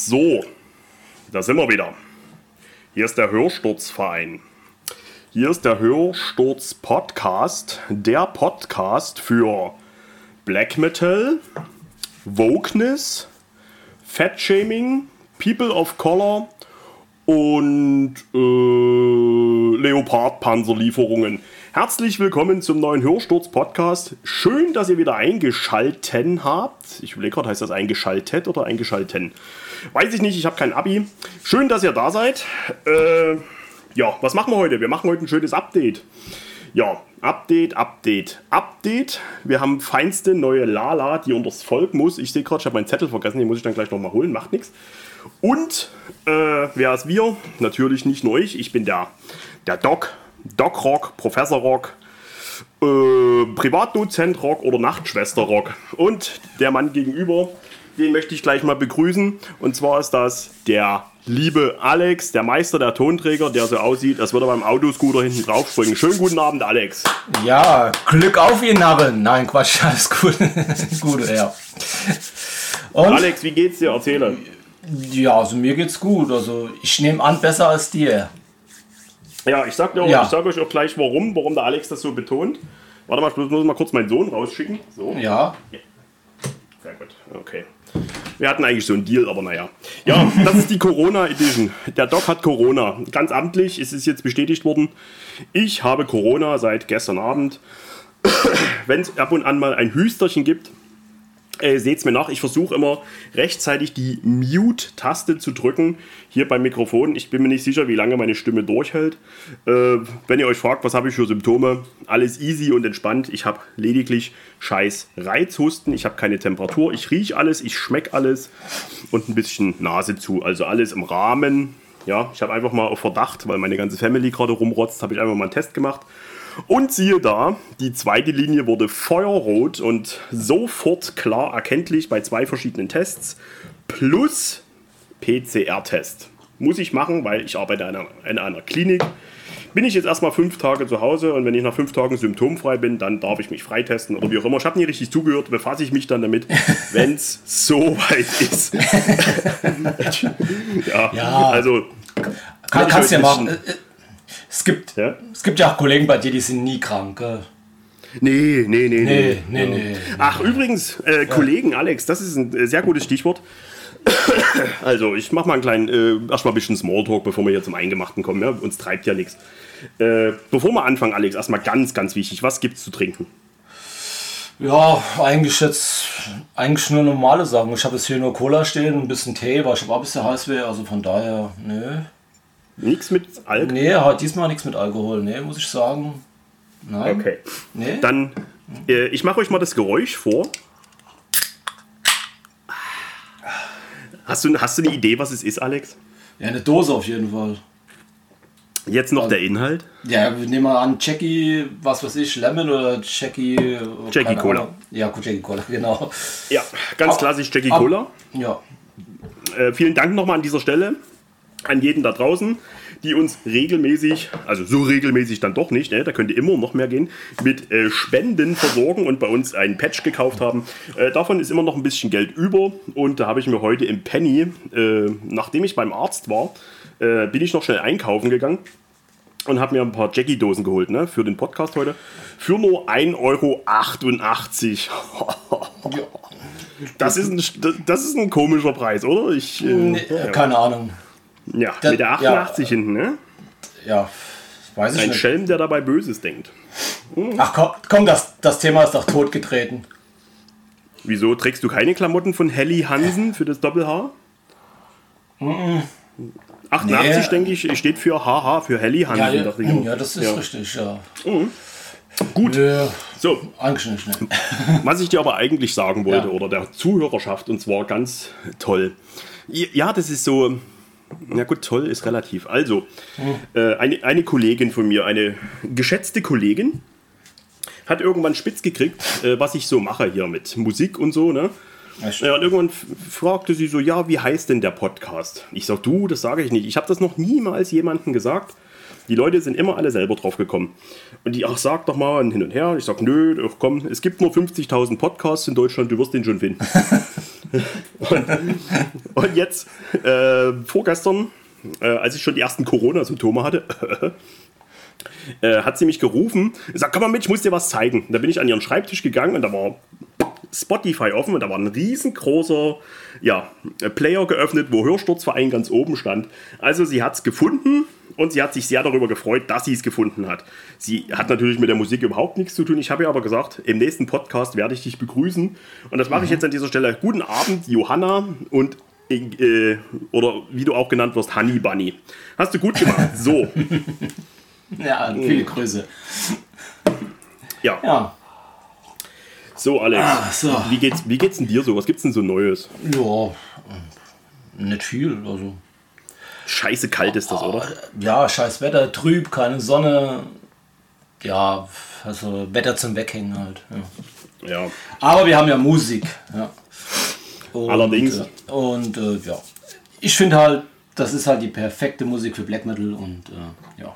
So, da sind wir wieder. Hier ist der Hörsturzverein. Hier ist der Hörsturz Podcast, der Podcast für Black Metal, Wokeness, Fat-Shaming, People of Color und äh, Leopard-Panzerlieferungen. Herzlich willkommen zum neuen Hörsturz-Podcast. Schön, dass ihr wieder eingeschalten habt. Ich überlege gerade, heißt das eingeschaltet oder eingeschalten? Weiß ich nicht, ich habe kein Abi. Schön, dass ihr da seid. Äh, ja, was machen wir heute? Wir machen heute ein schönes Update. Ja, Update, Update, Update. Wir haben feinste neue Lala, die unters Volk muss. Ich sehe gerade, ich habe meinen Zettel vergessen, den muss ich dann gleich nochmal holen, macht nichts. Und äh, wer ist wir? Natürlich nicht nur ich, ich bin der, der Doc, Doc Rock, Professor Rock, äh, Privatdozent Rock oder Nachtschwester Rock. Und der Mann gegenüber, den möchte ich gleich mal begrüßen. Und zwar ist das der liebe Alex, der Meister der Tonträger, der so aussieht, als würde er beim Autoscooter hinten drauf springen. Schönen guten Abend, Alex. Ja, Glück auf, ihr Narren. Nein, Quatsch, alles gut. Gute, ja. Und? Alex, wie geht's dir? Erzähle. Ja, also mir geht's gut. Also ich nehme an, besser als dir. Ja, ich sag, dir ja. ich sag euch auch gleich, warum, warum der Alex das so betont. Warte mal, ich muss mal kurz meinen Sohn rausschicken. So. Ja. Sehr gut, okay. Wir hatten eigentlich so einen Deal, aber naja. Ja, das ist die Corona Edition. Der Doc hat Corona. Ganz amtlich, es ist jetzt bestätigt worden. Ich habe Corona seit gestern Abend. Wenn es ab und an mal ein Hüsterchen gibt, äh, Seht es mir nach, ich versuche immer rechtzeitig die Mute-Taste zu drücken hier beim Mikrofon. Ich bin mir nicht sicher, wie lange meine Stimme durchhält. Äh, wenn ihr euch fragt, was habe ich für Symptome, alles easy und entspannt. Ich habe lediglich scheiß Reizhusten, ich habe keine Temperatur, ich rieche alles, ich schmecke alles und ein bisschen Nase zu. Also alles im Rahmen. Ja, ich habe einfach mal auf Verdacht, weil meine ganze Family gerade rumrotzt, habe ich einfach mal einen Test gemacht und siehe da, die zweite Linie wurde feuerrot und sofort klar erkenntlich bei zwei verschiedenen Tests plus PCR-Test. Muss ich machen, weil ich arbeite in einer, in einer Klinik. Bin ich jetzt erstmal fünf Tage zu Hause und wenn ich nach fünf Tagen symptomfrei bin, dann darf ich mich freitesten oder wie auch immer. Ich habe nie richtig zugehört, befasse ich mich dann damit, wenn es so weit ist. ja, ja, also. Kann, kannst ja machen. Es gibt, ja? es gibt ja auch Kollegen bei dir, die sind nie krank. Gell? Nee, nee, nee, nee. nee, nee, Ach, übrigens, äh, Kollegen, Alex, das ist ein äh, sehr gutes Stichwort. Also, ich mache mal einen kleinen, äh, erstmal ein bisschen Smalltalk, bevor wir hier zum Eingemachten kommen. Ja? Uns treibt ja nichts. Äh, bevor wir anfangen, Alex, erstmal ganz, ganz wichtig: Was gibt's zu trinken? Ja, eigentlich jetzt eigentlich nur normale Sachen. Ich habe jetzt hier nur Cola stehen, ein bisschen Tee, weil ich habe ein bisschen heiß wäre, also von daher, nö. Nichts mit Alkohol? Nee, diesmal nichts mit Alkohol, nee, muss ich sagen. Nein. Okay. Nee? Dann, äh, ich mache euch mal das Geräusch vor. Hast du, hast du eine Idee, was es ist, Alex? Ja, eine Dose auf jeden Fall. Jetzt noch also, der Inhalt? Ja, wir nehmen mal an, Jackie, was weiß ich, Lemon oder Jackie. Jackie Cola. Ahnung. Ja, gut, Jackie Cola, genau. Ja, ganz klassisch Jackie ab, Cola. Ja. Äh, vielen Dank nochmal an dieser Stelle an jeden da draußen, die uns regelmäßig, also so regelmäßig dann doch nicht, ne, da könnte immer noch mehr gehen, mit äh, Spenden versorgen und bei uns einen Patch gekauft haben. Äh, davon ist immer noch ein bisschen Geld über und da habe ich mir heute im Penny, äh, nachdem ich beim Arzt war, äh, bin ich noch schnell einkaufen gegangen und habe mir ein paar Jackie-Dosen geholt ne, für den Podcast heute. Für nur 1,88 Euro. Das ist, ein, das ist ein komischer Preis, oder? Ich, äh, nee, ja. Keine Ahnung. Ja, das, mit der 88 ja, hinten, ne? Ja, weiß ich Ein nicht. Schelm, der dabei Böses denkt. Hm. Ach komm, komm das, das Thema ist doch totgetreten. Wieso trägst du keine Klamotten von Helly Hansen für das Doppelhaar? Mhm. 88, nee. denke ich, steht für HH, für Helly Hansen. Ja, ja, ja das ist ja. richtig, ja. Mhm. Gut. Äh, so. Eigentlich Was ich dir aber eigentlich sagen wollte, oder der Zuhörerschaft, und zwar ganz toll. Ja, das ist so, na gut, toll ist relativ. Also, äh, eine, eine Kollegin von mir, eine geschätzte Kollegin, hat irgendwann spitz gekriegt, äh, was ich so mache hier mit Musik und so, ne? Ja, und irgendwann fragte sie so, ja, wie heißt denn der Podcast? Ich sag, du, das sage ich nicht. Ich habe das noch niemals jemandem gesagt. Die Leute sind immer alle selber drauf gekommen. Und die, ach, sag doch mal hin und her. Ich sag, nö, ach, komm, es gibt nur 50.000 Podcasts in Deutschland, du wirst den schon finden. und, und jetzt, äh, vorgestern, äh, als ich schon die ersten Corona-Symptome hatte, äh, hat sie mich gerufen und sagt, komm mal mit, ich muss dir was zeigen. Da bin ich an ihren Schreibtisch gegangen und da war Spotify offen und da war ein riesengroßer ja, Player geöffnet, wo Hörsturzverein ganz oben stand. Also sie hat es gefunden und sie hat sich sehr darüber gefreut, dass sie es gefunden hat. Sie hat natürlich mit der Musik überhaupt nichts zu tun. Ich habe ihr aber gesagt, im nächsten Podcast werde ich dich begrüßen. Und das mache ich jetzt an dieser Stelle. Guten Abend, Johanna und äh, oder wie du auch genannt wirst, Honey Bunny. Hast du gut gemacht. So. ja, viele Grüße. Ja. Ja, So, Alex. Ah, so. Wie, geht's, wie geht's denn dir so? Was gibt's denn so Neues? ja, nicht viel. Also Scheiße kalt ist das, oder? ja, scheiß Wetter, trüb, keine Sonne. Ja, also Wetter zum Weghängen halt. Ja. Ja. Aber wir haben ja Musik. Ja. Und, Allerdings. Äh, und äh, ja, ich finde halt, das ist halt die perfekte Musik für Black Metal und äh, ja.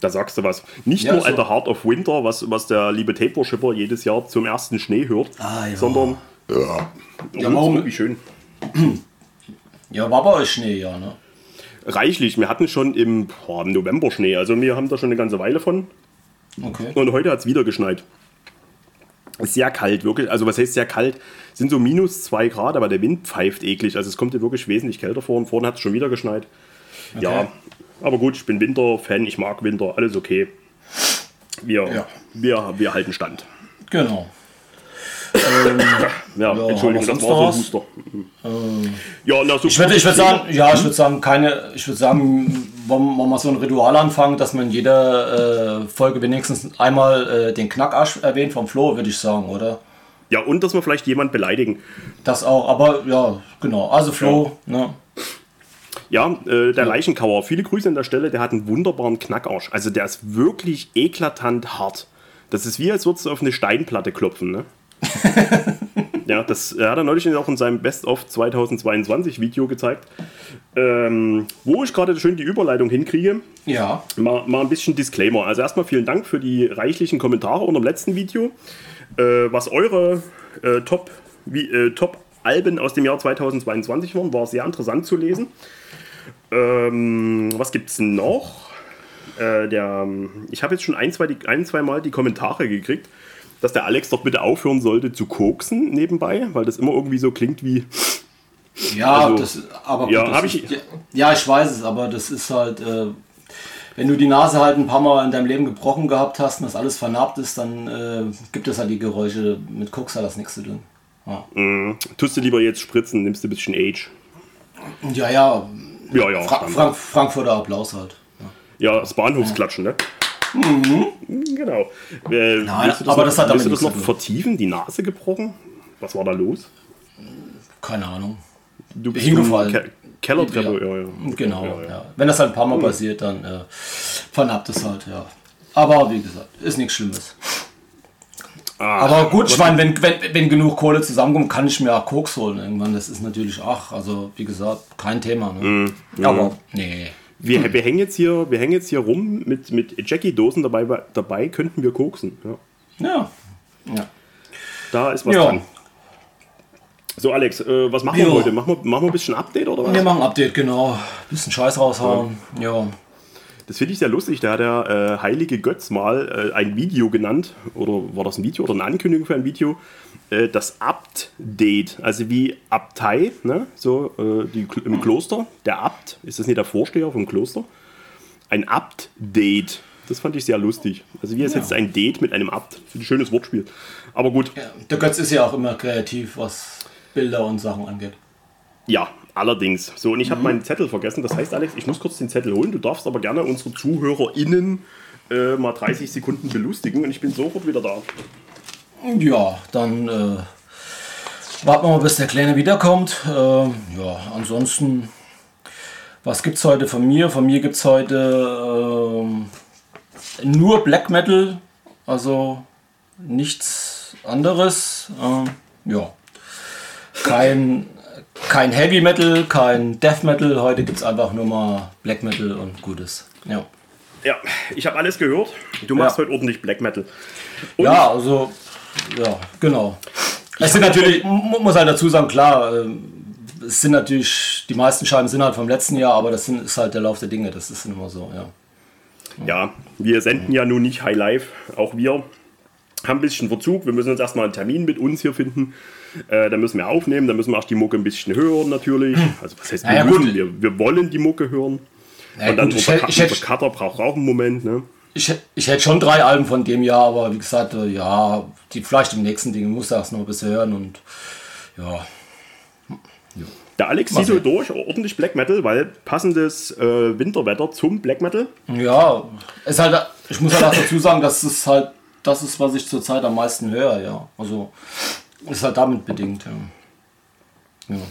Da sagst du was. Nicht Ja, nur so. alter Heart of Winter, was, was der liebe Taper-Schipper jedes Jahr zum ersten Schnee hört, Ah, ja. sondern. Ja, Ja, warum- Wie schön. Ja, war bei euch Schnee, ja, ne? Reichlich. Wir hatten schon im, boah, im November Schnee. Also wir haben da schon eine ganze Weile von. Okay. Und heute hat es wieder geschneit. Ist Sehr kalt, wirklich. Also was heißt sehr kalt? Sind so minus zwei Grad, aber der Wind pfeift eklig. Also es kommt dir wirklich wesentlich kälter vor und vorne hat es schon wieder geschneit. Ja, aber gut, ich bin Winter-Fan, ich mag Winter, alles okay. Wir, Ja. wir, wir halten Stand. Genau. Ja, Ja, Entschuldigung, das war so noch ein Huster. ja, na, so Ich würde ich würd sagen, ja, ich würde sagen, keine, ich würde sagen, wollen wir mal so ein Ritual anfangen, dass man in jeder äh, Folge wenigstens einmal äh, den Knackarsch erwähnt vom Flo, würde ich sagen, oder? Ja, und dass wir vielleicht jemand beleidigen. Das auch, aber ja, genau. Also Flo, ne? Ja, äh, der Leichenkauer, viele Grüße an der Stelle, der hat einen wunderbaren Knackarsch. Also der ist wirklich eklatant hart. Das ist wie, als würdest du auf eine Steinplatte klopfen, ne? ja, das hat er neulich auch in seinem Best-of 2022 Video gezeigt, ähm, wo ich gerade schön die Überleitung hinkriege. Ja. Mal, mal ein bisschen Disclaimer. Also erstmal vielen Dank für die reichlichen Kommentare unter dem letzten Video. Äh, was eure äh, Top, wie, äh, Top-Alben aus dem Jahr 2022 waren, war sehr interessant zu lesen. Ähm, was gibt's noch? Äh, der, ich habe jetzt schon ein, zwei, die, ein, zwei Mal die Kommentare gekriegt, dass der Alex doch bitte aufhören sollte zu koksen nebenbei, weil das immer irgendwie so klingt wie. Ja, Also, das, aber ja, gut, das hab ist- ich- ja, ja, ich weiß es, aber das ist halt, äh, wenn du die Nase halt ein paar Mal in deinem Leben gebrochen gehabt hast und das alles vernarbt ist, dann äh, gibt es halt die Geräusche. Mit Koks hat das nichts zu tun. Ja, Tust du lieber jetzt spritzen, nimmst du ein bisschen Age. ja, ja Ja, ja. Fra. Frank Frankfurter Applaus halt. Ja. Ja, das Bahnhofsklatschen, ne? Genau. Äh, Nein, du aber noch, das hat willst du damit das noch vertiefen? Die Nase gebrochen? Was war da los? Keine Ahnung. Du bist Hingefallen. Ke Kellertreppe, Ja. ja, ja. Genau, Ja. Wenn das halt ein paar Mal passiert, dann äh, vernappt es halt, ja. Aber wie gesagt, ist nichts Schlimmes. Ah, Aber gut, ich meine, wenn, wenn, wenn genug Kohle zusammenkommt, kann ich mir auch Koks holen irgendwann. Das ist natürlich, ach, also wie gesagt, kein Thema. Ne? Aber nee. Wir, wir, hängen jetzt hier, wir hängen jetzt hier rum mit, mit Jackie-Dosen dabei, dabei könnten wir koksen. Ja. Ja. ja. Da ist was Ja. dran. So, Alex, äh, was machen wir heute? Machen wir, machen wir ein bisschen Update oder was? Wir machen ein Update, genau. Bisschen Scheiß raushauen. Ja. Das finde ich sehr lustig. Da hat der äh, heilige Götz mal äh, ein Video genannt, oder war das ein Video oder eine Ankündigung für ein Video? Äh, das Abt-Date, also wie Abtei, ne? so äh, die, im Kloster. Der Abt, ist das nicht der Vorsteher vom Kloster? Ein Abt-Date. Das fand ich sehr lustig. Also wie ist Ja. jetzt ein Date mit einem Abt? Ein schönes Wortspiel. Aber gut, ja. Der Götz ist ja auch immer kreativ, was Bilder und Sachen angeht. Ja, allerdings. So, und ich Mhm. habe meinen Zettel vergessen. Das heißt, Alex, ich muss kurz den Zettel holen. Du darfst aber gerne unsere ZuhörerInnen äh, mal 30 Sekunden belustigen und ich bin sofort wieder da. Ja, dann äh, warten wir mal, bis der Kleine wiederkommt. Äh, ja, ansonsten, was gibt's heute von mir? Von mir gibt's heute ähm, nur Black Metal, also nichts anderes. Ähm, ja, kein, kein Heavy Metal, kein Death Metal. Heute gibt's einfach nur mal Black Metal und Gutes. Ja, Ja, ich habe alles gehört. Du machst Ja. heute ordentlich Black Metal. Und, ja also, ja, genau. Es sind natürlich, muss halt dazu sagen, klar, ähm, es sind natürlich, die meisten Scheiben sind halt vom letzten Jahr, aber das ist halt der Lauf der Dinge, das ist immer so, ja. Ja, wir senden ja nun nicht High Life, auch wir haben ein bisschen Verzug. Wir müssen jetzt erstmal einen Termin mit uns hier finden. Äh, dann müssen wir aufnehmen, dann müssen wir auch die Mucke ein bisschen hören natürlich. Also was heißt wir, Naja, müssen, wir, wir wollen die Mucke hören. Ja, Und dann gut, ich unser, Ka- ich hätte- unser Cutter braucht auch einen Moment. Ne? Ich, ich hätte schon drei Alben von dem Jahr, aber wie gesagt, äh, ja, die vielleicht im nächsten Ding muss erst noch ein bisschen hören und ja. Der Alex Mal zieht so durch, ordentlich Black Metal, weil passendes äh, Winterwetter zum Black Metal. Ja, es halt, ich muss halt auch dazu sagen, dass es halt das ist, was ich zurzeit am meisten höre, ja. Also ist halt damit bedingt, ja. ja.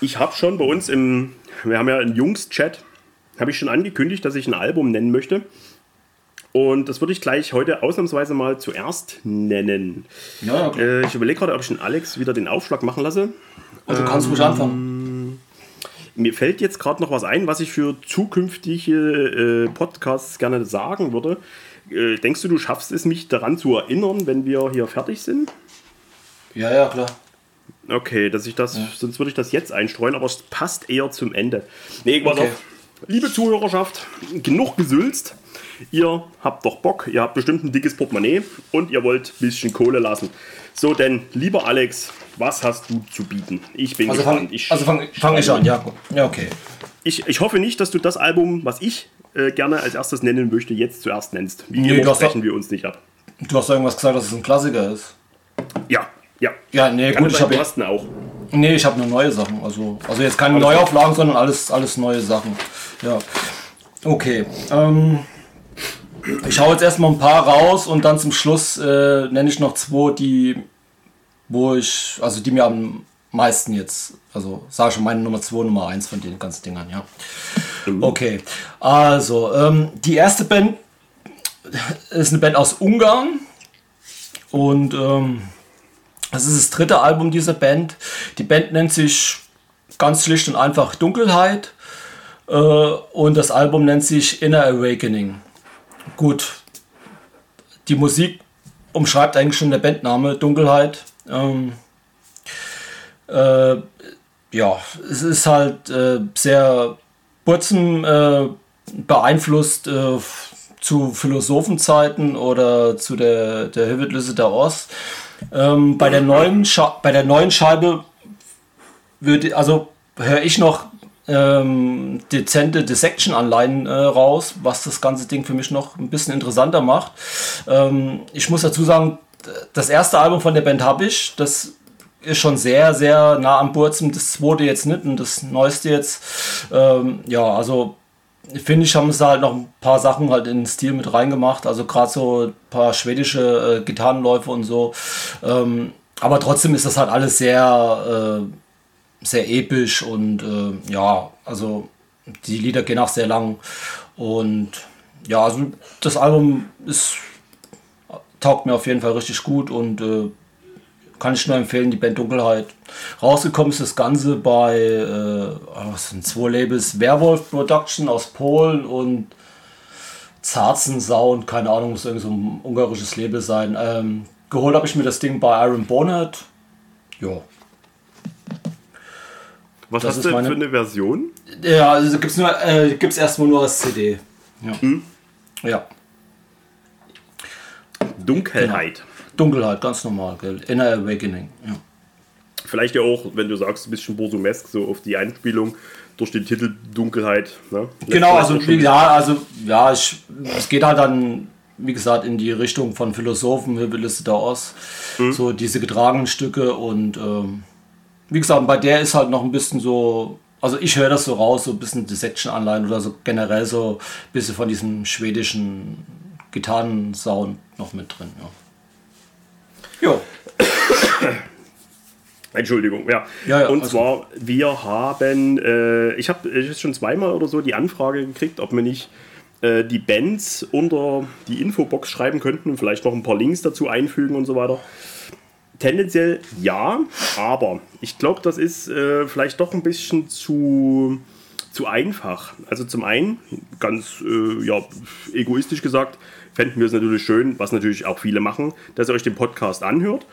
Ich habe schon bei uns im, wir haben ja einen Jungs-Chat, habe ich schon angekündigt, dass ich ein Album nennen möchte. Und das würde ich gleich heute ausnahmsweise mal zuerst nennen. Ja, ja, klar. Äh, ich überlege gerade, ob ich den Alex wieder den Aufschlag machen lasse. Also du kannst ruhig anfangen. Mir fällt jetzt gerade noch was ein, was ich für zukünftige äh, Podcasts gerne sagen würde. Äh, denkst du, du schaffst es, mich daran zu erinnern, wenn wir hier fertig sind? Ja, ja, klar. Okay, dass ich das, sonst würde ich das jetzt einstreuen, aber es passt eher zum Ende. Nee, pass Okay. auf. Liebe Zuhörerschaft, genug gesülzt. Ihr habt doch Bock, ihr habt bestimmt ein dickes Portemonnaie und ihr wollt ein bisschen Kohle lassen. So, denn, lieber Alex, was hast du zu bieten? Ich bin Also gespannt. fang ich, also fang, fang ich an, ja. Ja, okay. Ich, ich hoffe nicht, dass du das Album, was ich äh, gerne als erstes nennen möchte, jetzt zuerst nennst. Wie Nee, immer sprechen wir uns nicht ab. Du hast irgendwas gesagt, dass es ein Klassiker ist. Ja, ja. Ja, nee, Kann gut, ich habe du hast auch. Nee, ich habe nur neue Sachen. Also, also jetzt keine Alles Neuauflagen, sondern alles, alles neue Sachen. Ja. Okay. Ähm, ich hau jetzt erstmal ein paar raus und dann zum Schluss äh, nenne ich noch zwei, die, wo ich, also die mir am meisten jetzt, also sage schon meine Nummer 2, Nummer 1 von den ganzen Dingern, ja. Okay. Also, ähm, die erste Band ist eine Band aus Ungarn und ähm, das ist das dritte Album dieser Band. Die Band nennt sich ganz schlicht und einfach Dunkelheit. Äh, und das Album nennt sich Inner Awakening. Gut, die Musik umschreibt eigentlich schon der Bandname Dunkelheit. Ähm, äh, ja, es ist halt äh, sehr Burzen äh, beeinflusst äh, zu Philosophenzeiten oder zu der, der Hüvitlysse der Ost. Ähm, bei, der neuen bei der neuen Scheibe würde, also höre ich noch ähm, dezente Dissection-Anleihen äh, raus, was das ganze Ding für mich noch ein bisschen interessanter macht. Ähm, ich muss dazu sagen, das erste Album von der Band habe ich, das ist schon sehr, sehr nah am Burzen. Das zweite jetzt nicht und das neueste jetzt, ähm, ja, also finde ich, haben sie halt noch ein paar Sachen halt in den Stil mit reingemacht. Also gerade so ein paar schwedische äh, Gitarrenläufe und so. Ähm, aber trotzdem ist das halt alles sehr, äh, sehr episch und äh, ja, also die Lieder gehen auch sehr lang. Und ja, also das Album ist, taugt mir auf jeden Fall richtig gut und äh, kann ich nur empfehlen, die Band Dunkelheit. Rausgekommen ist das Ganze bei äh, was sind zwei Labels, Werwolf Production aus Polen und Zarzen Sound, keine Ahnung, muss irgend so ein ungarisches Label sein. Ähm, geholt habe ich mir das Ding bei Iron Bonnet. Ja. Was Das hast ist du meine- für eine Version? Ja, also gibt's nur, äh, gibt's erstmal nur als CD. Ja. Ja. Dunkelheit. Dunkelheit, ganz normal, gell? Inner Awakening. Ja. Vielleicht ja auch, wenn du sagst, ein bisschen Borsumesk, so auf die Einspielung durch den Titel Dunkelheit. Ne? Genau, also ja, also ja, ich, es geht halt dann, wie gesagt, in die Richtung von Philosophen, Hübeliste da aus, so diese getragenen Stücke und ähm, wie gesagt, bei der ist halt noch ein bisschen so, also ich höre das so raus, so ein bisschen Dissection-Anleihen oder so generell so ein bisschen von diesem schwedischen Gitarrensound noch mit drin, ja. Jo. Entschuldigung, ja. Ja, ja, und alles zwar, wir haben, äh, ich habe jetzt schon zweimal oder so die Anfrage gekriegt, ob wir nicht äh, die Bands unter die Infobox schreiben könnten und vielleicht noch ein paar Links dazu einfügen und so weiter. Tendenziell ja, aber ich glaube, das ist äh, vielleicht doch ein bisschen zu, zu einfach. Also zum einen, ganz äh, ja, egoistisch gesagt, fänden wir es natürlich schön, was natürlich auch viele machen, dass ihr euch den Podcast anhört.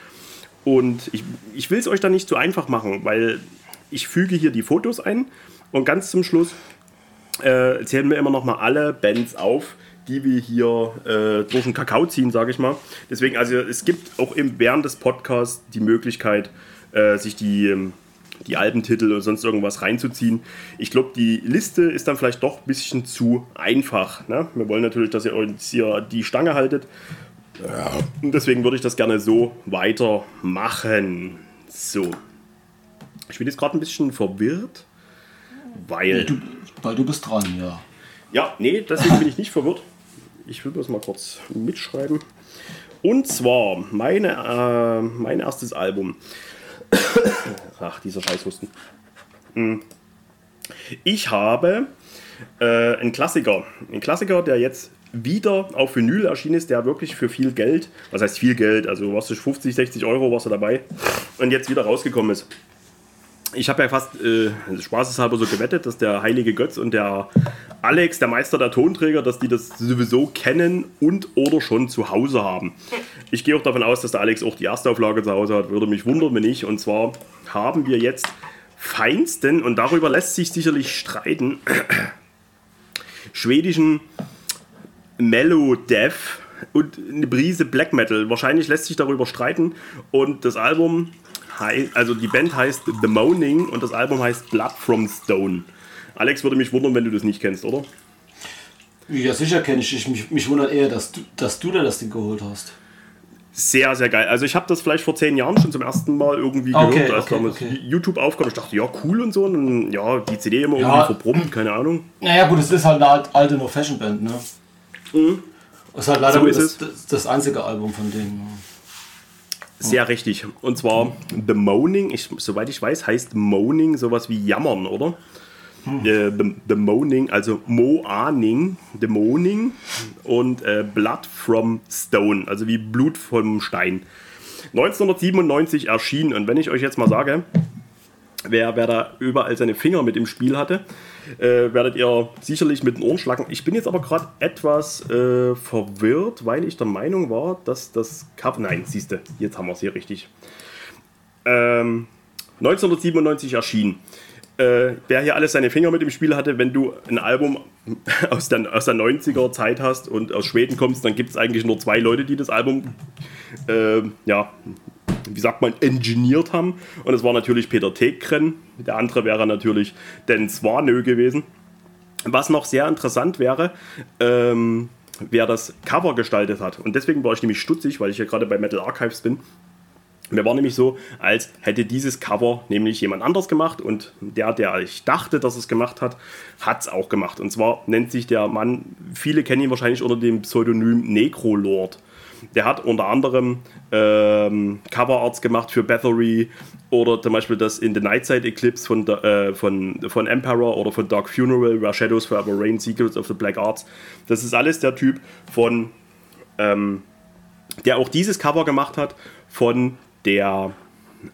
Und ich, ich will es euch da nicht zu einfach machen, weil ich füge hier die Fotos ein und ganz zum Schluss äh, zählen wir immer noch mal alle Bands auf, die wir hier äh, durch den Kakao ziehen, sage ich mal. Deswegen, also es gibt auch im, während des Podcasts die Möglichkeit, äh, sich die, ähm, die Albentitel oder sonst irgendwas reinzuziehen. Ich glaube, die Liste ist dann vielleicht doch ein bisschen zu einfach. Ne? Wir wollen natürlich, dass ihr uns hier die Stange haltet. Und deswegen würde ich das gerne so weitermachen. So. Ich bin jetzt gerade ein bisschen verwirrt, weil. Du, weil du bist dran, ja. Ja, nee, deswegen bin ich nicht verwirrt. Ich will das mal kurz mitschreiben. Und zwar meine, äh, mein erstes Album. Ach, dieser Scheißhusten. Hm. Ich habe äh, einen Klassiker. Ein Klassiker, der jetzt wieder auf Vinyl erschienen ist, der wirklich für viel Geld, was heißt viel Geld, also was ist 50, 60 Euro warst du dabei und jetzt wieder rausgekommen ist. Ich habe ja fast äh, spaßeshalber so gewettet, dass der heilige Götz und der Alex, der Meister der Tonträger, dass die das sowieso kennen und oder schon zu Hause haben. Ich gehe auch davon aus, dass der Alex auch die erste Auflage zu Hause hat. Würde mich wundern, wenn nicht. Und zwar haben wir jetzt feinsten, und darüber lässt sich sicherlich streiten, schwedischen Mellow Death und eine Brise Black Metal. Wahrscheinlich lässt sich darüber streiten. Und das Album heißt, also die Band heißt The Moaning und das Album heißt Blood from Stone. Alex würde mich wundern, wenn du das nicht kennst, oder? Ja, sicher kenne ich. ich mich, mich wundert eher, dass du, dass du da das Ding geholt hast. Sehr, sehr geil. Also ich habe das vielleicht vor zehn Jahren schon zum ersten Mal irgendwie Okay, gehört, als okay, damals okay. YouTube aufkam. Ich dachte, ja, cool und so. Und dann, ja, die CD immer Ja. irgendwie verbrummt, keine Ahnung. Naja, gut, es ist halt eine alt- alte No-Fashion-Band, ne? Das ist halt leider Mhm. So das, ist das, das einzige Album von denen. ne? Sehr richtig. Und zwar The Moaning, ich, soweit ich weiß, heißt Moaning sowas wie Jammern, oder? Äh, the, the Moaning, also Moaning, The Moaning und äh, Blood from Stone, also wie Blut vom Stein. 1997 erschienen und wenn ich euch jetzt mal sage, wer, wer da überall seine Finger mit im Spiel hatte, äh, werdet ihr sicherlich mit den Ohren schlagen. Ich bin jetzt aber gerade etwas äh, verwirrt, weil ich der Meinung war, dass das Cover. Nein, siehst du, jetzt haben wir es hier richtig. Ähm, 1997 erschienen. Äh, wer hier alles seine Finger mit im Spiel hatte, wenn du ein Album aus der, aus der 90er Zeit hast und aus Schweden kommst, dann gibt es eigentlich nur zwei Leute, die das Album äh, ja, wie sagt man, engineert haben. Und es war natürlich Peter Tegren. Der andere wäre natürlich Dan Swanö gewesen. Was noch sehr interessant wäre, ähm, wer das Cover gestaltet hat. Und deswegen war ich nämlich stutzig, weil ich ja gerade bei Metal Archives bin. Mir war nämlich so, als hätte dieses Cover nämlich jemand anders gemacht und der, der ich dachte, dass es gemacht hat, hat es auch gemacht. Und zwar nennt sich der Mann, viele kennen ihn wahrscheinlich unter dem Pseudonym Necrolord. Der hat unter anderem ähm, Coverarts gemacht für Bathory oder zum Beispiel das In the Nightside Eclipse von, äh, von, von Emperor oder von Dark Funeral, Where Shadows Forever Rain, Secrets of the Black Arts. Das ist alles der Typ von, ähm, der auch dieses Cover gemacht hat von der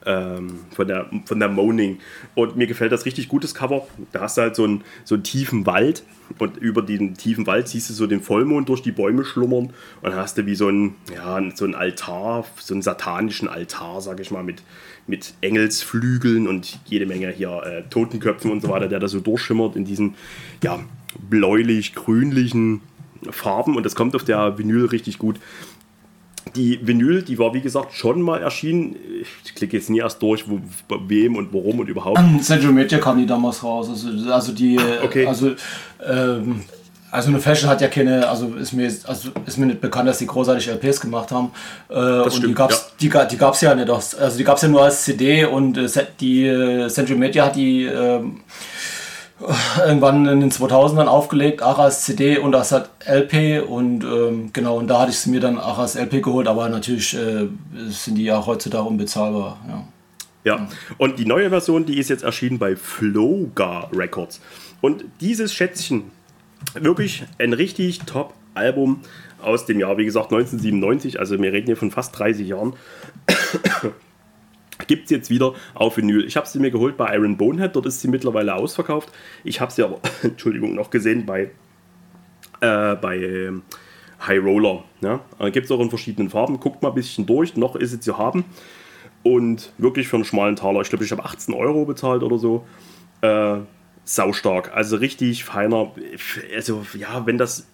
ähm, von der von der Moaning und mir gefällt das richtig gutes Cover. Da hast du halt so einen so einen tiefen Wald und über diesen tiefen Wald siehst du so den Vollmond durch die Bäume schlummern und hast du wie so ein ja so ein Altar, so einen satanischen Altar, sag ich mal mit mit Engelsflügeln und jede Menge hier äh, Totenköpfen und so weiter, der da so durchschimmert in diesen ja bläulich grünlichen Farben und das kommt auf der Vinyl richtig gut. Die Vinyl, die war wie gesagt schon mal erschienen. Ich klicke jetzt nie erst durch, wo, bei wem und warum und überhaupt. Central Media kam die damals raus. Also, also die, okay. also, ähm, also eine Fashion hat ja keine, also ist mir, also ist mir nicht bekannt, dass die großartig LPs gemacht haben. Äh, und die stimmt, gab's, ja. die, die gab's ja nicht, also die gab's ja nur als CD und äh, die äh, Central Media hat die ähm, irgendwann in den 2000ern aufgelegt, als CD und als halt LP und ähm, genau, und da hatte ich mir dann als LP geholt, aber natürlich äh, sind die ja heutzutage unbezahlbar. Ja. Ja, und die neue Version, die ist jetzt erschienen bei Floga Records. Und dieses Schätzchen, wirklich ein richtig top Album aus dem Jahr, wie gesagt, 1997, also wir reden hier von fast 30 Jahren. Gibt es jetzt wieder auf Vinyl. Ich habe sie mir geholt bei Iron Bonehead, dort ist sie mittlerweile ausverkauft. Ich habe sie aber, Entschuldigung, noch gesehen bei, äh, bei ähm, High Roller. Ja? Gibt es auch in verschiedenen Farben. Guckt mal ein bisschen durch, noch ist sie zu haben. und wirklich für einen schmalen Taler. Ich glaube, ich habe 18 Euro bezahlt oder so. Äh, saustark. Also richtig feiner. Also ja, wenn das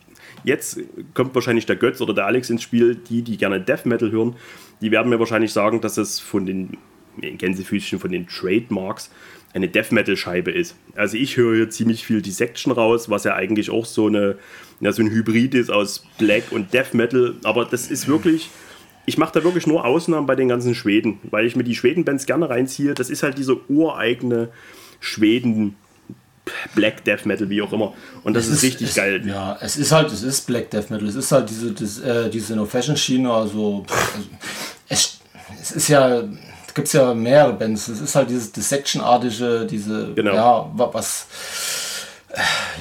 jetzt kommt wahrscheinlich der Götz oder der Alex ins Spiel, die, die gerne Death Metal hören, die werden mir wahrscheinlich sagen, dass es von den Gänsefüßchen von den Trademarks eine Death Metal Scheibe ist. Also ich höre hier ziemlich viel Dissection raus, was ja eigentlich auch so eine ja, so ein Hybrid ist aus Black und Death Metal, aber das ist wirklich ich mache da wirklich nur Ausnahmen bei den ganzen Schweden, weil ich mir die Schweden-Bands gerne reinziehe. Das ist halt diese ureigene Schweden Black Death Metal, wie auch immer. Und das ist, ist, richtig es, geil. Ja, es ist halt, es ist Black Death Metal. Es ist halt diese, das, äh, diese No-Fashion-Schiene. Also, es, es ist ja, es gibt ja mehrere Bands. Es ist halt dieses Dissection-artige, diese, genau. ja, was,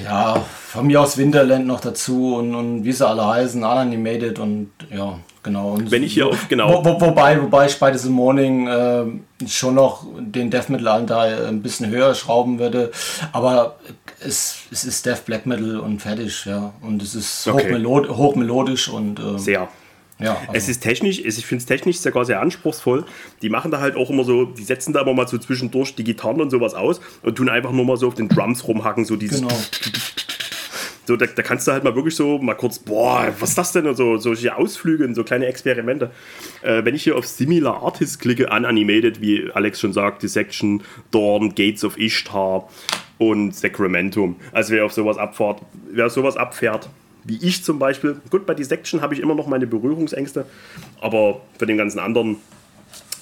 ja, von mir aus Winterland noch dazu und, und wie sie alle heißen, Unanimated und ja, genau. Und Wenn ich hier auf, genau. Wo, wo, wobei, wobei ich bei diesem Morning äh, schon noch den Death Metal Anteil ein bisschen höher schrauben würde, aber es, es ist Death Black Metal und fertig, ja. Und es ist okay. hochmelod hochmelodisch und. Äh, Sehr. Ja, also. Es ist technisch, ich finde es technisch sogar sehr anspruchsvoll. Die machen da halt auch immer so, die setzen da immer mal so zwischendurch die Gitarren und sowas aus und tun einfach nur mal so auf den Drums rumhacken, so dieses. Genau. So, da, da, kannst du halt mal wirklich so mal kurz, boah, was ist das denn? Und so solche Ausflüge und so kleine Experimente. Äh, wenn ich hier auf Similar Artist klicke, unanimated, wie Alex schon sagt, Dissection, Dawn, Gates of Ishtar und Sacramento. Also wer auf sowas abfährt, wer sowas abfährt, wie ich zum Beispiel. Gut, bei Dissection habe ich immer noch meine Berührungsängste, aber für den ganzen anderen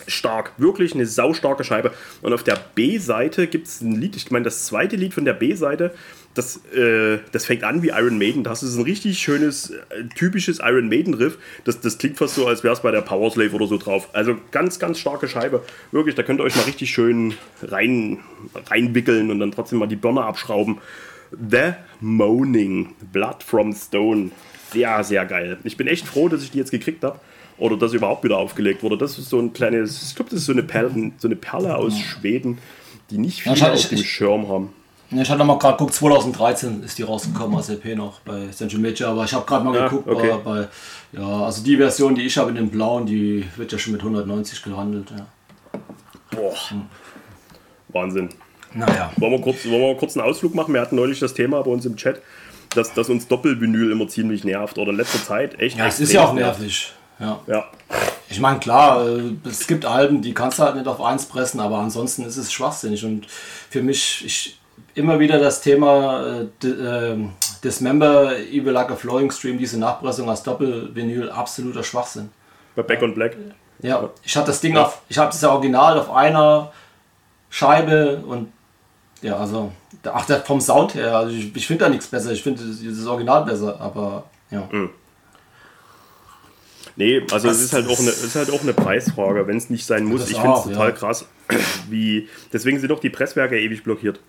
stark. Wirklich eine saustarke Scheibe. Und auf der B-Seite gibt es ein Lied, ich meine, das zweite Lied von der B-Seite das, äh, das fängt an wie Iron Maiden. Das ist ein richtig schönes, äh, typisches Iron Maiden-Riff. Das, das klingt fast so, als wäre es bei der Power Slave oder so drauf. Also ganz, ganz starke Scheibe. Wirklich, da könnt ihr euch mal richtig schön rein, reinwickeln und dann trotzdem mal die Birne abschrauben. The Moaning, Blood from Stone. Sehr, sehr geil. Ich bin echt froh, dass ich die jetzt gekriegt habe. Oder dass sie überhaupt wieder aufgelegt wurde. Das ist so ein kleines, ich glaube, das ist so eine Perle, so eine Perle aus Schweden, die nicht viel ja, auf dem Schirm haben. Ich hatte mal gerade geguckt, 2013 ist die rausgekommen als LP noch bei Central Major, aber ich habe gerade mal ja, geguckt, okay. bei, bei, ja, also die Version, die ich habe in dem blauen, die wird ja schon mit 190 gehandelt. Ja. Boah. Hm. Wahnsinn. Naja. Wollen wir, kurz, wollen wir kurz einen Ausflug machen? Wir hatten neulich das Thema bei uns im Chat, dass, dass uns Doppelvinyl immer ziemlich nervt oder in letzter Zeit echt. Ja, es ist ja auch nervig. Ja. ja. Ich meine, klar, äh, es gibt Alben, die kannst du halt nicht auf eins pressen, aber ansonsten ist es schwachsinnig. Und für mich, ich, immer wieder das Thema äh, äh, Dismember, Evil Like a Flowing Stream, diese Nachpressung als Doppelvinyl, absoluter Schwachsinn. Bei Back on Black? Ja, ich hatte das Ding ja. auf, ich habe das ja original auf einer Scheibe und ja, also, ach, der, vom Sound her, also ich, ich finde da nichts besser, ich finde das Original besser, aber ja. Mhm. Nee, also es ist halt auch eine, ist halt auch eine Preisfrage, wenn es nicht sein muss. Ich finde es total ja. krass, wie. Deswegen sind auch die Presswerke ewig blockiert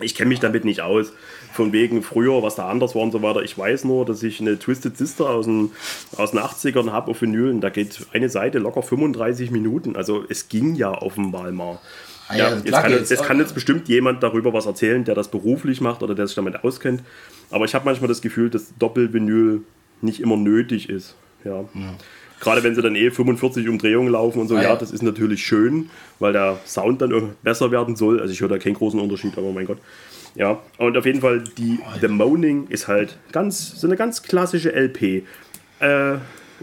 ich kenne mich damit nicht aus. Von wegen früher, was da anders war und so weiter. Ich weiß nur, dass ich eine Twisted Sister aus den, aus den 80ern habe auf Vinyl und da geht eine Seite locker 35 Minuten. Also es ging ja offenbar mal. Ja, jetzt, kann, jetzt, kann, jetzt, bestimmt jemand darüber was erzählen, der das beruflich macht oder der sich damit auskennt. Aber ich habe manchmal das Gefühl, dass Doppelvinyl nicht immer nötig ist. Ja. ja. Gerade wenn sie dann eh 45 Umdrehungen laufen und so, ah, ja. ja. das ist natürlich schön, weil der Sound dann besser werden soll. Also ich höre da keinen großen Unterschied, aber mein Gott. Ja, und auf jeden Fall, die The Moaning ist halt ganz, so eine ganz klassische LP. Äh,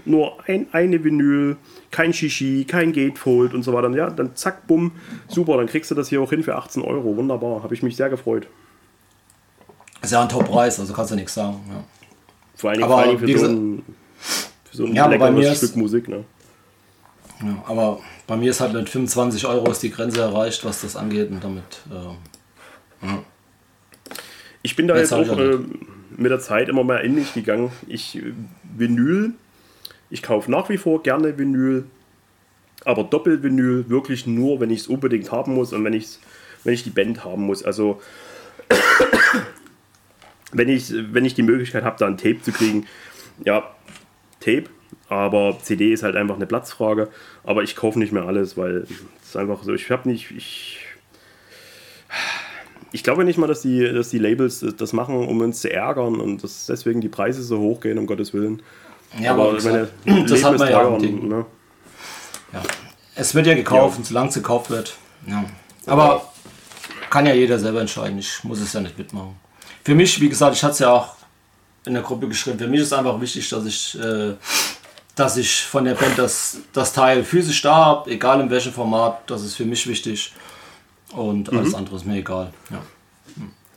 nur ein, eine Vinyl, kein Shishi, kein Gatefold und so weiter. Ja, dann zack, bumm, super, dann kriegst du das hier auch hin für 18 Euro. Wunderbar, habe ich mich sehr gefreut. Ist ja ein Top-Preis, also kannst du nichts sagen. Ja. Vor allen Dingen, vor allen Dingen für so ein für so ein ja, leckeres Stück Musik. Ne? Ja, aber bei mir ist halt mit 25 Euro ist die Grenze erreicht, was das angeht und damit. Äh, ja. Ich bin da jetzt, jetzt auch äh, mit der Zeit immer mehr in mich gegangen. Ich äh, Vinyl, ich kaufe nach wie vor gerne Vinyl, aber Doppelvinyl wirklich nur, wenn ich es unbedingt haben muss und wenn, ich's, wenn ich die Band haben muss. Also wenn ich, wenn ich die Möglichkeit habe, da ein Tape zu kriegen, ja, Tape, aber CD ist halt einfach eine Platzfrage. Aber ich kaufe nicht mehr alles, weil es einfach so, ich habe nicht, ich, ich glaube nicht mal, dass die, dass die Labels das machen, um uns zu ärgern und dass deswegen die Preise so hoch gehen, um Gottes Willen. Ja, aber, aber meine, das hat man ja, und, ne? ja. Es wird ja gekauft, ja. solange es gekauft wird. Ja. Aber kann ja jeder selber entscheiden. Ich muss es ja nicht mitmachen. Für mich, wie gesagt, ich hatte es ja auch in der Gruppe geschrieben. Für mich ist einfach wichtig, dass ich, äh, dass ich von der Band das, das Teil physisch da habe, egal in welchem Format. Das ist für mich wichtig. Und alles mhm. andere ist mir egal. Ja.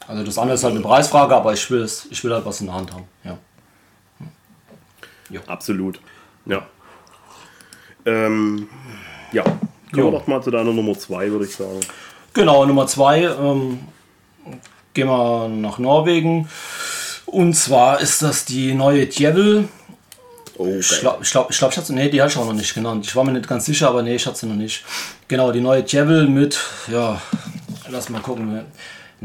Also das andere ist halt eine Preisfrage, aber ich will, es, ich will halt was in der Hand haben. Ja. Ja. Absolut. Ja. Ähm, ja. Kommen wir doch mal zu deiner Nummer 2, würde ich sagen. Genau, Nummer 2. Ähm, gehen wir nach Norwegen. Und zwar ist das die neue Djevel. Okay. Ich glaube, ich, glaub, ich, glaub, ich hatte nee, die hatte ich auch noch nicht genannt. Ich war mir nicht ganz sicher, aber nee, ich hatte sie noch nicht. Genau, die neue Djevel mit, ja, lass mal gucken.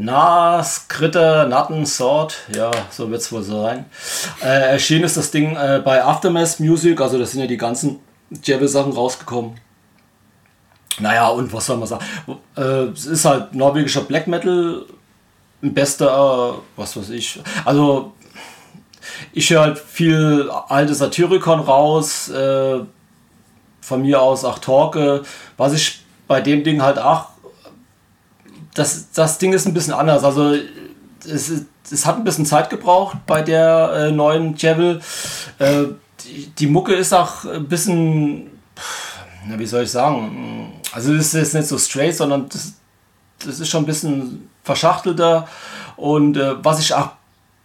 Nas, Kritter, Natten, Sword, ja, so wird es wohl sein. Äh, erschienen ist das Ding äh, bei Aftermath Music, also da sind ja die ganzen Djevel-Sachen rausgekommen. Naja, und was soll man sagen? Äh, es ist halt norwegischer Black Metal, bester, was weiß ich. Also, ich höre halt viel alte Satyricon raus, äh, von mir aus auch Torque. Was ich bei dem Ding halt auch, das, das Ding ist ein bisschen anders. Also, es, es hat ein bisschen Zeit gebraucht bei der äh, neuen Javel. Äh, die, die Mucke ist auch ein bisschen, na, wie soll ich sagen, also es ist nicht so straight, sondern das, das ist schon ein bisschen verschachtelter. Und äh, was ich auch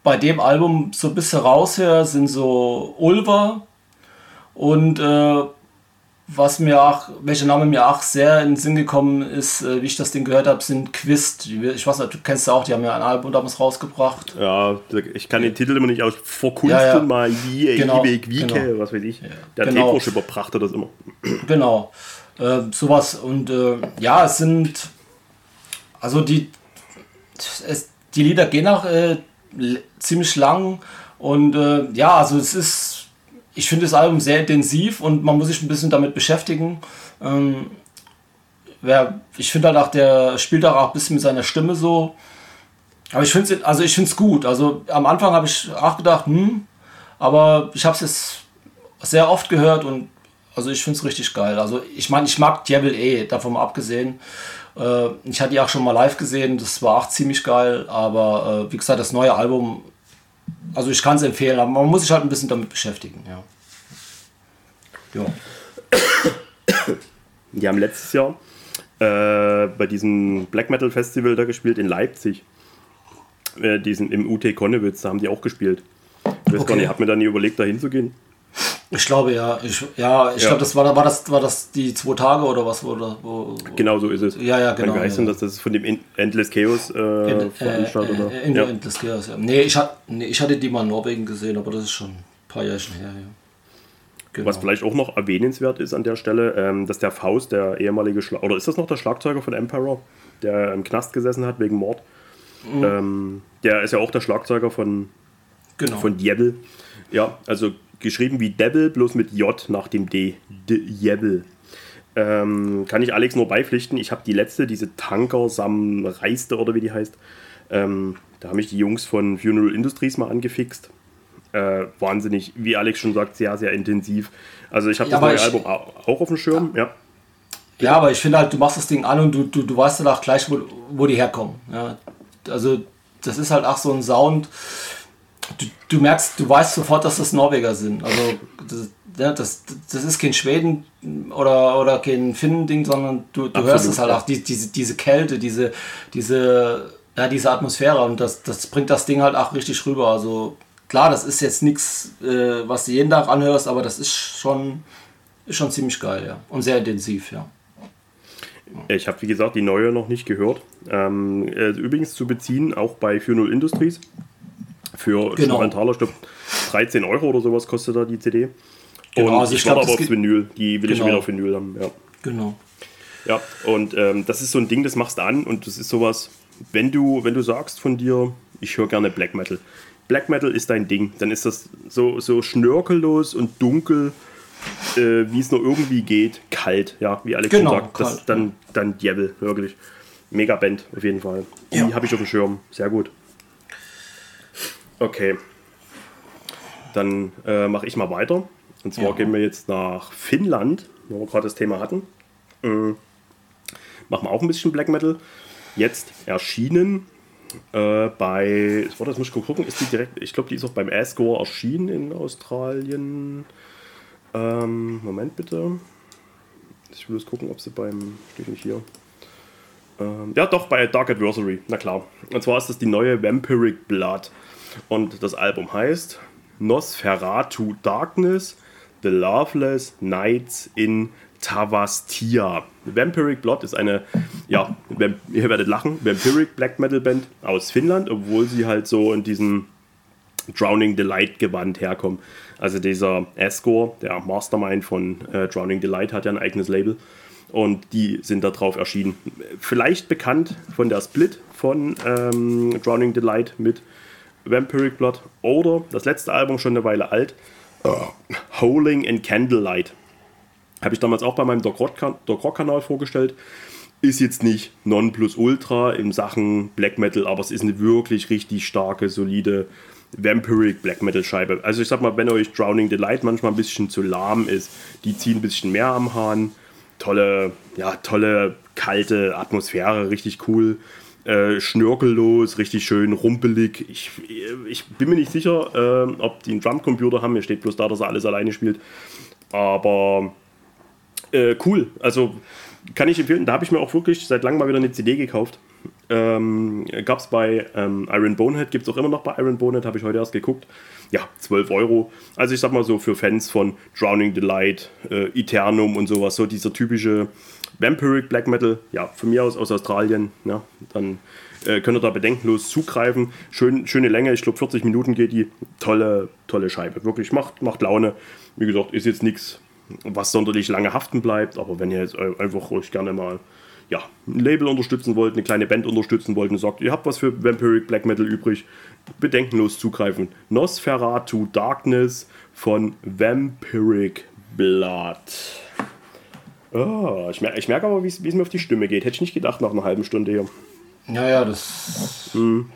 bei dem Album so ein bisschen raushöre, sind so Ulver. Und äh, was mir auch, welcher Name mir auch sehr in den Sinn gekommen ist, äh, wie ich das Ding gehört habe, sind Quist. Ich weiß nicht, du kennst ja auch, die haben ja ein Album damals rausgebracht. Ja, ich kann den Titel immer nicht aus. Vor Kunst ja, ja. mal wie, genau, Wieke, genau. was weiß ich. Der genau. Tekosch überbrachte das immer. Genau. Äh, sowas. Und äh, ja, es sind, also die, es, die Lieder gehen auch äh, ziemlich lang. Und äh, ja, also es ist, ich finde das Album sehr intensiv und man muss sich ein bisschen damit beschäftigen. Ähm, wer, ich finde halt auch, der spielt auch ein bisschen mit seiner Stimme so. Aber ich finde es also gut. Also am Anfang habe ich auch gedacht, hm, aber ich habe es jetzt sehr oft gehört und also ich finde es richtig geil. Also ich meine, ich mag Devil eh, davon mal abgesehen. Äh, ich hatte die auch schon mal live gesehen, das war auch ziemlich geil, aber äh, wie gesagt, das neue Album, also ich kann es empfehlen, aber man muss sich halt ein bisschen damit beschäftigen, ja. Ja. Die haben letztes Jahr äh, bei diesem Black Metal Festival da gespielt in Leipzig. Äh, diesen, Im UT Konnewitz, da haben die auch gespielt. Ich weiß okay. gar nicht, ich habe mir dann nie überlegt, da hinzugehen. Ich glaube ja. Ich, ja, ich ja. glaube, das war, war das war das die zwei Tage oder was wurde. Wo, genau so ist es. Ja, ja, genau. Kann ja, ja. dass das von dem Endless Chaos äh, veranstaltet äh, äh, ja. Endless Chaos, ja. Nee ich, hat, nee, ich hatte die mal in Norwegen gesehen, aber das ist schon ein paar Jahre her, ja. Genau. Was vielleicht auch noch erwähnenswert ist an der Stelle, ähm, dass der Faust, der ehemalige Schlag oder ist das noch der Schlagzeuger von Emperor, der im Knast gesessen hat wegen Mord? Mhm. Ähm, der ist ja auch der Schlagzeuger von, genau. von Diebel. Ja, also geschrieben wie Devil, bloß mit J nach dem D. Devil. Ähm, kann ich Alex nur beipflichten. Ich habe die letzte, diese Tanker Sam Reiste oder wie die heißt. Ähm, da haben mich die Jungs von Funeral Industries mal angefixt. Äh, wahnsinnig, wie Alex schon sagt, sehr, sehr intensiv. Also ich habe ja, das neue ich, Album auch auf dem Schirm, ja. Ja, aber ich finde halt, du machst das Ding an und du, du, du weißt dann auch gleich, wo, wo die herkommen. Ja. Also das ist halt auch so ein Sound, du, du, merkst, du weißt sofort, dass das Norweger sind. Also das, das, das ist kein Schweden oder, oder kein Finnen-Ding, sondern du, du hörst es halt auch, die, diese, diese Kälte, diese, diese, ja, diese Atmosphäre und das, das bringt das Ding halt auch richtig rüber. Also klar, das ist jetzt nichts, äh, was du jeden Tag anhörst, aber das ist schon, ist schon ziemlich geil, ja. Und sehr intensiv, ja. Ich habe, wie gesagt, die neue noch nicht gehört. Ähm, äh, übrigens zu beziehen, auch bei 4.0 Industries. Für genau. Taler, ich glaube 13 Euro oder sowas kostet da die CD. Genau, und also ich, ich warte aber aufs Vinyl. Die will genau. ich wieder auf Vinyl haben. Ja. Genau. Ja, und ähm, das ist so ein Ding, das machst du an und das ist sowas, wenn du, wenn du sagst von dir, ich höre gerne Black Metal. Black Metal ist dein Ding, dann ist das so, so schnörkellos und dunkel, äh, wie es nur irgendwie geht, kalt, ja, wie Alex genau, schon sagt. Das ist dann, dann Devil, wirklich. Mega Band auf jeden Fall. Die ja. habe ich auf dem Schirm, sehr gut. Okay. Dann äh, mache ich mal weiter. Und zwar ja. gehen wir jetzt nach Finnland, wo wir gerade das Thema hatten. Äh, machen wir auch ein bisschen Black Metal. Jetzt erschienen äh, bei, warte, das muss ich gucken, ist die direkt, ich glaube, die ist auch beim Ascore erschienen in Australien. Ähm, Moment bitte. Ich will jetzt gucken, ob sie beim, steht nicht hier. Ähm, ja, doch, bei Dark Adversary, na klar. Und zwar ist das die neue Vampiric Blood. Und das Album heißt Nosferatu Darkness, The Loveless Nights in Tavastia. Vampiric Blood ist eine, ja, ihr werdet lachen, Vampiric Black Metal Band aus Finnland, obwohl sie halt so in diesem Drowning Delight Gewand herkommen. Also dieser Ascore, der Mastermind von äh, Drowning Delight, hat ja ein eigenes Label und die sind da drauf erschienen. Vielleicht bekannt von der Split von ähm, Drowning Delight mit Vampiric Blood oder das letzte Album schon eine Weile alt, uh, Howling in Candlelight. Habe ich damals auch bei meinem Doc Rock-Kanal vorgestellt. Ist jetzt nicht Nonplusultra in Sachen Black Metal, aber es ist eine wirklich richtig starke, solide Vampiric Black Metal Scheibe. Also ich sag mal, wenn euch Drowning Delight manchmal ein bisschen zu lahm ist, die ziehen ein bisschen mehr am Hahn. Tolle, ja, tolle, kalte Atmosphäre, richtig cool. Äh, schnörkellos, richtig schön rumpelig. Ich, ich bin mir nicht sicher, äh, ob die einen Drumcomputer haben. Mir steht bloß da, dass er alles alleine spielt. Aber äh, cool. Also kann ich empfehlen. Da habe ich mir auch wirklich seit langem mal wieder eine CD gekauft. Ähm, Gab es bei ähm, Iron Bonehead, gibt es auch immer noch bei Iron Bonehead, habe ich heute erst geguckt. Ja, 12 Euro. Also ich sag mal so für Fans von Drowning Delight, äh, Eternum und sowas, so dieser typische Vampiric Black Metal, ja, von mir aus aus Australien, ja, dann äh, könnt ihr da bedenkenlos zugreifen. Schön, schöne Länge, ich glaube 40 Minuten geht die. Tolle, tolle Scheibe. Wirklich, macht, macht Laune. Wie gesagt, ist jetzt nichts was sonderlich lange haften bleibt. Aber wenn ihr jetzt einfach euch gerne mal ja, ein Label unterstützen wollt, eine kleine Band unterstützen wollt und sagt, ihr habt was für Vampiric Black Metal übrig, bedenkenlos zugreifen. Nosferatu Darkness von Vampiric Blood. Oh, ich, mer ich merke aber, wie es mir auf die Stimme geht. Hätte ich nicht gedacht nach einer halben Stunde hier. Ja, ja, das hm.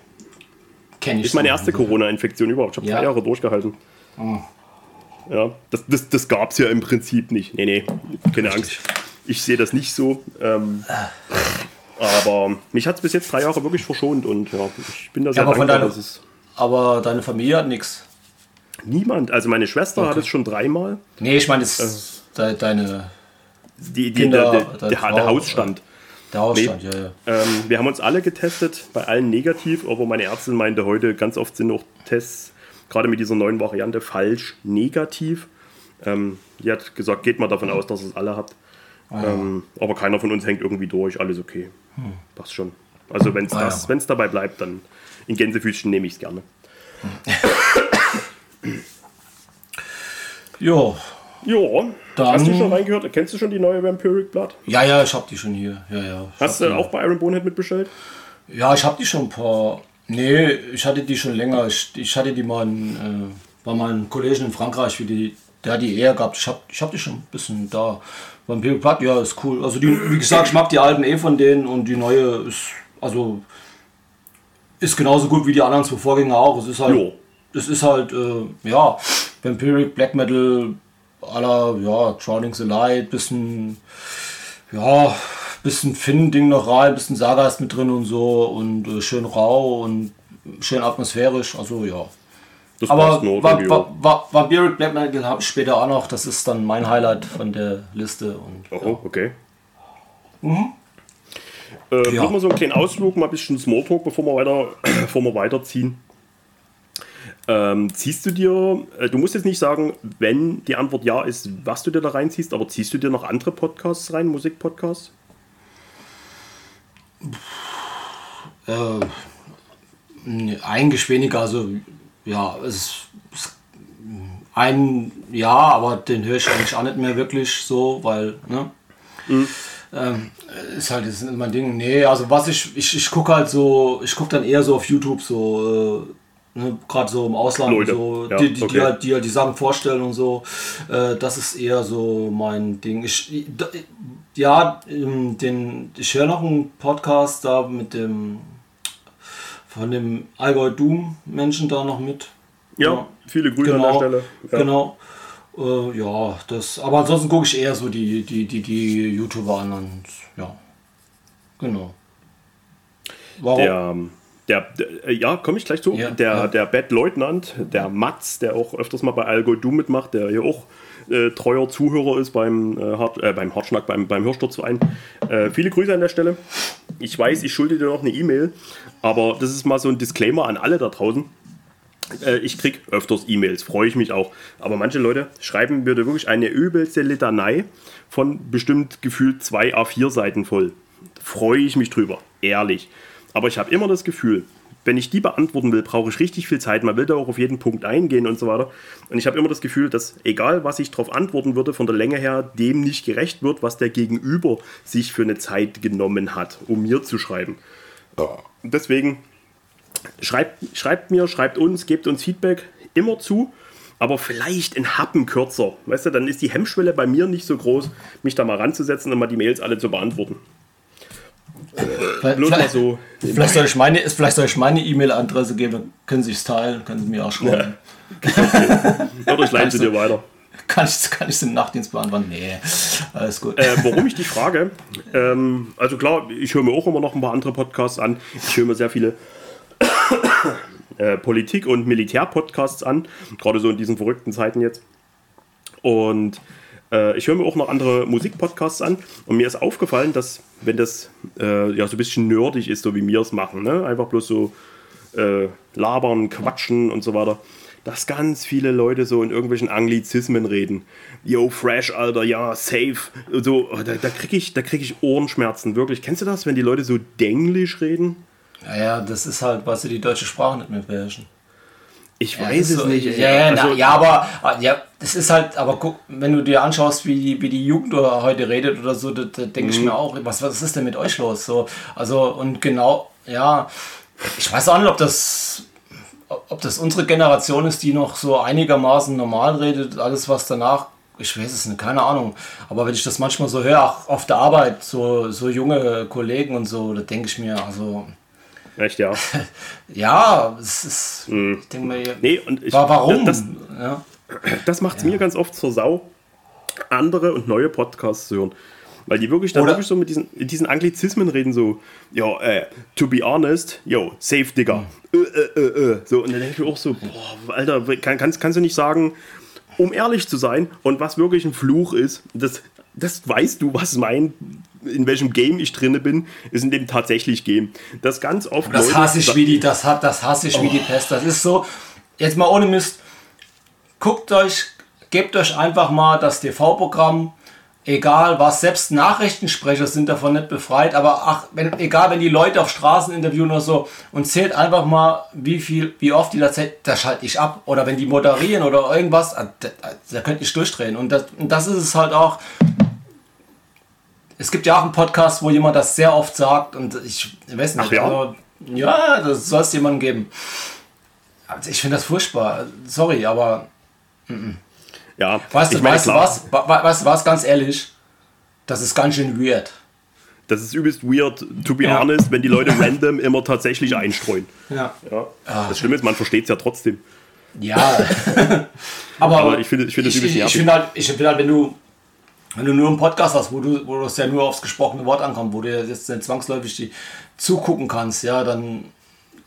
kenne ich. Ist meine erste Corona-Infektion überhaupt. Ich habe ja. drei Jahre durchgehalten. Oh. Ja, das, das, das gab es ja im Prinzip nicht. Nee, nee, keine Angst. Ich sehe das nicht so. Ähm, aber mich hat es bis jetzt drei Jahre wirklich verschont und ja, ich bin da sehr ja, aber dankbar, deiner, dass es. Aber deine Familie hat nichts. Niemand. Also meine Schwester okay. hat es schon dreimal. Nee, ich meine, äh, de, deine. Die, die, Kinder, der, der, der, der Hausstand. Der Hausstand, nee, ja, ja. Ähm, wir haben uns alle getestet, bei allen negativ, aber meine Ärztin meinte heute, ganz oft sind noch Tests gerade mit dieser neuen Variante falsch negativ. Ähm, die hat gesagt, geht mal davon aus, dass es alle habt. Ah, ja. ähm, aber keiner von uns hängt irgendwie durch, alles okay. Hm. Passt schon. Also wenn es ah, ja. dabei bleibt, dann in Gänsefüßchen nehme ich es gerne. Jo. Jo. Hast du schon reingehört? Kennst du schon die neue Vampiric Blood? Ja, ja, ich habe die schon hier. Ja, ja. Hast du auch bei Iron Bonehead mitbestellt? Ja, ich habe die schon ein paar Nee, ich hatte die schon länger. Ich, ich hatte die mal in, äh, bei meinen Kollegen in Frankreich, wie die, der hat die eher gehabt. Ich habe ich hab die schon ein bisschen da. Beim Black, ja, ist cool. Also die, wie gesagt, ich mag die alten eh von denen und die neue ist, also ist genauso gut wie die anderen zwei Vorgänger auch. Es ist halt, jo. es ist halt, äh, ja, Vampiric Black Metal aller, ja, Drowning the Light, bisschen, ja, bisschen Finn-Ding noch rein, bisschen Saga ist mit drin und so und äh, schön rau und schön atmosphärisch, also ja. Das Aber war, war, war, Vampiric Black Metal habe ich später auch noch, das ist dann mein Highlight von der Liste. Und, oh, ja. okay. Mhm. Äh, ja. Machen wir so einen kleinen Ausflug, mal ein bisschen Smalltalk, bevor wir, weiter, bevor wir weiterziehen. Ähm, ziehst du dir, äh, du musst jetzt nicht sagen, wenn die Antwort ja ist, was du dir da reinziehst, aber ziehst du dir noch andere Podcasts rein, Musikpodcasts? Äh, eigentlich weniger, also ja, es ist ein ja, aber den höre ich eigentlich auch nicht mehr wirklich so, weil, ne? Mhm. Ähm, ist halt ist mein Ding. Nee, also was ich, ich, ich gucke halt so, ich gucke dann eher so auf YouTube so, äh, ne, gerade so im Ausland Leute. so, ja, die, die, okay. die, halt, die halt die Sachen vorstellen und so. Äh, das ist eher so mein Ding. Ich, ja, ähm, den, ich höre noch einen Podcast da mit dem von dem Allgäu Doom Menschen da noch mit. Ja, ja. viele Grüße genau, an der Stelle. Ja. Genau. Äh, ja, das. Aber ansonsten gucke ich eher so die, die, die, die YouTuber an und ja. Genau. Warum? Der, der, der äh, ja, komme ich gleich zu. Ja, der, ja. der Bad Leutnant, der Mats, der auch öfters mal bei Algo Du mitmacht, der hier auch äh, treuer Zuhörer ist beim, äh, Hart, äh, beim Hartschnack, beim, beim Hörsturz-Verein. Äh, viele Grüße an der Stelle. Ich weiß, ich schulde dir noch eine E-Mail, aber das ist mal so ein Disclaimer an alle da draußen. Äh, ich kriege öfters E-Mails, freue ich mich auch. Aber manche Leute schreiben mir da wirklich eine übelste Litanei von bestimmt gefühlt zwei A4-Seiten voll. Freue ich mich drüber, ehrlich. Aber ich habe immer das Gefühl, wenn ich die beantworten will, brauche ich richtig viel Zeit. Man will da auch auf jeden Punkt eingehen und so weiter. Und ich habe immer das Gefühl, dass egal, was ich darauf antworten würde, von der Länge her dem nicht gerecht wird, was der Gegenüber sich für eine Zeit genommen hat, um mir zu schreiben. Deswegen schreibt, schreibt mir, schreibt uns, gebt uns Feedback immer zu. Aber vielleicht in Happen kürzer. Weißt du, dann ist die Hemmschwelle bei mir nicht so groß, mich da mal ranzusetzen und mal die Mails alle zu beantworten. Vielleicht, vielleicht, so vielleicht, soll ich meine, vielleicht soll ich meine E-Mail-Adresse geben, können Sie es teilen, können Sie mir auch schreiben. Ja. Oder ich leite sie dir weiter. Kann ich, kann ich es im Nachtdienst beantworten? Nee, alles gut. Äh, warum ich dich frage, ähm, also klar, ich höre mir auch immer noch ein paar andere Podcasts an. Ich höre mir sehr viele äh, Politik- und Militär-Podcasts an, gerade so in diesen verrückten Zeiten jetzt. Und äh, ich höre mir auch noch andere Musikpodcasts an und mir ist aufgefallen, dass wenn das äh, ja so ein bisschen nerdig ist, so wie wir es machen, ne? einfach bloß so äh, labern, quatschen und so weiter, dass ganz viele Leute so in irgendwelchen Anglizismen reden. Yo, fresh, Alter, ja, safe. So, oh, da, da kriege ich, krieg ich Ohrenschmerzen, wirklich. Kennst du das, wenn die Leute so denglisch reden? Naja, das ist halt, weil sie die deutsche Sprache nicht mehr beherrschen. Ich ja, weiß es so, nicht. Ja, ja, also, na, ja, aber ja, das ist halt, aber guck, wenn du dir anschaust, wie die, wie die Jugend heute redet oder so, da, da denke ich mhm. mir auch, was, was ist denn mit euch los? So, also, und genau, ja, ich weiß auch nicht, ob das, ob das unsere Generation ist, die noch so einigermaßen normal redet, alles was danach, ich weiß es nicht, keine Ahnung. Aber wenn ich das manchmal so höre, auch auf der Arbeit, so, so junge Kollegen und so, da denke ich mir, also, Echt, ja. ja, es ist. Mhm. Ich denke mal, nee, und ich, warum? Das, ja. das macht es ja. mir ganz oft zur Sau, andere und neue Podcasts zu hören. Weil die wirklich dann wirklich so mit diesen, diesen Anglizismen reden, so, ja, äh, to be honest, yo, safe Digger. Mhm. Äh, äh. So, und dann denke ich mir auch so, boah, Alter, kann, kannst, kannst du nicht sagen, um ehrlich zu sein und was wirklich ein Fluch ist, das, das weißt du, was mein in welchem Game ich drinne bin, ist in dem tatsächlich Game. Das ganz oft. Das hasse ich wie die, das hat, das hasse ich oh. wie die oh. Pest. Das ist so, jetzt mal ohne Mist, guckt euch, gebt euch einfach mal das TV-Programm, egal was, selbst Nachrichtensprecher sind davon nicht befreit, aber ach, wenn, egal wenn die Leute auf Straßen interviewen oder so und zählt einfach mal, wie viel, wie oft die da zählt, da schalte ich ab. Oder wenn die moderieren oder irgendwas, da, da, da könnt ich durchdrehen. Und das, und das ist es halt auch, es gibt ja auch einen Podcast, wo jemand das sehr oft sagt und ich weiß nicht. Ach ja? Also, ja, das soll es jemandem geben. Also ich finde das furchtbar. Sorry, aber. M -m. Ja, weißt du, weißt, du was, weißt du was, ganz ehrlich, das ist ganz schön weird. Das ist übelst weird, to be ja. honest, wenn die Leute random immer tatsächlich einstreuen. Ja. ja. Das Schlimme ist, man versteht es ja trotzdem. Ja. aber, aber, ich finde ich find das übelst Ich, ich finde halt, find halt, wenn du wenn du nur einen Podcast hast, wo du, wo es ja nur aufs gesprochene Wort ankommt, wo du jetzt nicht zwangsläufig die zugucken kannst, ja, dann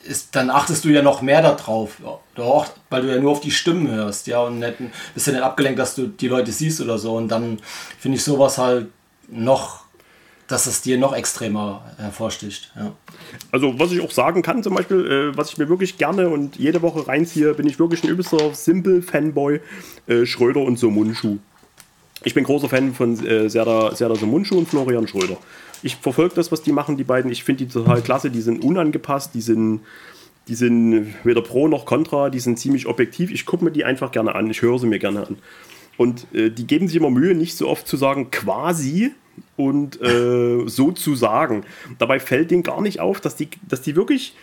ist, dann achtest du ja noch mehr darauf, ja, weil du ja nur auf die Stimmen hörst, ja, und nicht, bist ja nicht abgelenkt, dass du die Leute siehst oder so. Und dann finde ich sowas halt noch, dass es dir noch extremer hervorsticht. Ja. Also was ich auch sagen kann, zum Beispiel, äh, was ich mir wirklich gerne und jede Woche reinziehe, bin ich wirklich ein übelster Simple-Fanboy, äh, Schröder und so Mundschuh. Ich bin großer Fan von äh, Serdar, Serdar und Florian Schröder. Ich verfolge das, was die machen, die beiden. Ich finde die total klasse. Die sind unangepasst, die sind, die sind weder pro noch contra, die sind ziemlich objektiv. Ich gucke mir die einfach gerne an, ich höre sie mir gerne an. Und äh, die geben sich immer Mühe, nicht so oft zu sagen, quasi und äh, so zu sagen. Dabei fällt denen gar nicht auf, dass die, dass die wirklich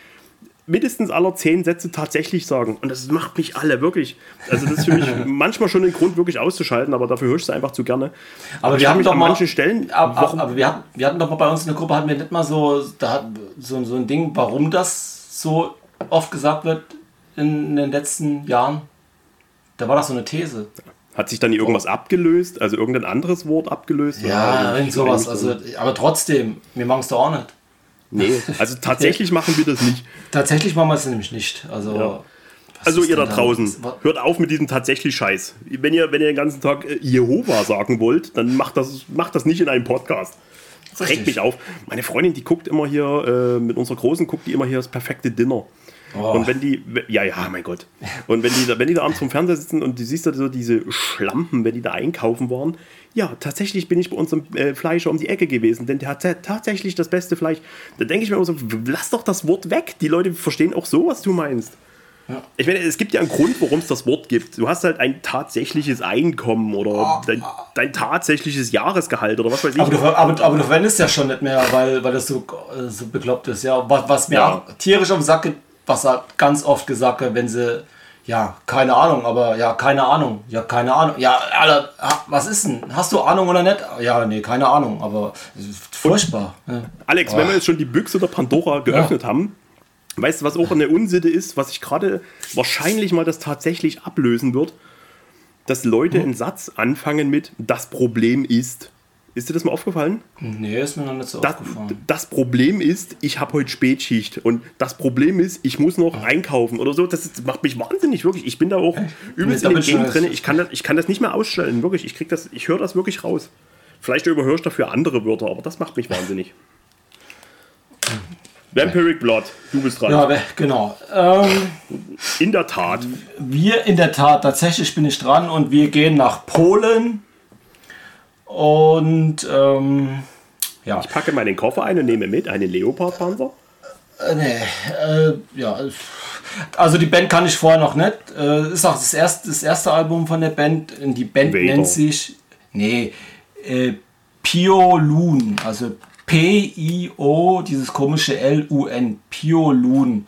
mindestens aller zehn Sätze tatsächlich sagen. Und das macht mich alle, wirklich. Also das ist für mich manchmal schon ein Grund, wirklich auszuschalten, aber dafür höre ich es einfach zu gerne. Aber, aber wir haben doch an manchen Stellen. Aber, aber, wir, hatten, wir hatten doch mal bei uns in der Gruppe, hatten wir nicht mal so, da, so, so ein Ding, warum das so oft gesagt wird in den letzten Jahren. Da war das so eine These. Hat sich dann irgendwas abgelöst, also irgendein anderes Wort abgelöst? Ja, irgend sowas. Also, aber trotzdem, wir machen es doch auch nicht. Nee, also tatsächlich machen wir das nicht. Tatsächlich machen wir es nämlich nicht. Also, Ja. Also ihr da draußen, hört auf mit diesem tatsächlich Scheiß. Wenn ihr, wenn ihr den ganzen Tag äh, Jehova sagen wollt, dann macht das, macht das nicht in einem Podcast. Das regt mich auf. Meine Freundin, die guckt immer hier, äh, mit unserer Großen guckt die immer hier das perfekte Dinner. Oh. Und wenn die, ja, ja, mein Gott. Und wenn die, da, wenn die da abends vom Fernseher sitzen und du siehst da so diese Schlampen, wenn die da einkaufen waren, ja, tatsächlich bin ich bei unserem äh, Fleischer um die Ecke gewesen, denn der hat ta- tatsächlich das beste Fleisch. Da denke ich mir immer so, lass doch das Wort weg. Die Leute verstehen auch so, was du meinst. Ja. Ich meine, es gibt ja einen Grund, warum es das Wort gibt. Du hast halt ein tatsächliches Einkommen oder dein, dein tatsächliches Jahresgehalt oder was weiß ich. Aber du, aber, aber du verwendest ja schon nicht mehr, weil, weil das so, äh, so bekloppt ist. Ja, was, was mir Ja. tierisch auf den Sack geht, was halt ganz oft gesagt wird, wenn sie, ja, keine Ahnung, aber ja, keine Ahnung, ja, keine Ahnung, ja, Alter, was ist denn? Hast du Ahnung oder nicht? Ja, nee, keine Ahnung, aber furchtbar. Ja. Alex, wenn wir jetzt schon die Büchse der Pandora geöffnet haben, weißt du, was auch eine Unsitte ist, was ich gerade wahrscheinlich mal das tatsächlich ablösen wird, dass Leute Hm. einen Satz anfangen mit das Problem ist. Ist dir das mal aufgefallen? Nee, ist mir noch nicht so Das, aufgefallen. das Problem ist, ich habe heute Spätschicht und das Problem ist, ich muss noch einkaufen oder so. Das, ist, macht mich wahnsinnig, wirklich. Ich bin da auch übelst da in dem Game drin. Ich kann, das, ich kann das nicht mehr ausstellen, wirklich. Ich krieg das, ich höre das wirklich raus. Vielleicht überhöre ich dafür andere Wörter, aber das macht mich wahnsinnig. Vampiric Blood, du bist dran. Ja, genau. Ähm, In der Tat. wir in der Tat, tatsächlich bin ich dran und wir gehen nach Polen. Und ähm, ja, Ich packe meinen Koffer ein und nehme mit einen Leopardpanzer. Äh, nee, äh, ja. Also die Band kann ich vorher noch nicht. Äh, ist auch das erste, das erste Album von der Band. Die Band Vader. nennt sich. Nee, äh, Piolun. Also P-I-O, dieses komische L-U-N. Piolun.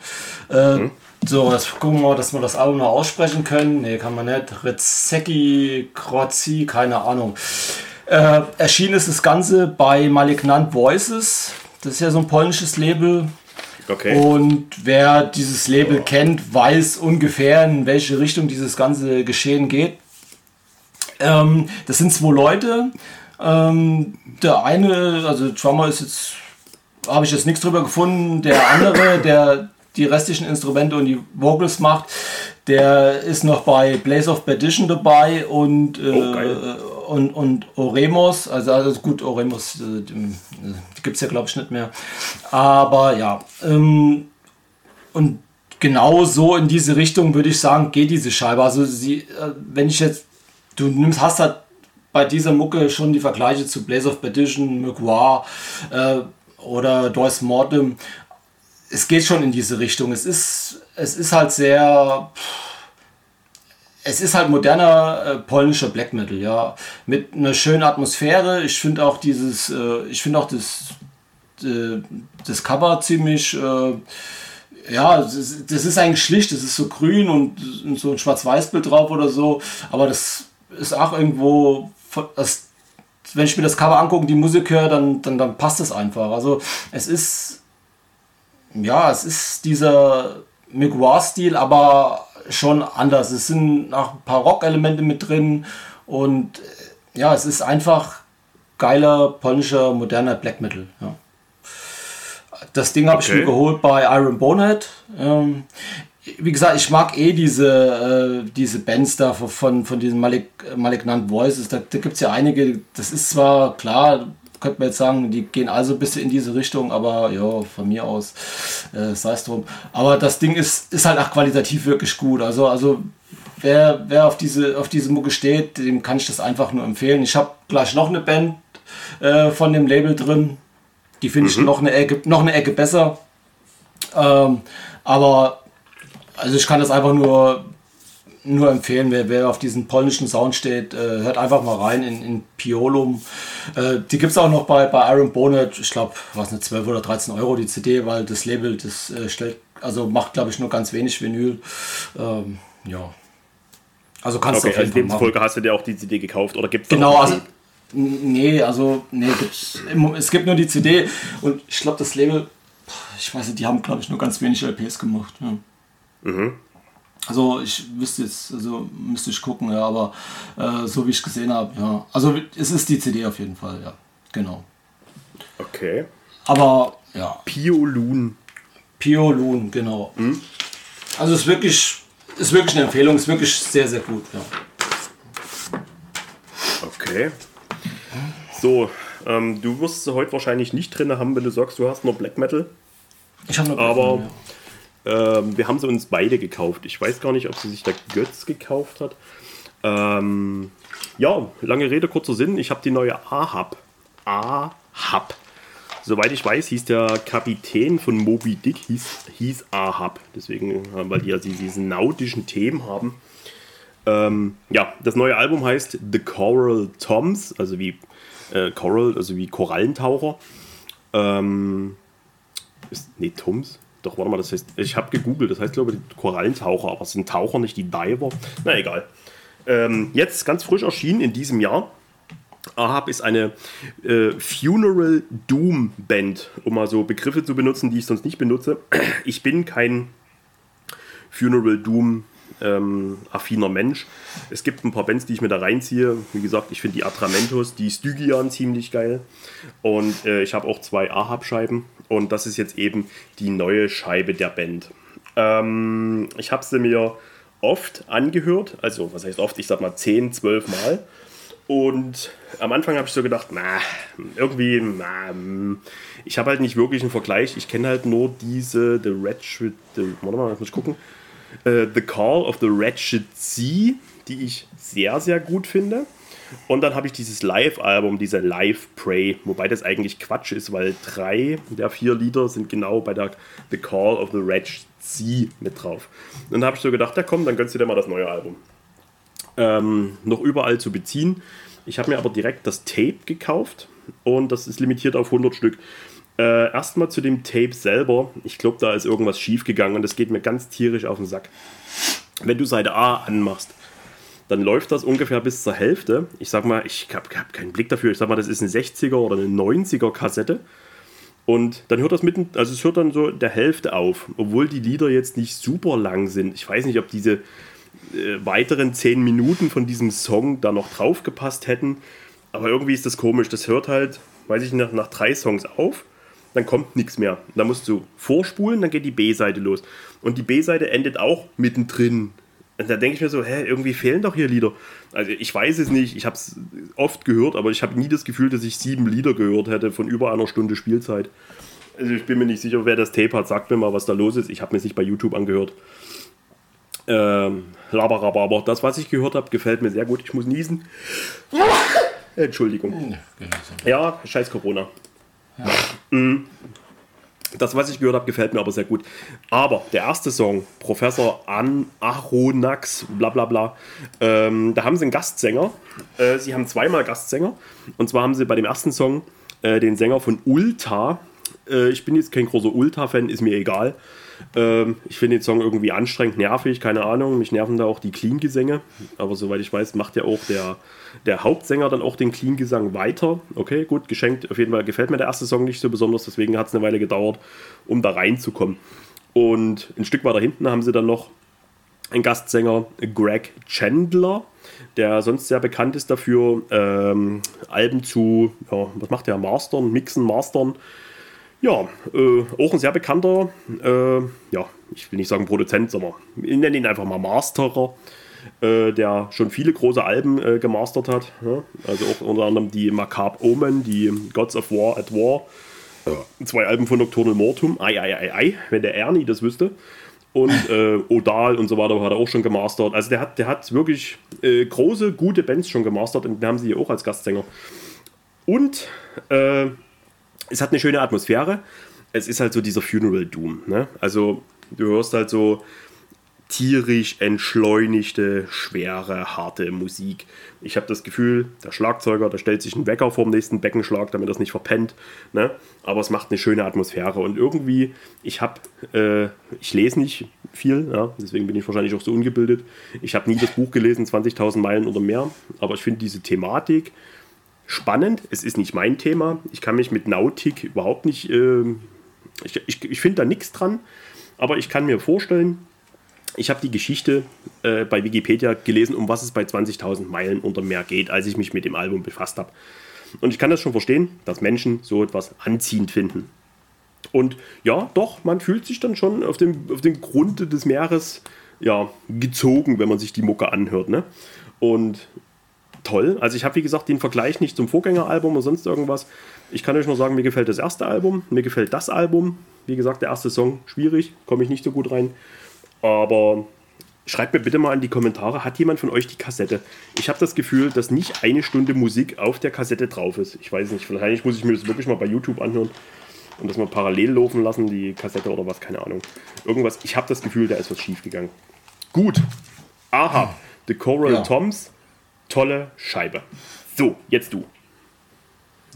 Äh, So, jetzt gucken wir mal, dass wir das Album noch aussprechen können. Nee, kann man nicht. Rezeki, Krozi, keine Ahnung. Äh, erschienen ist das Ganze bei Malignant Voices. Das ist ja so ein polnisches Label. Okay. Und wer dieses Label kennt, weiß ungefähr, in welche Richtung dieses ganze Geschehen geht. Ähm, das sind zwei Leute. Ähm, der eine, also Drummer ist jetzt, habe ich jetzt nichts drüber gefunden. Der andere, der die restlichen Instrumente und die Vocals macht, der ist noch bei Blaze of Perdition dabei und, äh, Oh. Und, und Oremos. Also, also gut, Oremos äh, die gibt es ja glaube ich nicht mehr. Aber ja, ähm, und genau so in diese Richtung würde ich sagen, geht diese Scheibe. Also sie, äh, wenn ich jetzt, du nimmst, hast halt bei dieser Mucke schon die Vergleiche zu Blaze of Perdition, Mugwar äh, oder Dois Mortem. Es geht schon in diese Richtung. Es ist, es ist halt sehr, es ist halt moderner äh, polnischer Black Metal, ja, mit einer schönen Atmosphäre. Ich finde auch dieses, äh, ich finde auch das, äh, das Cover ziemlich, äh, ja, das ist, das ist eigentlich schlicht. Das ist so grün und, und so ein Schwarz-Weiß-Bild drauf oder so, aber das ist auch irgendwo, das, wenn ich mir das Cover angucke, und die Musik höre, dann, dann, dann passt es einfach. Also es ist, ja, es ist dieser Miguar-Stil, aber schon anders. Es sind auch ein paar Rock-Elemente mit drin und äh, ja, es ist einfach geiler polnischer moderner Black Metal. Ja. Das Ding habe ich Okay. mir geholt bei Iron Bonehead. Ähm, wie gesagt, ich mag eh diese, äh, diese Bands da von, von diesen Malik, Malignant Voices. Da, da gibt es ja einige, das ist zwar klar, könnte man jetzt sagen, die gehen also ein bisschen in diese Richtung, aber ja, von mir aus äh, sei es drum. Aber das Ding ist, ist halt auch qualitativ wirklich gut. Also, also wer, wer auf, diese, auf diese Mucke steht, dem kann ich das einfach nur empfehlen. Ich habe gleich noch eine Band äh, von dem Label drin. Die finde ich noch eine Ecke, noch eine Ecke besser. Ähm, aber also ich kann das einfach nur, nur empfehlen, wer, wer auf diesen polnischen Sound steht, äh, hört einfach mal rein in, in Piolum. Äh, die gibt es auch noch bei, bei Iron Bonnet, ich glaube, was eine 12 oder 13 Euro die CD, weil das Label, das äh, stellt, also macht glaube ich nur ganz wenig Vinyl. Ähm, ja. Also kannst Okay, du auf also jeden machen. demzufolge hast du dir auch die CD gekauft oder gibt es Genau, also. Nee, also, nee, es gibt nur die CD und ich glaube, das Label, ich weiß nicht, die haben, glaube ich, nur ganz wenig LPs gemacht. Ja. Also ich wüsste jetzt, also müsste ich gucken, ja, aber äh, so wie ich gesehen habe, ja. Also es ist die CD auf jeden Fall, ja. Genau. Okay. Aber ja. Piolun. Piolun, genau. Hm? Also es ist wirklich, ist wirklich eine Empfehlung, ist wirklich sehr, sehr gut, ja. Okay. So, ähm, du wirst sie heute wahrscheinlich nicht drin haben, wenn du sagst, du hast nur Black Metal. Ich habe nur Aber Metal, ja. Ähm, wir haben sie uns beide gekauft. Ich weiß gar nicht, ob sie sich der Götz gekauft hat. Ähm, ja, lange Rede, kurzer Sinn. Ich habe die neue Ahab. Ahab. Soweit ich weiß, hieß der Kapitän von Moby Dick, hieß, hieß Ahab. Deswegen, äh, weil die ja diese nautischen Themen haben. Ähm, ja, das neue Album heißt The Coral Toms, also wie äh, Coral, also wie Korallentaucher. Ähm, ist, nee, Toms? Doch, warte mal, das heißt, ich habe gegoogelt, das heißt, glaube ich, Korallentaucher, aber es sind Taucher, nicht die Diver. Na egal. Ähm, jetzt ganz frisch erschienen in diesem Jahr. Ahab ist eine äh, Funeral Doom Band, um mal so Begriffe zu benutzen, die ich sonst nicht benutze. Ich bin kein Funeral Doom ähm, affiner Mensch. Es gibt ein paar Bands, die ich mir da reinziehe. Wie gesagt, ich finde die Atramentos, die Stygian ziemlich geil. Und äh, ich habe auch zwei Ahab-Scheiben. Und das ist jetzt eben die neue Scheibe der Band. Ähm, ich habe sie mir oft angehört. Also, was heißt oft? Ich sag mal 10, 12 Mal. Und am Anfang habe ich so gedacht, na, irgendwie, na, ich habe halt nicht wirklich einen Vergleich. Ich kenne halt nur diese, The Wretched, the, warte mal, muss ich gucken. Uh, the Call of the Wretched Sea, die ich sehr, sehr gut finde. Und dann habe ich dieses Live-Album, diese Live Pray, wobei das eigentlich Quatsch ist, weil drei der vier Lieder sind genau bei der The Call of the Wretched Sea mit drauf. Und dann habe ich so gedacht, ja komm, dann gönnst du dir mal das neue Album ähm, noch überall zu beziehen. Ich habe mir aber direkt das Tape gekauft und das ist limitiert auf 100 Stück. Äh, Erstmal zu dem Tape selber. Ich glaube, da ist irgendwas schief gegangen und das geht mir ganz tierisch auf den Sack. Wenn du Seite A anmachst, dann läuft das ungefähr bis zur Hälfte. Ich sag mal, ich habe hab keinen Blick dafür. Ich sag mal, das ist eine 60er oder eine 90er Kassette. Und dann hört das mitten, also es hört dann so der Hälfte auf, obwohl die Lieder jetzt nicht super lang sind. Ich weiß nicht, ob diese äh, weiteren zehn Minuten von diesem Song da noch draufgepasst hätten. Aber irgendwie ist das komisch. Das hört halt, weiß ich nicht, nach drei Songs auf. Dann kommt nichts mehr. Da musst du vorspulen, dann geht die B-Seite los. Und die B-Seite endet auch mittendrin. Und da denke ich mir so, hä, irgendwie fehlen doch hier Lieder. Also ich weiß es nicht, ich habe es oft gehört, aber ich habe nie das Gefühl, dass ich sieben Lieder gehört hätte von über einer Stunde Spielzeit. Also ich bin mir nicht sicher, wer das Tape hat, sagt mir mal, was da los ist. Ich habe mir es nicht bei YouTube angehört. Ähm, Laberabber, aber das, was ich gehört habe, gefällt mir sehr gut. Ich muss niesen. Entschuldigung. Ja, scheiß Corona. Ja. Mhm. Das, was ich gehört habe, gefällt mir aber sehr gut. Aber der erste Song, Professor An Aronax, bla bla bla, ähm, da haben sie einen Gastsänger. Äh, sie haben zweimal Gastsänger. Und zwar haben sie bei dem ersten Song äh, den Sänger von Ulta. Äh, ich bin jetzt kein großer Ulta-Fan, ist mir egal. Ähm, ich finde den Song irgendwie anstrengend, nervig, keine Ahnung. Mich nerven da auch die Clean-Gesänge. Aber soweit ich weiß, macht ja auch der, der Hauptsänger dann auch den Clean-Gesang weiter. Okay, gut, geschenkt. Auf jeden Fall gefällt mir der erste Song nicht so besonders, deswegen hat es eine Weile gedauert, um da reinzukommen. Und ein Stück weiter hinten haben sie dann noch einen Gastsänger, Greg Chandler, der sonst sehr bekannt ist dafür, ähm, Alben zu, ja, was macht der, Mastern, Mixen, Mastern ja, äh, auch ein sehr bekannter, äh, ja, ich will nicht sagen Produzent, sondern ich nenne ihn einfach mal Masterer, äh, der schon viele große Alben äh, gemastert hat. Ja? Also auch unter anderem die Macabre Omen, die Gods of War at War, zwei Alben von Nocturnal Mortum, ei, ei, ei, ei, wenn der Ernie das wüsste. Und äh, Odal und so weiter hat er auch schon gemastert. Also der hat, der hat wirklich äh, große, gute Bands schon gemastert und den haben sie hier auch als Gastsänger. Und es hat eine schöne Atmosphäre. Es ist halt so dieser Funeral Doom. Ne? Also du hörst halt so tierisch entschleunigte, schwere, harte Musik. Ich habe das Gefühl, der Schlagzeuger, der stellt sich einen Wecker vor dem nächsten Beckenschlag, damit er es nicht verpennt. Ne? Aber es macht eine schöne Atmosphäre. Und irgendwie, ich habe, äh, ich lese nicht viel, ja? deswegen bin ich wahrscheinlich auch so ungebildet. Ich habe nie das Buch gelesen, 20.000 Meilen oder mehr. Aber ich finde diese Thematik, spannend. Es ist nicht mein Thema. Ich kann mich mit Nautik überhaupt nicht. Äh, ich ich, ich finde da nichts dran. Aber ich kann mir vorstellen, ich habe die Geschichte äh, bei Wikipedia gelesen, um was es bei 20.000 Meilen unter Meer geht, als ich mich mit dem Album befasst habe. Und ich kann das schon verstehen, dass Menschen so etwas anziehend finden. Und ja, doch, man fühlt sich dann schon auf dem, auf den Grund des Meeres ja, gezogen, wenn man sich die Mucke anhört. Ne? Und toll. Also ich habe, wie gesagt, den Vergleich nicht zum Vorgängeralbum oder sonst irgendwas. Ich kann euch nur sagen, mir gefällt das erste Album, mir gefällt das Album. Wie gesagt, der erste Song schwierig, komme ich nicht so gut rein. Aber schreibt mir bitte mal in die Kommentare, hat jemand von euch die Kassette? Ich habe das Gefühl, dass nicht eine Stunde Musik auf der Kassette drauf ist. Ich weiß nicht, wahrscheinlich muss ich mir das wirklich mal bei YouTube anhören und das mal parallel laufen lassen, die Kassette oder was, keine Ahnung. Irgendwas, ich habe das Gefühl, da ist was schief gegangen. Gut. Aha, The Coral ja. Toms, tolle Scheibe. So, jetzt du.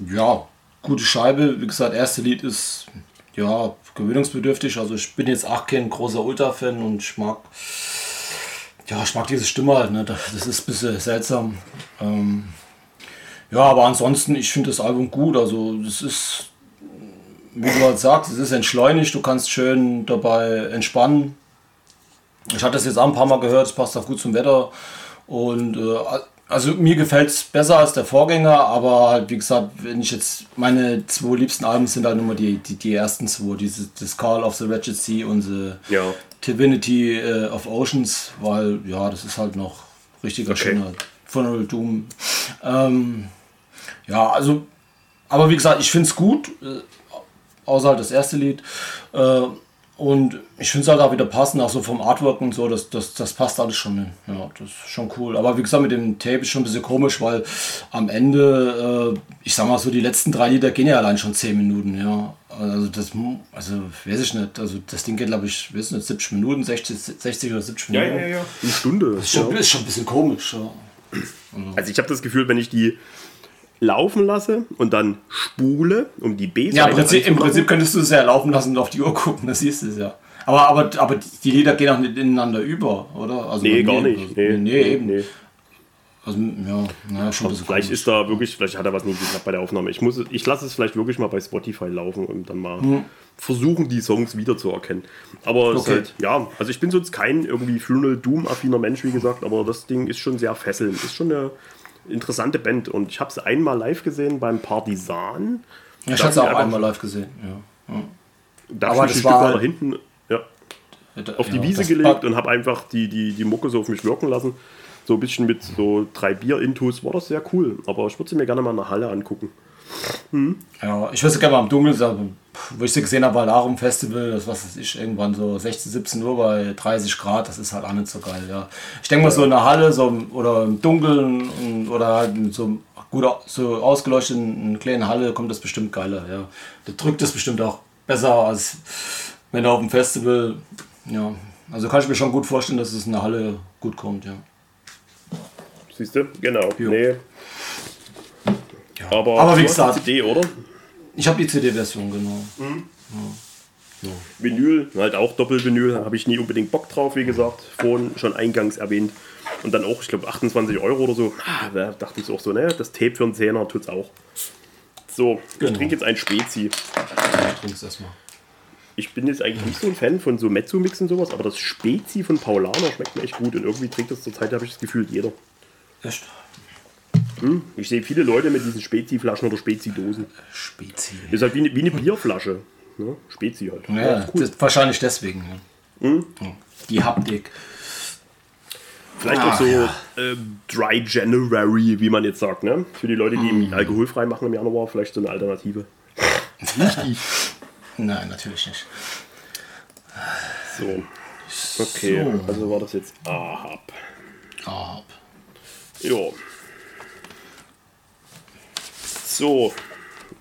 Ja, gute Scheibe. Wie gesagt, erste Lied ist ja gewöhnungsbedürftig. Also ich bin jetzt auch kein großer Ultra-Fan und ich mag ja, ich mag diese Stimme halt. Ne? Das ist ein bisschen seltsam. Ähm, ja, aber ansonsten, ich finde das Album gut. Also das ist, wie du halt sagst, es ist entschleunigt. Du kannst schön dabei entspannen. Ich hatte das jetzt auch ein paar Mal gehört. Es passt auch gut zum Wetter. Und äh, also mir gefällt es besser als der Vorgänger, aber halt, wie gesagt, wenn ich jetzt meine zwei liebsten Alben sind halt immer die, die, die ersten zwei, dieses das Call of the Wretched Sea und the ja. Divinity äh, of Oceans, weil ja, das ist halt noch richtiger okay. schöner Funeral Doom. Ähm, ja, also, aber wie gesagt, ich finde es gut, äh, außer halt das erste Lied. Äh, und ich finde es halt auch wieder passend, auch so vom Artwork und so, das, das, das passt alles schon. Ja, das ist schon cool. Aber wie gesagt, mit dem Tape ist schon ein bisschen komisch, weil am Ende, äh, ich sag mal so, die letzten drei Lieder gehen ja allein schon 10 Minuten, ja. Also das, also weiß ich nicht, also das Ding geht glaube ich, weiß nicht, 70 Minuten, 60, 60 oder 70 Minuten. Ja, ja, ja, eine Stunde. Das ist schon, ist schon ein bisschen komisch, ja. Also, also ich habe das Gefühl, wenn ich die laufen lasse und dann spule, um die B-Seite Ja, im Prinzip, im Prinzip könntest du es ja laufen lassen und auf die Uhr gucken, das siehst du es ja. Aber, aber, aber die Lieder gehen auch nicht ineinander über, oder? Also nee, gar nicht. Nee, nee, nee eben. Nee. Also, ja, naja, schon also vielleicht ist da wirklich, vielleicht hat er was nicht geklappt bei der Aufnahme. Ich, muss, ich lasse es vielleicht wirklich mal bei Spotify laufen und dann mal hm. versuchen, die Songs wiederzuerkennen. Aber okay. halt, ja, also ich bin sonst kein irgendwie Funeral Doom-affiner Mensch, wie gesagt, aber das Ding ist schon sehr fesselnd. Ist schon eine interessante Band. Und ich habe es einmal live gesehen beim Partisan. Ja, ich habe es auch einmal live gesehen. Ja. ja. Da Aber das war da hinten ja, auf die Wiese gelegt und habe einfach die, die, die Mucke so auf mich wirken lassen. So ein bisschen mit so drei Bier-Intus war das sehr cool. Aber ich würde sie mir gerne mal in der Halle angucken. Hm. Ja, ich würde gerne mal im Dunkeln sagen, wo ich sie gesehen habe, war Larum Festival, das was weiß ich, irgendwann so 16, 17 Uhr bei 30 Grad, das ist halt auch nicht so geil, ja. Ich denke mal so in der Halle so, oder im Dunkeln oder halt mit so gut so ausgeleuchteten kleinen Halle kommt das bestimmt geiler, ja. Da drückt es bestimmt auch besser als wenn du auf dem Festival, ja. Also kann ich mir schon gut vorstellen, dass es in der Halle gut kommt, ja. Siehst du? Genau. Jo. Nee. Ja. Aber, Aber wie gesagt, CD, oder? Ich habe die CD-Version, genau. Mhm. Ja. Ja. Vinyl, halt auch Doppelvinyl, habe ich nie unbedingt Bock drauf, wie gesagt, vorhin schon eingangs erwähnt. Und dann auch, ich glaube, 28 Euro oder so. Ah, da dachte ich auch so, ne, das Tape für einen Zehner tut es auch. So, genau. ich trinke jetzt ein Spezi. Ja, trink's erstmal. Ich bin jetzt eigentlich nicht so ein Fan von so Mezzo-Mix und sowas, aber das Spezi von Paulaner schmeckt mir echt gut und irgendwie trinkt das zurzeit, habe ich das Gefühl, jeder. Echt? Hm? Ich sehe viele Leute mit diesen Spezi-Flaschen oder Spezi-Dosen. Spezi. Ist halt wie eine, wie eine Bierflasche. Ne? Spezi halt. Ja, ja cool. wahrscheinlich deswegen. Ne? Hm? Die Haptik. Vielleicht Ach, auch so ja. äh, Dry January, wie man jetzt sagt. Ne? Für die Leute, die mm. alkoholfrei machen im Januar, vielleicht so eine Alternative. Nein, natürlich nicht. So. Okay, so. also war das jetzt Ahab. Ahab. Jo. So.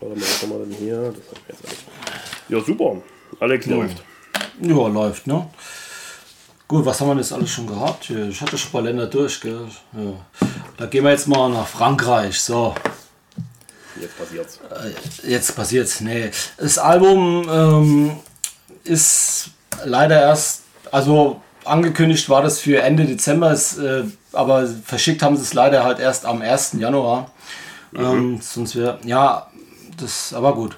Warte mal, was haben wir denn hier? Das jetzt alles. Ja, super. Alex ja. läuft. Ja, läuft, ne? Gut, was haben wir jetzt alles schon gehabt? Ich hatte schon ein paar Länder durch, gell? Ja. Da gehen wir jetzt mal nach Frankreich. So. Jetzt passiert's. Äh, jetzt passiert's. Nee. Das Album ähm, ist leider erst, also angekündigt war das für Ende Dezember, ist, äh, aber verschickt haben sie es leider halt erst am 1. Januar. Mhm. Ähm, sonst wäre, ja, das, aber gut.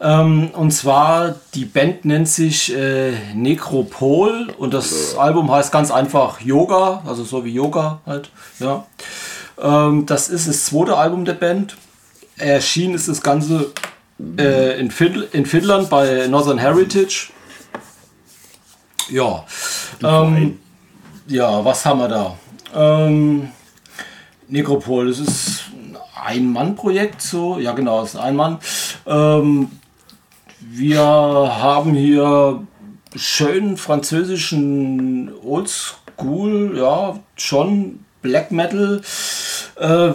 Ähm, und zwar, die Band nennt sich äh, Necropol und das Album heißt ganz einfach Yoga, also so wie Yoga halt. Ja. Ähm, das ist das zweite Album der Band. Erschienen ist das Ganze äh, in, Fid in Finnland bei Northern Heritage. Ja. Ähm, ja, was haben wir da? Ähm, Necropol, das ist ein Mann-Projekt, so, ja genau, das ist ein Mann. Ähm, wir haben hier schönen französischen Oldschool, ja, schon Black Metal. Äh,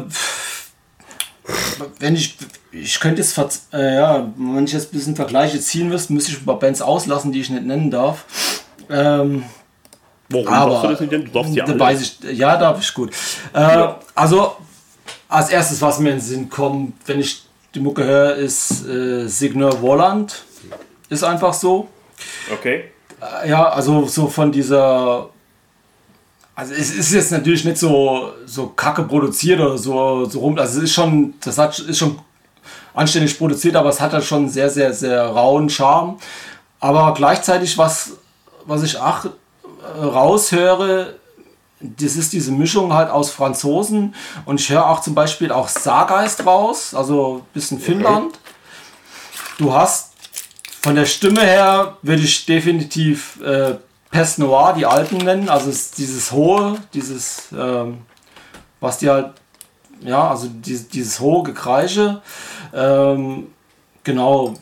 wenn ich, ich könnte jetzt, äh, ja, wenn ich jetzt ein bisschen Vergleiche ziehen müsste, müsste ich ein paar Bands auslassen, die ich nicht nennen darf. Ähm, Warum aber, darfst du das nicht denn? Du darfst ja da weiß ich, ja, darf ich gut. Äh, Ja. Also, als erstes, was mir in den Sinn kommt, wenn ich die Mucke höre, ist äh, Signor Walland. Ist einfach so. Okay. Äh, Ja, also so von dieser. Also es ist jetzt natürlich nicht so, so kacke produziert oder so, so rum. Also es ist schon, das hat, ist schon anständig produziert, aber es hat halt schon sehr, sehr, sehr rauen Charme. Aber gleichzeitig, was, was ich auch äh, raushöre, das ist diese Mischung halt aus Franzosen und ich höre auch zum Beispiel auch Stargeist raus, also ein bisschen Finnland. Du hast von der Stimme her würde ich definitiv äh, Pest Noir, die Alten nennen, also dieses hohe, dieses, ähm, was die halt, ja, also dieses, dieses hohe Gekreische. Ähm, genau,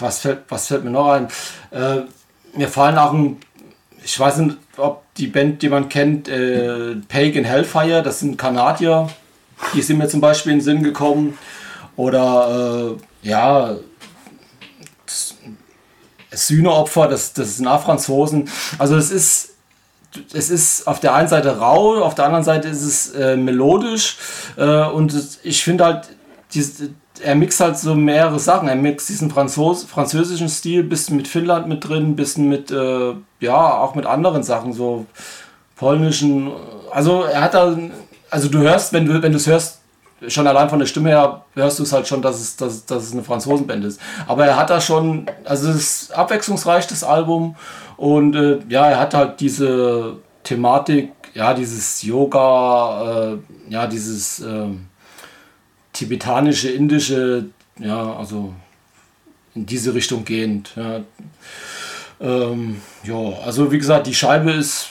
was fällt, was fällt mir noch ein? Äh, mir fallen auch ein, ich weiß nicht, ob die Band, die man kennt, äh, Pagan Hellfire, das sind Kanadier, die sind mir zum Beispiel in den Sinn gekommen. Oder äh, ja, Sühneopfer, das, das sind auch Franzosen. Also es ist, es ist auf der einen Seite rau, auf der anderen Seite ist es äh, melodisch äh, und ich finde halt, dies, er mixt halt so mehrere Sachen. Er mixt diesen Franzos, französischen Stil, bisschen mit Finnland mit drin, bisschen mit, äh, ja, auch mit anderen Sachen, so polnischen. Also er hat da, also du hörst, wenn du es hörst, schon allein von der Stimme her hörst du es halt schon, dass es, dass, dass es eine Franzosenband ist. Aber er hat da schon, also es ist abwechslungsreich, das Album. Und äh, ja, er hat halt diese Thematik, ja, dieses Yoga, äh, ja, dieses äh, tibetanische, indische, ja, also in diese Richtung gehend. Ja. Ähm, ja, also wie gesagt, die Scheibe ist,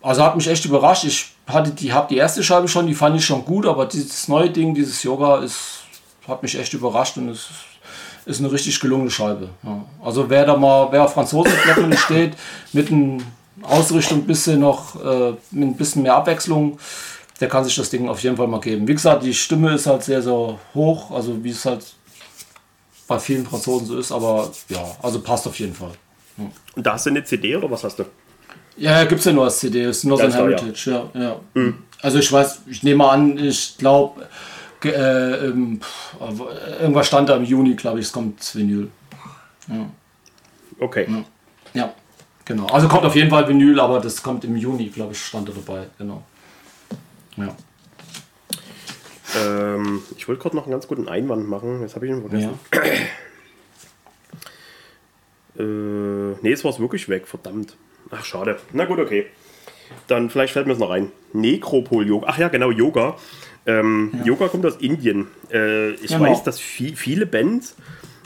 also hat mich echt überrascht. Ich hatte die, habe die erste Scheibe schon, die fand ich schon gut, aber dieses neue Ding, dieses Yoga, ist, hat mich echt überrascht und es ist eine richtig gelungene Scheibe. Ja. Also wer da mal, wer auf Franzosenblättern steht, mit einer Ausrichtung bisschen noch, äh, mit ein bisschen mehr Abwechslung, der kann sich das Ding auf jeden Fall mal geben. Wie gesagt, die Stimme ist halt sehr, sehr hoch, also wie es halt bei vielen Franzosen so ist, aber ja, also passt auf jeden Fall. Und da hast du eine CD oder was hast du? Ja, gibt es ja nur als CD, ist Ganz klar, ja. Heritage, ja. ja, Also ich weiß, ich nehme an, ich glaube, äh, ähm, irgendwas stand da im Juni, glaube ich, es kommt Vinyl. Okay. Ja, genau. Also kommt auf jeden Fall Vinyl, aber das kommt im Juni, glaube ich, stand da dabei, genau. Ja. Ähm, ich wollte gerade noch einen ganz guten Einwand machen. Jetzt habe ich ihn vergessen. ja. Äh, nee, es war wirklich weg, verdammt. Ach, schade. Na gut, okay. Dann vielleicht fällt mir es noch ein. Nekropol-Yoga. Ach ja, genau, Yoga. Ähm, Yoga kommt aus Indien. Äh, ich Genau. weiß, dass vi viele Bands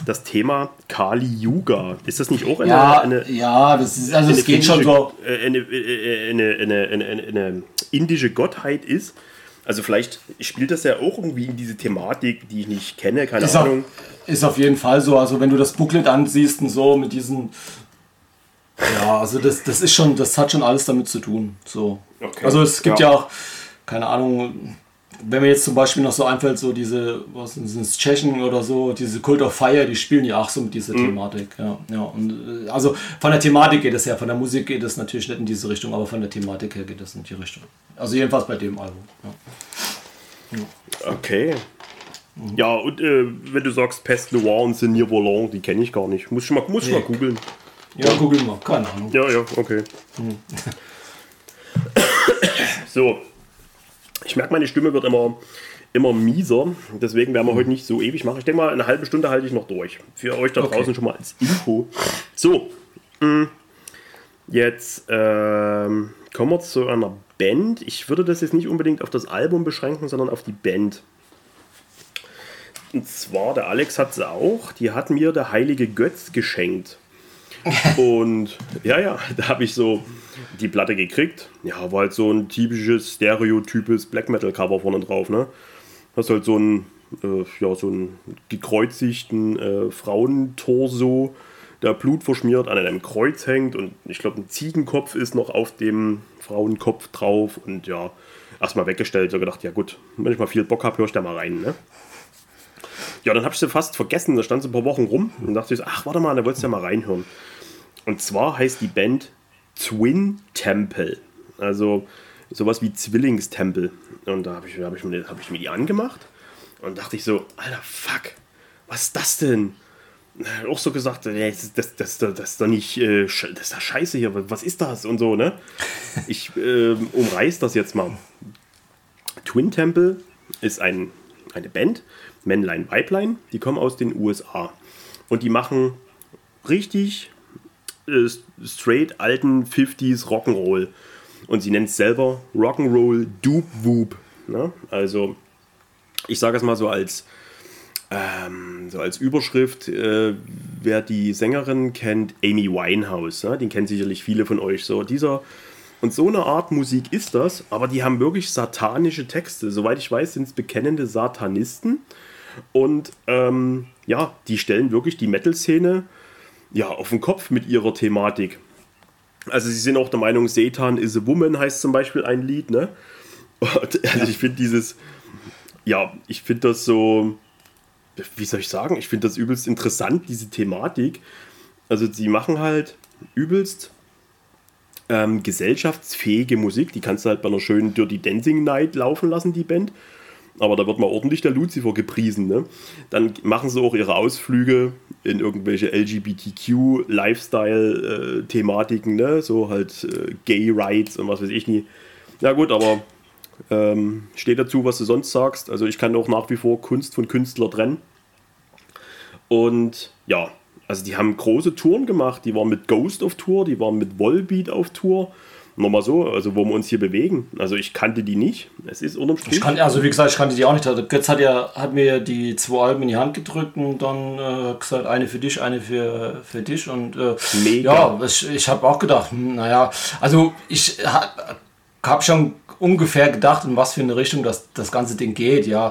das Thema Kali Yuga, ist das nicht auch eine, Ja, eine, ja, das ist, also es geht schon so. äh, äh, eine, eine, eine, eine, eine indische Gottheit ist? Also vielleicht spielt das ja auch irgendwie in diese Thematik, die ich nicht kenne, keine Ist auf, Ahnung. ist auf jeden Fall so. Also wenn du das Booklet ansiehst und so mit diesen. Ja, also das, das ist schon, das hat schon alles damit zu tun. So. Okay. Also es gibt ja. Ja. auch, keine Ahnung, wenn mir jetzt zum Beispiel noch so einfällt, so diese, was sind es, Tschechen oder so, diese Cult of Fire, die spielen ja auch so mit dieser Thematik. Ja, ja. Und äh, also von der Thematik geht es her, von der Musik geht es natürlich nicht in diese Richtung, aber von der Thematik her geht es in die Richtung. Also jedenfalls bei dem Album. Ja. Okay. Ja, und äh, wenn du sagst Pest Noir und Senior Volant, die kenne ich gar nicht. Muss ich mal, muss ich mal Nee. googeln. Ja, google mal, keine Ahnung. Ja, ja, okay. so. Ich merke, meine Stimme wird immer, immer mieser. Deswegen werden wir heute nicht so ewig machen. Ich denke mal, eine halbe Stunde halte ich noch durch. Für euch da Okay. draußen schon mal als Info. So, mh, jetzt ähm, kommen wir zu einer Band. Ich würde das jetzt nicht unbedingt auf das Album beschränken, sondern auf die Band. Und zwar, der Alex hat sie auch. Die hat mir der heilige Götz geschenkt. Und ja, ja, da habe ich so die Platte gekriegt. Ja, war halt so ein typisches, stereotypes Black Metal Cover vorne drauf, ne? Hast halt so einen, äh, ja, so einen gekreuzigten äh, Frauentorso, der Blut verschmiert an einem Kreuz hängt und ich glaube, ein Ziegenkopf ist noch auf dem Frauenkopf drauf und ja, erstmal weggestellt. So gedacht, ja gut, wenn ich mal viel Bock habe, höre ich da mal rein, ne? Ja, dann habe ich sie fast vergessen. Da stand sie ein paar Wochen rum und dachte ich, ach, warte mal, da wolltest du ja mal reinhören. Und zwar heißt die Band Twin Temple. Also sowas wie Zwillingstempel. Und da habe ich, hab ich, mir- hab ich mir die angemacht und dachte ich so, alter Fuck, was ist das denn? Äh, Auch so gesagt, nee, das, das, das, das, ist doch nicht, äh, das ist doch scheiße hier, was ist das? Und so, ne? Ich ähm, umreiß das jetzt mal. Twin Temple ist ein, eine Band, Männlein, Weiblein, die kommen aus den USA. Und die machen richtig äh, straight alten 50s Rock'n'Roll. Und sie nennt es selber Rock'n'Roll Doop Whoop. Ne? Also, ich sage es mal so als, ähm, so als Überschrift, äh, wer die Sängerin kennt, Amy Winehouse, ne? den kennen sicherlich viele von euch. So, dieser und so eine Art Musik ist das, aber die haben wirklich satanische Texte. Soweit ich weiß, sind es bekennende Satanisten. Und ähm, ja, die stellen wirklich die Metal-Szene ja, auf den Kopf mit ihrer Thematik. Also sie sind auch der Meinung, Satan is a Woman heißt zum Beispiel ein Lied, ne? Und, also ich finde dieses, ja, ich finde das so, wie soll ich sagen, ich finde das übelst interessant, diese Thematik. Also sie machen halt übelst ähm, gesellschaftsfähige Musik, die kannst du halt bei einer schönen Dirty Dancing Night laufen lassen, die Band. Aber da wird mal ordentlich der Lucifer gepriesen. Ne? Dann machen sie auch ihre Ausflüge in irgendwelche LGBTQ-Lifestyle-Thematiken, ne? so halt äh, Gay Rights und was weiß ich nie. Ja gut, aber ähm, steht dazu, was du sonst sagst. Also ich kann auch nach wie vor Kunst von Künstler trennen. Und ja, also die haben große Touren gemacht. Die waren mit Ghost auf Tour, die waren mit Volbeat auf Tour. Nochmal so, also wo wir uns hier bewegen. Also ich kannte die nicht. Es ist unterm Strich. Ich kann, also wie gesagt, ich kannte die auch nicht. Der Götz hat ja hat mir die zwei Alben in die Hand gedrückt und dann äh, gesagt, eine für dich, eine für, für dich. Und äh, ja, ich, ich habe auch gedacht, hm, naja, also ich ha, habe schon ungefähr gedacht, in was für eine Richtung das, das ganze Ding geht. Ja,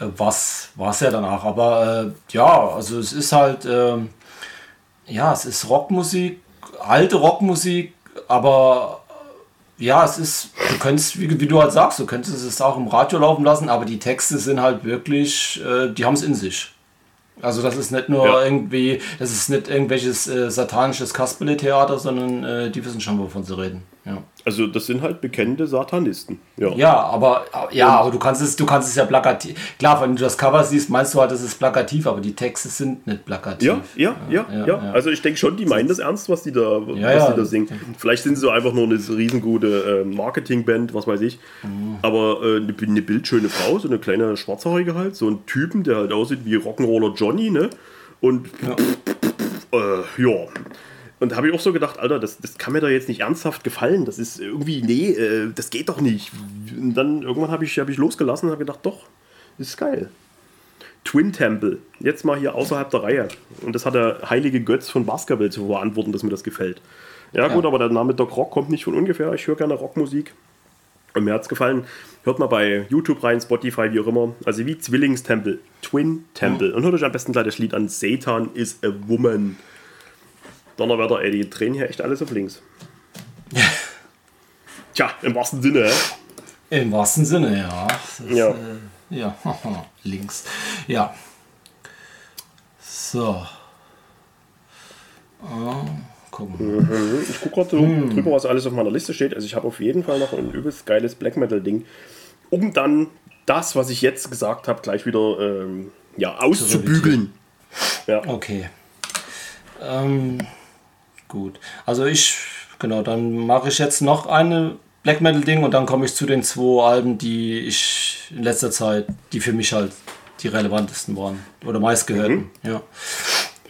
äh, was war es ja danach. Aber äh, ja, also es ist halt, ähm, ja, es ist Rockmusik, alte Rockmusik, aber ja, es ist, du könntest, wie, wie du halt sagst, du könntest es auch im Radio laufen lassen, aber die Texte sind halt wirklich, äh, die haben es in sich. Also das ist nicht nur Ja. irgendwie, das ist nicht irgendwelches äh, satanisches Kasperle-Theater, sondern äh, die wissen schon, wovon sie reden. Ja, Also das sind halt bekennende Satanisten. Ja. ja aber ja, aber du kannst es, du kannst es ja plakativ. Klar, wenn du das Cover siehst, meinst du halt, das ist plakativ, aber die Texte sind nicht plakativ. Ja, ja, ja, ja, ja, ja. Also ich denke schon, die meinen das ernst, was die da, was die da singen. Vielleicht sind sie so einfach nur eine riesengute äh, Marketingband, was weiß ich. Mhm. Aber äh, eine, eine bildschöne Frau, so eine kleine Schwarzhaarige halt, so ein Typen, der halt aussieht wie Rock'n'Roller Johnny, ne? Und äh, ja. Und da habe ich auch so gedacht, Alter, das, das kann mir da jetzt nicht ernsthaft gefallen. Das ist irgendwie, nee, äh, das geht doch nicht. Und dann irgendwann habe ich, hab ich losgelassen und habe gedacht, doch, das ist geil. Twin Temple, jetzt mal hier außerhalb der Reihe. Und das hat der heilige Götz von Basketball zu verantworten, dass mir das gefällt. Ja, gut, aber der Name Doc Rock kommt nicht von ungefähr. Ich höre gerne Rockmusik. Und mir hat es gefallen. Hört mal bei YouTube rein, Spotify, wie auch immer. Also wie Zwillingstempel. Twin Temple. Und hört euch am besten gleich das Lied an. Satan is a Woman. Donnerwetter, ey, die drehen hier echt alles auf links. Tja, im wahrsten Sinne? Im wahrsten Sinne, ja. Ist, Ja. Äh, ja, links. Ja. So. Ah, gucken. mal. Ich gucke gerade so drüber, was alles auf meiner Liste steht. Also ich habe auf jeden Fall noch ein übelst geiles Black Metal-Ding, um dann das, was ich jetzt gesagt habe, gleich wieder ähm, ja, auszubügeln. Ja. Okay. Ähm, gut. Also ich, genau, dann mache ich jetzt noch eine Black Metal Ding und dann komme ich zu den zwei Alben, die ich in letzter Zeit, die für mich halt die relevantesten waren oder meistgehörten. Mhm. Ja.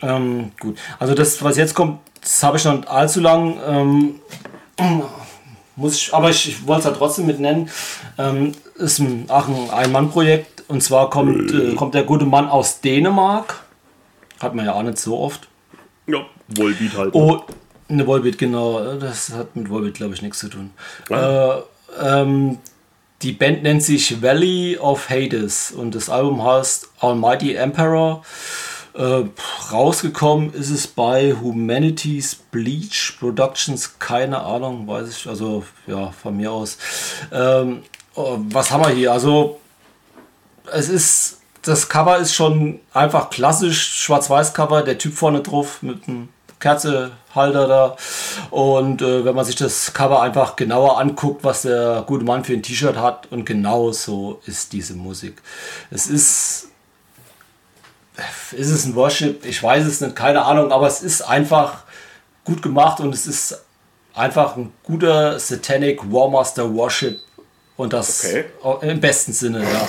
Ähm, gut. Also das, was jetzt kommt, das habe ich noch allzu lang. Ähm, muss ich, aber ich, ich wollte es halt trotzdem mit nennen. Ähm, ist ein, auch ein Ein-Mann-Projekt. Und zwar kommt, äh, kommt der gute Mann aus Dänemark. Hat man ja auch nicht so oft. Ja, Volbeat halt. Oh, eine Volbeat, genau. Das hat mit Volbeat, glaube ich, nichts zu tun. Ja. Äh, ähm, die Band nennt sich Valley of Hades und das Album heißt Almighty Emperor. Äh, rausgekommen ist es bei Humanities Bleach Productions, keine Ahnung, weiß ich, also ja, von mir aus. Ähm, oh, was haben wir hier? Also, es ist, das Cover ist schon einfach klassisch, Schwarz-Weiß-Cover, der Typ vorne drauf mit einem Kerzehalter da. Und äh, wenn man sich das Cover einfach genauer anguckt, was der gute Mann für ein T-Shirt hat, und genau so ist diese Musik. Es ist ist es ein Worship? Ich weiß es nicht, keine Ahnung, aber es ist einfach gut gemacht und es ist einfach ein guter Satanic Warmaster Worship und das okay. im besten Sinne, ja.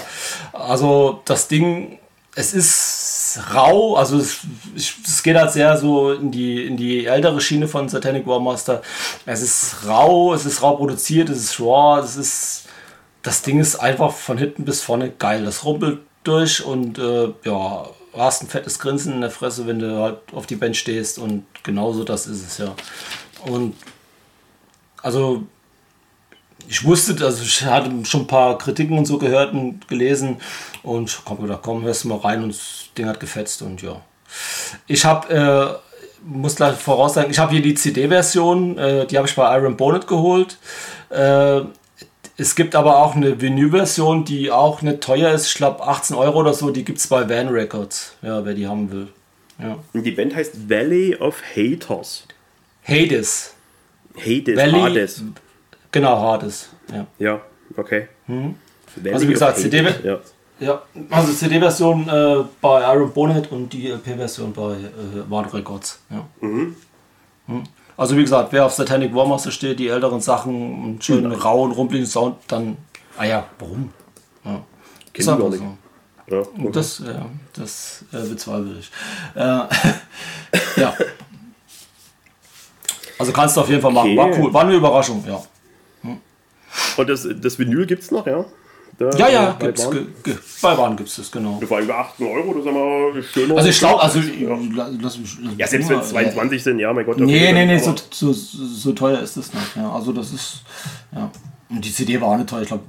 Also das Ding, es ist rau, also es, es, geht halt sehr so in die, in die ältere Schiene von Satanic Warmaster. Es ist rau, es ist rau produziert, es ist raw, es ist, das Ding ist einfach von hinten bis vorne geil. Das rumpelt durch und äh, ja, hast ein fettes Grinsen in der Fresse, wenn du halt auf die Bench stehst und genauso das ist es ja. Und also ich wusste, also ich hatte schon ein paar Kritiken und so gehört und gelesen und komm gedacht, komm, hörst du mal rein und Ding hat gefetzt und ja. Ich habe, äh, muss gleich voraus sagen, ich habe hier die CD-Version, äh, die habe ich bei Iron Bonnet geholt. Äh, es gibt aber auch eine Vinyl-Version, die auch nicht teuer ist. Ich glaube 18 Euro oder so. Die gibt es bei Van Records. Ja, wer die haben will. Ja. Die Band heißt Valley of Haters. Hades. Hades, Valley, Hades. Genau, Hades. Ja, ja okay. Mhm. Also wie gesagt, CD, ja. Ja. also CD-Version äh, bei Iron Bonnet und die LP-Version bei äh, Van Records. Ja. Mhm. Mhm. Also wie gesagt, wer auf Satanic Warmaster steht, die älteren Sachen, einen schönen ja. rauen, rumpeligen Sound, dann, ah ja, warum? Ja. Ist so. Ja, okay. Das, ja, das äh, bezweifle ich. Äh, ja. Also kannst du auf jeden Fall machen. War cool, war eine Überraschung, ja. Hm. Und das, das Vinyl gibt es noch, ja? Da, ja, ja, bei gibt's, Bahn. Ge, bei Bahn gibt es das, genau. Das war über 18 Euro, das ist aber schöner. Also ich glaube, also ja. lass mich, lass ja, selbst wenn es 22 sind, ja, mein Gott. Nee, nee, nee, so, so, so, teuer ist das nicht. Ja, also das ist, ja. Und die CD war auch nicht teuer, ich glaube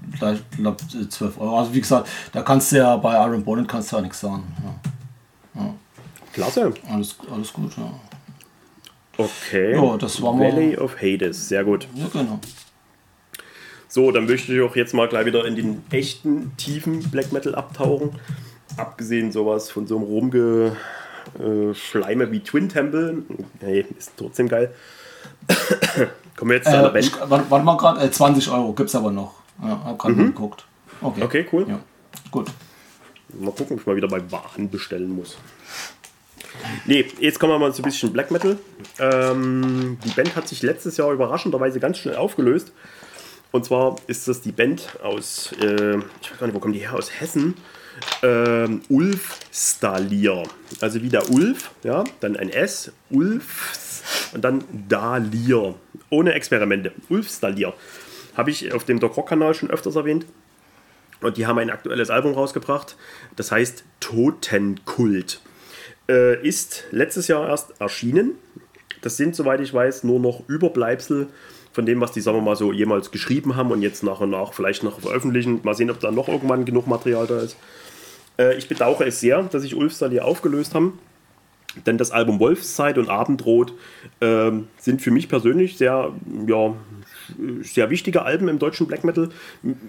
glaub, 12 Euro. Also wie gesagt, da kannst du ja bei Iron Bonnet kannst du ja nichts sagen. Ja. Ja. Klasse. Alles, alles gut, ja. Okay. Ja, das war Valley of Hades, sehr gut. Ja, genau. So, dann möchte ich auch jetzt mal gleich wieder in den echten, tiefen Black Metal abtauchen. Abgesehen sowas von so einem Rumgeschleime wie Twin Temple. Hey, ist trotzdem geil. Kommen wir jetzt äh, zu einer Band. warte mal gerade, äh, 20 Euro gibt es aber noch. Ja, hab gerade mhm. geguckt. Okay. okay, cool. Ja. Gut. Mal gucken, ob ich mal wieder bei Waren bestellen muss. Nee, jetzt kommen wir mal zu ein bisschen Black Metal. Ähm, die Band hat sich letztes Jahr überraschenderweise ganz schnell aufgelöst. Und zwar ist das die Band aus, äh, ich weiß gar nicht, wo kommen die her, aus Hessen. Ähm, Ulf Stalier. Also wie der Ulf, ja, dann ein S, Ulfs und dann Dalier. Ohne Experimente. Ulf Stalier. Habe ich auf dem Doc Rock Kanal schon öfters erwähnt. Und die haben ein aktuelles Album rausgebracht. Das heißt Totenkult. Äh, ist letztes Jahr erst erschienen. Das sind, soweit ich weiß, nur noch Überbleibsel von dem, was die, sagen wir mal so, jemals geschrieben haben und jetzt nach und nach vielleicht noch veröffentlichen. Mal sehen, ob da noch irgendwann genug Material da ist. Äh, ich bedauere es sehr, dass sich Ulfstal hier aufgelöst haben. Denn das Album Wolfszeit und Abendrot äh, sind für mich persönlich sehr, ja, sehr wichtige Alben im deutschen Black Metal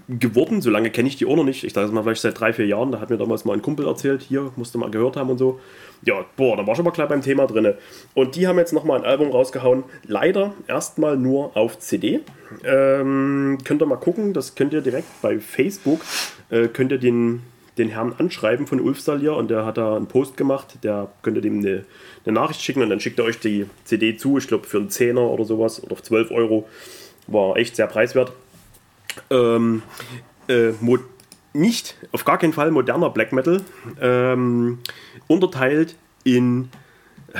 geworden. So lange kenne ich die auch noch nicht. Ich sage es mal vielleicht seit drei, vier Jahren. Da hat mir damals mal ein Kumpel erzählt, hier musste mal gehört haben und so ja, boah, da war schon mal klar beim Thema drin. Und die haben jetzt nochmal ein Album rausgehauen. Leider erstmal nur auf CD. Ähm, könnt ihr mal gucken, das könnt ihr direkt bei Facebook, äh, könnt ihr den, den Herrn anschreiben von Ulf Salier und der hat da einen Post gemacht. Der könnt ihr dem eine, eine Nachricht schicken und dann schickt er euch die CD zu. Ich glaube für einen Zehner oder sowas oder auf 12 Euro. War echt sehr preiswert. ähm, äh, nicht, auf gar keinen Fall moderner Black Metal, ähm, unterteilt in, äh,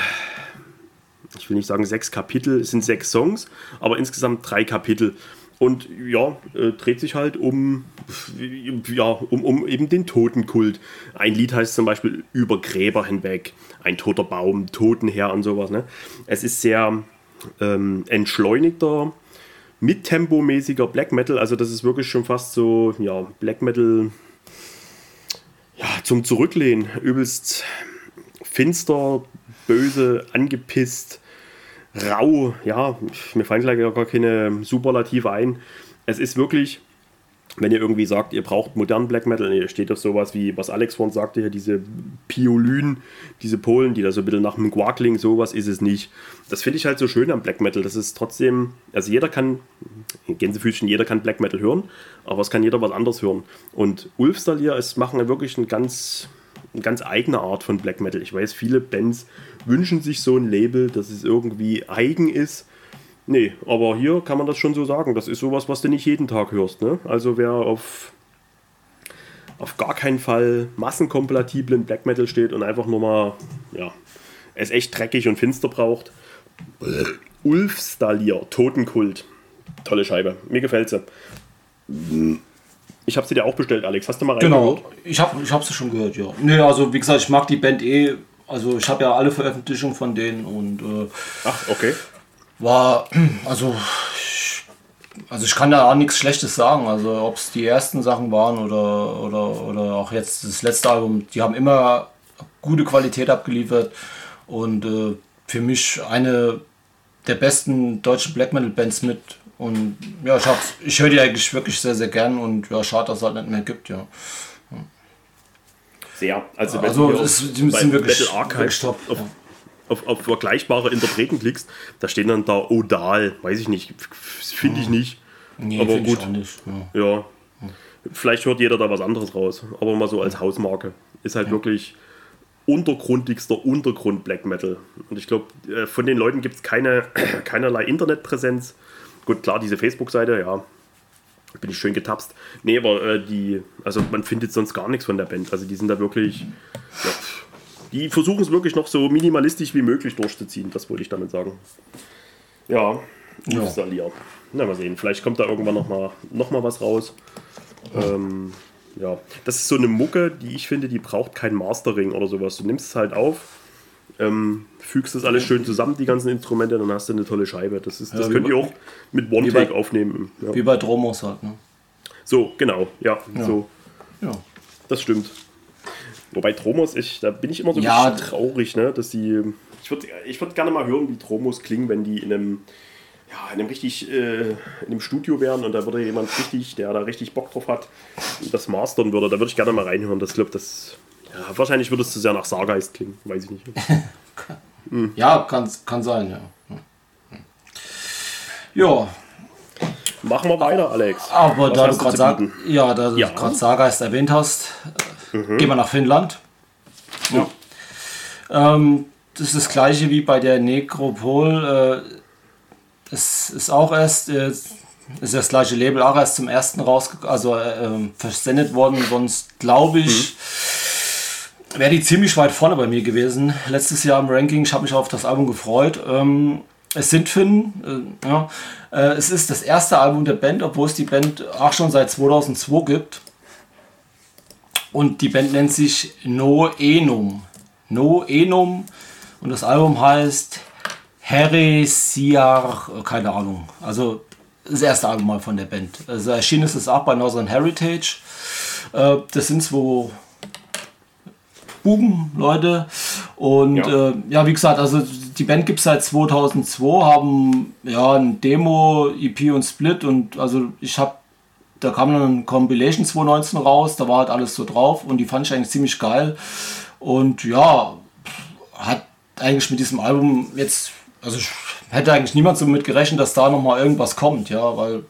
ich will nicht sagen sechs Kapitel, es sind sechs Songs, aber insgesamt drei Kapitel. Und ja, äh, dreht sich halt um, ja, um, um eben den Totenkult. Ein Lied heißt zum Beispiel Über Gräber hinweg, ein toter Baum, Totenherr und sowas. Ne? Es ist sehr ähm, entschleunigter, mittempomäßiger Black Metal. Also das ist wirklich schon fast so, ja, Black Metal ja, zum Zurücklehnen. Übelst finster, böse, angepisst, rau. Ja, mir fallen gleich gar keine Superlative ein. Es ist wirklich wenn ihr irgendwie sagt, ihr braucht modernen Black Metal, ihr steht auf sowas wie, was Alex vorhin sagte, hier diese Piolyn, diese Polen, die da so ein bisschen nach dem Guakling, sowas ist es nicht. Das finde ich halt so schön am Black Metal. Das ist trotzdem, also jeder kann, Gänsefüßchen, jeder kann Black Metal hören, aber es kann jeder was anderes hören. Und Ulfstalier ist machen wirklich eine ganz, eine ganz eigene Art von Black Metal. Ich weiß, viele Bands wünschen sich so ein Label, dass es irgendwie eigen ist Nee, aber hier kann man das schon so sagen. Das ist sowas, was du nicht jeden Tag hörst. Ne? Also wer auf, auf gar keinen Fall massenkompatiblen Black Metal steht und einfach nur mal, ja, es echt dreckig und finster braucht. Ulf Stalier, Totenkult. Tolle Scheibe. Mir gefällt sie. Ich habe sie dir auch bestellt, Alex. Hast du mal reingehört? Genau, ich habe ich hab sie schon gehört, ja. Nee, also wie gesagt, ich mag die Band eh. Also ich habe ja alle Veröffentlichungen von denen und... Äh, Ach, okay war, also ich, also ich kann da auch nichts Schlechtes sagen. Also ob es die ersten Sachen waren oder, oder, oder auch jetzt das letzte Album, die haben immer gute Qualität abgeliefert und äh, für mich eine der besten deutschen Black Metal Bands mit. Und ja, ich, ich höre die eigentlich wirklich sehr, sehr gern und ja, schade, dass es halt nicht mehr gibt, ja. Sehr. Also, also es, die sind wirklich, Archive wirklich top, auf, ja auf, auf vergleichbare Interpreten klickst, da stehen dann da Odal, weiß ich nicht, finde ich nicht. Nee, aber gut. Ich nicht, ja. ja. Vielleicht hört jeder da was anderes raus, aber mal so als Hausmarke. Ist halt ja. wirklich untergrundigster Untergrund Black Metal. Und ich glaube, äh, von den Leuten gibt es keine, keinerlei Internetpräsenz. Gut, klar, diese Facebook-Seite, ja, bin ich schön getapst. Nee, aber äh, die, also man findet sonst gar nichts von der Band. Also die sind da wirklich, ja, die versuchen es wirklich noch so minimalistisch wie möglich durchzuziehen, das wollte ich damit sagen. Ja. Ja. Na, mal sehen, vielleicht kommt da irgendwann noch mal, noch mal was raus. Ähm, ja, das ist so eine Mucke, die ich finde, die braucht kein Mastering oder sowas. Du nimmst es halt auf, ähm, fügst das alles schön zusammen, die ganzen Instrumente, dann hast du eine tolle Scheibe. Das, ist, das ja, könnt ihr auch mit One-Take aufnehmen. Ja. Wie bei Dromos halt, ne? So, genau, ja, ja. so. Ja. Das stimmt. Wobei Tromos, ich, da bin ich immer so ein ja, bisschen traurig, ne? dass sie. Ich würde ich würd gerne mal hören, wie Tromos klingen, wenn die in einem, ja, in einem richtig, äh, in einem Studio wären und da würde jemand richtig, der da richtig Bock drauf hat, das mastern würde. Da würde ich gerne mal reinhören. Das glaube das. Ja, wahrscheinlich würde es zu sehr nach Sargeist klingen, weiß ich nicht. hm. Ja, kann, kann sein, ja. Ja. Machen wir weiter, Alex. Aber Was da du gerade sag, ja, da ja. gerade Sargeist erwähnt hast, Mhm. Gehen wir nach Finnland. Ja. Ähm, das ist das gleiche wie bei der Necropol. Äh, es ist auch erst, äh, ist das gleiche Label auch erst zum ersten raus, also äh, versendet worden. Sonst glaube ich, mhm. wäre die ziemlich weit vorne bei mir gewesen. Letztes Jahr im Ranking. Ich habe mich auf das Album gefreut. Ähm, es sind Finnen. Äh, ja. Äh, es ist das erste Album der Band, obwohl es die Band auch schon seit 2002 gibt. Und die Band nennt sich No Enum. No Enum. Und das Album heißt Heresiar, keine Ahnung. Also das erste Album mal von der Band. Also erschienen ist es auch bei Northern Heritage. Äh, das sind zwei Buben, Leute. Und ja. Äh, ja, wie gesagt, also die Band gibt es seit 2002, haben ja ein Demo, EP und Split. Und also ich habe da kam dann ein Compilation 2019 raus, da war halt alles so drauf und die fand ich eigentlich ziemlich geil. Und ja, hat eigentlich mit diesem Album jetzt, also ich hätte eigentlich niemand so mit gerechnet, dass da nochmal irgendwas kommt, ja, weil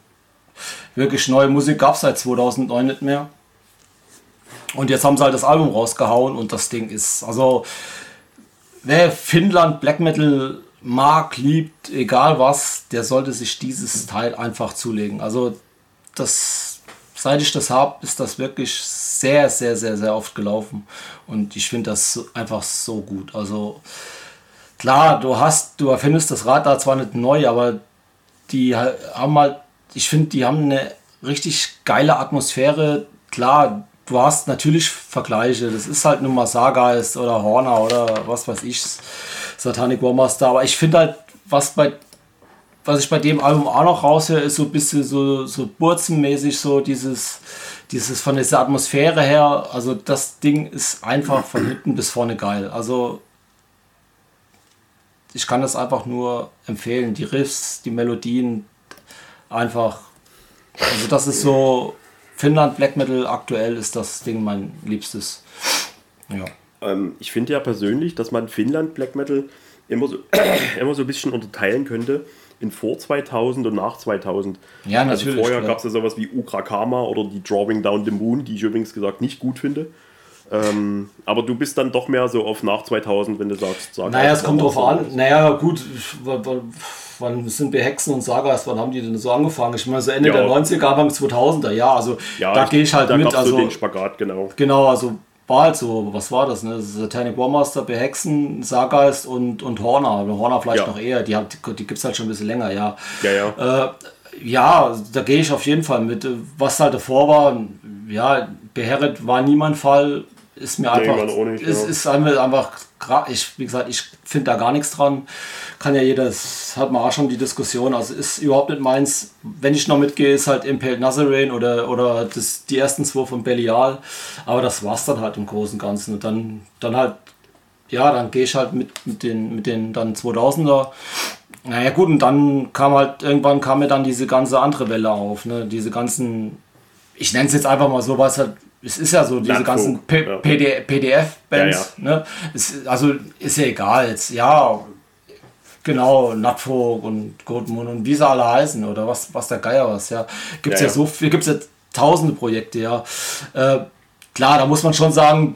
wirklich neue Musik gab es seit 2009 nicht mehr. Und jetzt haben sie halt das Album rausgehauen und das Ding ist, also wer Finnland Black Metal mag, liebt, egal was, der sollte sich dieses Teil einfach zulegen. Also das seit ich das habe, ist das wirklich sehr, sehr, sehr, sehr oft gelaufen. Und ich finde das einfach so gut. Also klar, du hast, du erfindest das Rad da zwar nicht neu, aber die haben halt, ich finde, die haben eine richtig geile Atmosphäre. Klar, du hast natürlich Vergleiche. Das ist halt nun mal Sargeist oder Horner oder was weiß ich, Satanic Warmaster. Aber ich finde halt, was bei was ich bei dem Album auch noch raushöre, ist so ein bisschen so, so burzenmäßig, so dieses, dieses von dieser Atmosphäre her. Also das Ding ist einfach von hinten bis vorne geil. Also ich kann das einfach nur empfehlen. Die Riffs, die Melodien, einfach. Also das ist so Finnland Black Metal aktuell ist das Ding mein liebstes. Ja. Ähm, ich finde ja persönlich, dass man Finnland Black Metal immer so, immer so ein bisschen unterteilen könnte in vor 2000 und nach 2000. Ja, also natürlich. Also vorher gab es ja sowas wie Ukrakama oder die Drawing Down the Moon, die ich übrigens gesagt nicht gut finde. Ähm, aber du bist dann doch mehr so auf nach 2000, wenn du sagst. Saga naja, es kommt drauf an. Naja, gut, wann sind wir Hexen und Sagas, wann haben die denn so angefangen? Ich meine, so Ende ja. der 90er, Anfang 2000er, ja, also ja, da gehe ich halt da mit. Also, den Spagat, genau. Genau, also war halt so, was war das, ne? Satanic Warmaster, Behexen, Sargeist und, und Horner. Horner vielleicht ja. noch eher, die, die, die gibt es halt schon ein bisschen länger, ja. Ja, ja. Äh, ja, da gehe ich auf jeden Fall mit. Was halt davor war, ja, Beherret war nie mein Fall ist mir einfach, nee, nicht, ist, ja. ist einfach, ich, wie gesagt, ich finde da gar nichts dran. Kann ja jeder, das hat man auch schon die Diskussion, also ist überhaupt nicht meins. Wenn ich noch mitgehe, ist halt Impaled Nazarene oder, oder das, die ersten zwei von Belial, aber das war's dann halt im Großen und Ganzen. Und dann, dann halt, ja, dann gehe ich halt mit, mit, den, mit den dann 2000er. Naja gut, und dann kam halt, irgendwann kam mir dann diese ganze andere Welle auf, ne? diese ganzen, ich nenne es jetzt einfach mal so, was halt es ist ja so, diese Landflug, ganzen P ja. PDF-Bands, ja, ja. ne? also ist ja egal jetzt, ja, genau, Nutfolk und Goldmoon und wie sie alle heißen oder was, was der Geier was, ja. Gibt es ja, so viel, gibt es ja tausende Projekte, ja. Äh, klar, da muss man schon sagen,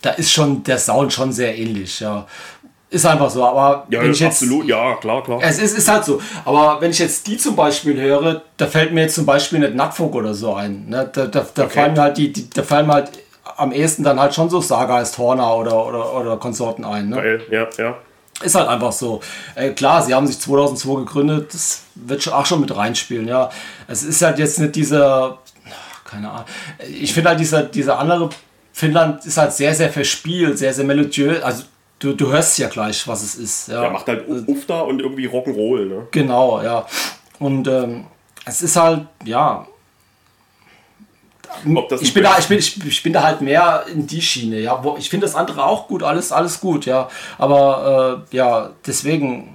da ist schon der Sound schon sehr ähnlich, ja. Ist einfach so, aber ja, wenn ich jetzt, absolut, ja, klar, klar. Es ist, ist halt so. Aber wenn ich jetzt die zum Beispiel höre, da fällt mir jetzt zum Beispiel nicht Nutfolk oder so ein. Ne? Da, da, da okay. fallen mir halt die, die, da fallen mir halt am ehesten dann halt schon so Saga ist Horner oder, oder, oder Konsorten ein. Ne? Ja, ja. Ist halt einfach so. Äh, klar, sie haben sich 2002 gegründet, das wird schon auch schon mit reinspielen, ja. Es ist halt jetzt nicht dieser, keine Ahnung, ich finde halt dieser, dieser andere Finnland ist halt sehr, sehr verspielt, sehr, sehr melodiös, also du, du hörst ja gleich, was es ist. Ja, ja macht halt Ufter und irgendwie Rock'n'Roll, ne? Genau, ja. Und ähm, es ist halt, ja. ich bin, da, ich, bin, ich, ich bin da halt mehr in die Schiene, ja. Ich finde das andere auch gut, alles, alles gut, ja. Aber äh, ja, deswegen.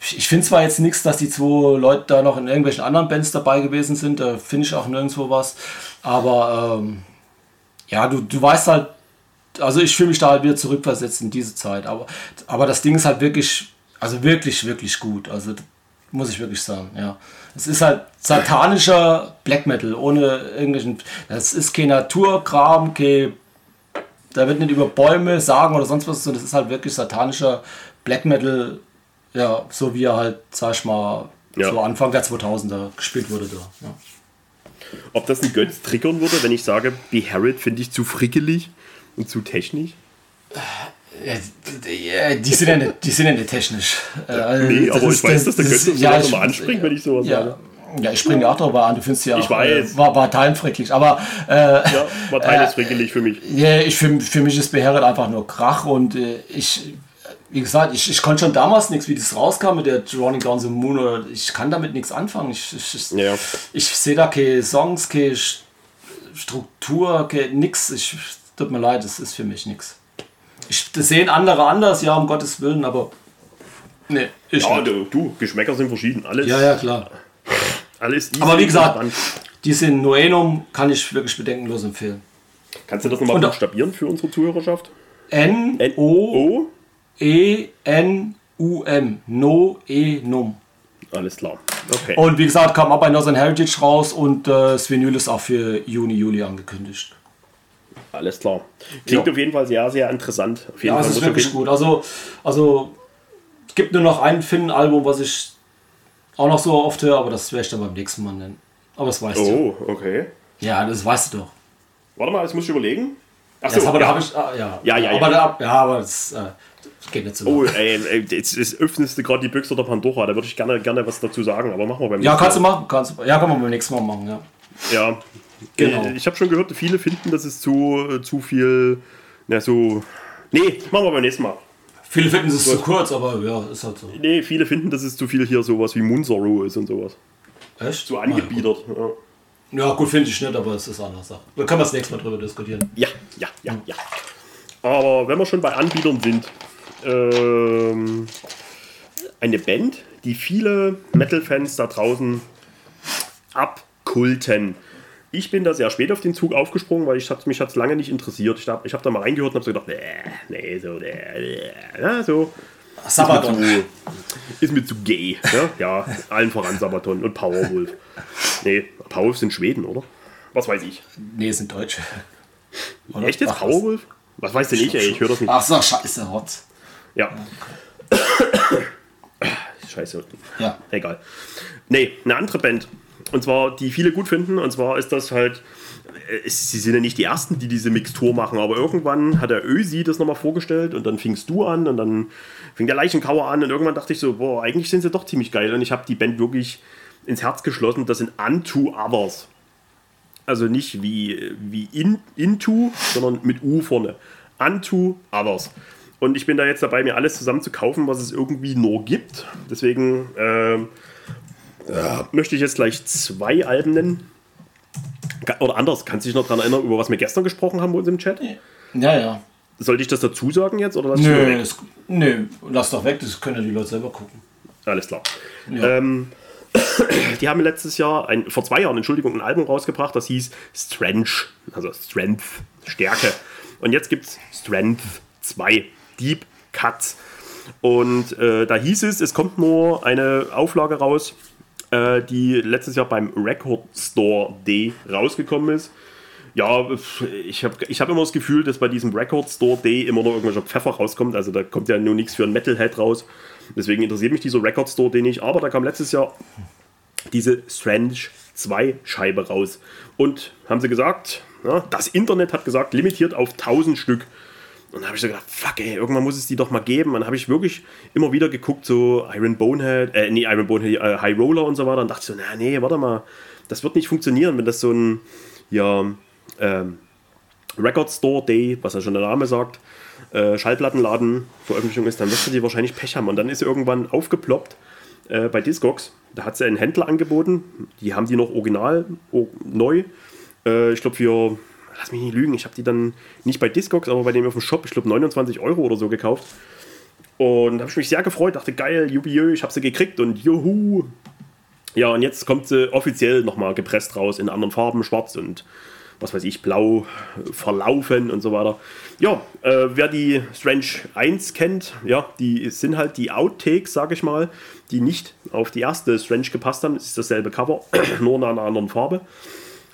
Ich finde zwar jetzt nichts, dass die zwei Leute da noch in irgendwelchen anderen Bands dabei gewesen sind, da finde ich auch nirgendwo was. Aber ähm, ja, du, du weißt halt, also ich fühle mich da halt wieder zurückversetzt in diese Zeit. Aber, aber das Ding ist halt wirklich, also wirklich, wirklich gut. Also muss ich wirklich sagen, ja. Es ist halt satanischer Black Metal, ohne irgendwelchen. Das ist kein Naturkram, kein, da wird nicht über Bäume sagen oder sonst was, sondern das ist halt wirklich satanischer Black Metal, ja, so wie er halt, sag ich mal, ja. so Anfang der 2000er gespielt wurde da. Ja. Ob das ein Götz triggern würde, wenn ich sage, Beherit finde ich zu frickelig? Und zu technisch? Ja, die, sind ja nicht, die sind ja nicht technisch. Also, nee, aber ich weiß, dass der Götze ja, nochmal anspringt, wenn ich sowas ja, sage. Ja, ich springe ja auch darüber an. Du findest ja ich weiß. Äh, war, war teilenfrecklich. Aber. Äh, ja, war teilenfrecklich äh, für mich. Ja, ich, für, für mich ist Beherret einfach nur Krach und äh, ich. Wie gesagt, ich, ich konnte schon damals nichts, wie das rauskam mit der Running Down the Moon. Oder ich kann damit nichts anfangen. Ich, ich, ich, ja. ich sehe da keine Songs, keine Struktur, keine, nix. Ich, Tut mir leid, das ist für mich nichts. Das sehen andere anders, ja, um Gottes Willen, aber. Nee, ich ja, du, du, Geschmäcker sind verschieden. Alles. Ja, ja, klar. Alles easy Aber wie gesagt, diese Noenum kann ich wirklich bedenkenlos empfehlen. Kannst du das nochmal buchstabieren für unsere Zuhörerschaft? N-O-E-N-U-M. Noenum. Alles klar. Okay. Und wie gesagt, kam auch bei Northern Heritage raus und äh, das Vinyl ist auch für Juni, Juli angekündigt. Alles klar. Klingt ja. auf jeden Fall sehr, sehr interessant. Auf jeden ja, Fall es ist wirklich gut. Also, also es gibt nur noch ein Finn-Album, was ich auch noch so oft höre, aber das werde ich dann beim nächsten Mal nennen. Aber das weißt du. Oh, okay. Ja, das weißt du doch. Warte mal, jetzt muss ich überlegen. Ach Achso, aber da ja. habe ich. Ah, ja. Ja, ja, aber ja. Da, ja, aber das äh, geht nicht so. Oh, ey, ey, jetzt, jetzt öffnest du gerade die Büchse der Pandora. Da würde ich gerne, gerne was dazu sagen, aber machen wir beim ja, nächsten kannst du Mal. machen. Kannst, du- ja, kann man beim nächsten Mal machen. Ja. Ja. Genau. Äh, Ich habe schon gehört, viele finden, das ist zu, äh, zu viel. Na, so. Nee, machen wir beim nächsten Mal. Viele finden es zu kurz, aber ja, ist halt so. Nee, viele finden, dass es zu viel hier sowas wie Munzaro ist und sowas. Echt? So angebiedert. Ja. Ja, gut, finde ich nicht, aber es ist anders. Sache. Da können wir das nächste Mal drüber diskutieren. Ja, ja, ja, ja. Aber wenn wir schon bei Anbietern sind, ähm, eine Band, die viele Metal-Fans da draußen abkulten. Ich bin da sehr spät auf den Zug aufgesprungen, weil ich hat, mich hat es lange nicht interessiert. Ich habe ich hab da mal reingehört und habe so gedacht, nee, nee, so, nee, nee, ja, so. Sabaton. Ist mir zu, ist mir zu gay. Ne? Ja, allen voran Sabaton und Powerwolf. Nee, Powerwolf sind Schweden, oder? Was weiß ich. Nee, sind Deutsche. Oder? Echt jetzt Ach? Powerwolf? Was weiß denn ich, ey? Ich höre das nicht. Ach so, scheiße, Rotz. Ja. Scheiße. Ja. Egal. Nee, eine andere Band. Und zwar, die viele gut finden. Und zwar ist das halt. äh, Sie sind ja nicht die Ersten, die diese Mixtur machen, aber irgendwann hat der Ösi das nochmal vorgestellt und dann fingst du an und dann fing der Leichenkauer an und irgendwann dachte ich so, boah, eigentlich sind sie doch ziemlich geil und ich habe die Band wirklich ins Herz geschlossen. Das sind Unto Others. Also nicht wie, wie in, Into, sondern mit U vorne. Unto Others. Und ich bin da jetzt dabei, mir alles zusammen zu kaufen, was es irgendwie nur gibt. Deswegen ähm, möchte ich jetzt gleich zwei Alben nennen. Oder anders, kannst du dich noch daran erinnern, über was wir gestern gesprochen haben bei uns im Chat? Ja, ja. Sollte ich das dazu sagen jetzt? Oder Nö, das, nö, lass doch weg, das können ja die Leute selber gucken. Alles klar. Ja. Ähm, die haben letztes Jahr, ein, vor zwei Jahren, Entschuldigung, ein Album rausgebracht, das hieß Strength, also Strength, Stärke. Und jetzt gibt es Strength 2, Deep Cuts. Und äh, da hieß es, es kommt nur eine Auflage raus, äh, die letztes Jahr beim Record Store D rausgekommen ist. Ja, ich habe ich hab immer das Gefühl, dass bei diesem Record Store D immer noch irgendwelcher Pfeffer rauskommt. Also da kommt ja nur nichts für ein Metalhead raus. Deswegen interessiert mich dieser Record Store D nicht. Aber da kam letztes Jahr diese Strange 2 Scheibe raus. Und haben sie gesagt, ja, das Internet hat gesagt, limitiert auf 1000 Stück. Und da habe ich so gedacht, fuck ey, irgendwann muss es die doch mal geben. Und dann habe ich wirklich immer wieder geguckt, so Iron Bonehead, äh, nee, Iron Bonehead, äh, High Roller und so weiter. Und dachte so, na nee, warte mal, das wird nicht funktionieren, wenn das so ein, ja, ähm, Record Store Day, was ja schon der Name sagt, äh, Schallplattenladen Veröffentlichung ist, dann wirst du die wahrscheinlich Pech haben. Und dann ist sie irgendwann aufgeploppt äh, bei Discogs. Da hat sie einen Händler angeboten. Die haben die noch original, neu. Äh, ich glaube für, lass mich nicht lügen, ich habe die dann nicht bei Discogs, aber bei dem auf dem Shop, ich glaube 29 Euro oder so gekauft. Und da habe ich mich sehr gefreut, dachte, geil, jubiläu, ich habe sie gekriegt und juhu. Ja, und jetzt kommt sie offiziell nochmal gepresst raus in anderen Farben, schwarz und was weiß ich, blau äh, verlaufen und so weiter. Ja, äh, wer die Strange 1 kennt, ja, die sind halt die Outtakes, sage ich mal, die nicht auf die erste Strange gepasst haben. Es ist dasselbe Cover, nur in einer anderen Farbe.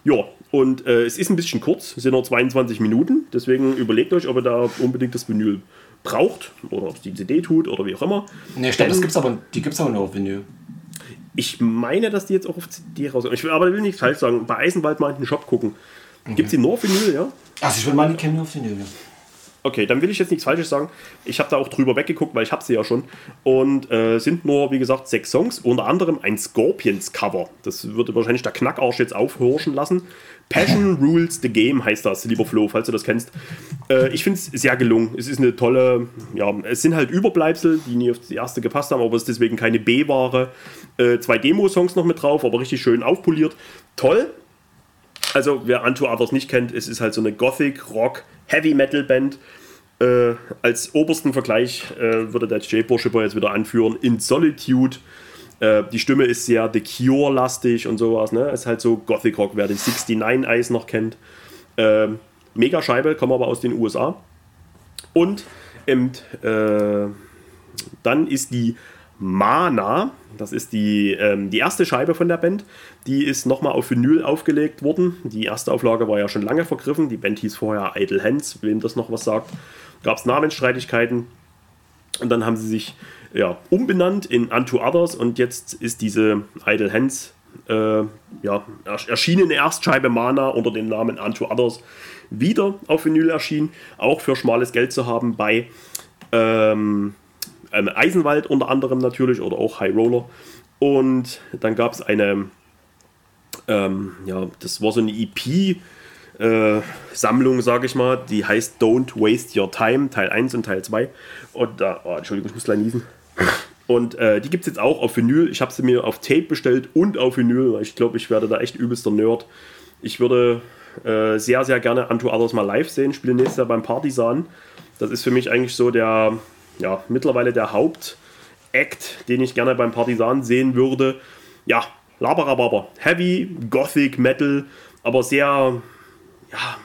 Ja, und äh, es ist ein bisschen kurz, es sind nur 22 Minuten, deswegen überlegt euch, ob ihr da unbedingt das Vinyl braucht oder ob es die CD tut oder wie auch immer. Nee, ich glaube, das gibt's aber, die gibt es aber nur auf Vinyl. ich meine, dass die jetzt auch auf CD raus. Ich will aber will nichts falsch sagen. Bei Eisenwald mal in den Shop gucken. Gibt es die nur auf Vinyl, ja? Also ich will meine, die kennen nur auf Vinyl. Ja. Okay, dann will ich jetzt nichts Falsches sagen. Ich habe da auch drüber weggeguckt, weil ich habe sie ja schon. Und äh, sind nur, wie gesagt, sechs Songs. Unter anderem ein Scorpions-Cover. Das würde wahrscheinlich der Knackarsch jetzt aufhorchen lassen. Passion Rules the Game heißt das, lieber Flo, falls du das kennst. Äh, ich finde es sehr gelungen. Es ist eine tolle, ja, es sind halt Überbleibsel, die nie auf die erste gepasst haben, aber es ist deswegen keine B-Ware. Äh, zwei Demo-Songs noch mit drauf, aber richtig schön aufpoliert. Toll, also, wer Unto Others nicht kennt, es ist halt so eine Gothic, Rock, Heavy Metal Band. Äh, als obersten Vergleich äh, würde der Jay Borschiper jetzt wieder anführen: In Solitude. Äh, die Stimme ist sehr The Cure-lastig und sowas. Ne? Ist halt so Gothic Rock, wer den 69 Eyes noch kennt. Äh, mega Scheibe, kommen aber aus den USA. Und eben, äh, dann ist die Mana, das ist die, ähm, die erste Scheibe von der Band, die ist nochmal auf Vinyl aufgelegt worden. Die erste Auflage war ja schon lange vergriffen. Die Band hieß vorher Idle Hands, wem das noch was sagt. Gab es Namensstreitigkeiten. Und dann haben sie sich ja, umbenannt in Unto Others und jetzt ist diese Idle Hands äh, ja, erschienene Erstscheibe Mana unter dem Namen Unto Others wieder auf Vinyl erschien, auch für schmales Geld zu haben bei ähm, Eisenwald unter anderem natürlich oder auch High Roller. Und dann gab es eine, ähm, ja, das war so eine EP. Äh, Sammlung, sage ich mal, die heißt Don't Waste Your Time, Teil 1 und Teil 2. Und da, oh, Entschuldigung, ich muss gleich niesen. Und äh, die gibt es jetzt auch auf Vinyl. Ich habe sie mir auf Tape bestellt und auf Vinyl. Ich glaube, ich werde da echt übelster Nerd. Ich würde äh, sehr, sehr gerne Unto Others mal live sehen. Spiele nächstes Jahr beim Partisan. Das ist für mich eigentlich so der, ja, mittlerweile der Hauptact, den ich gerne beim Partisan sehen würde. Ja, Laberababer. Heavy, Gothic, Metal, aber sehr, ja,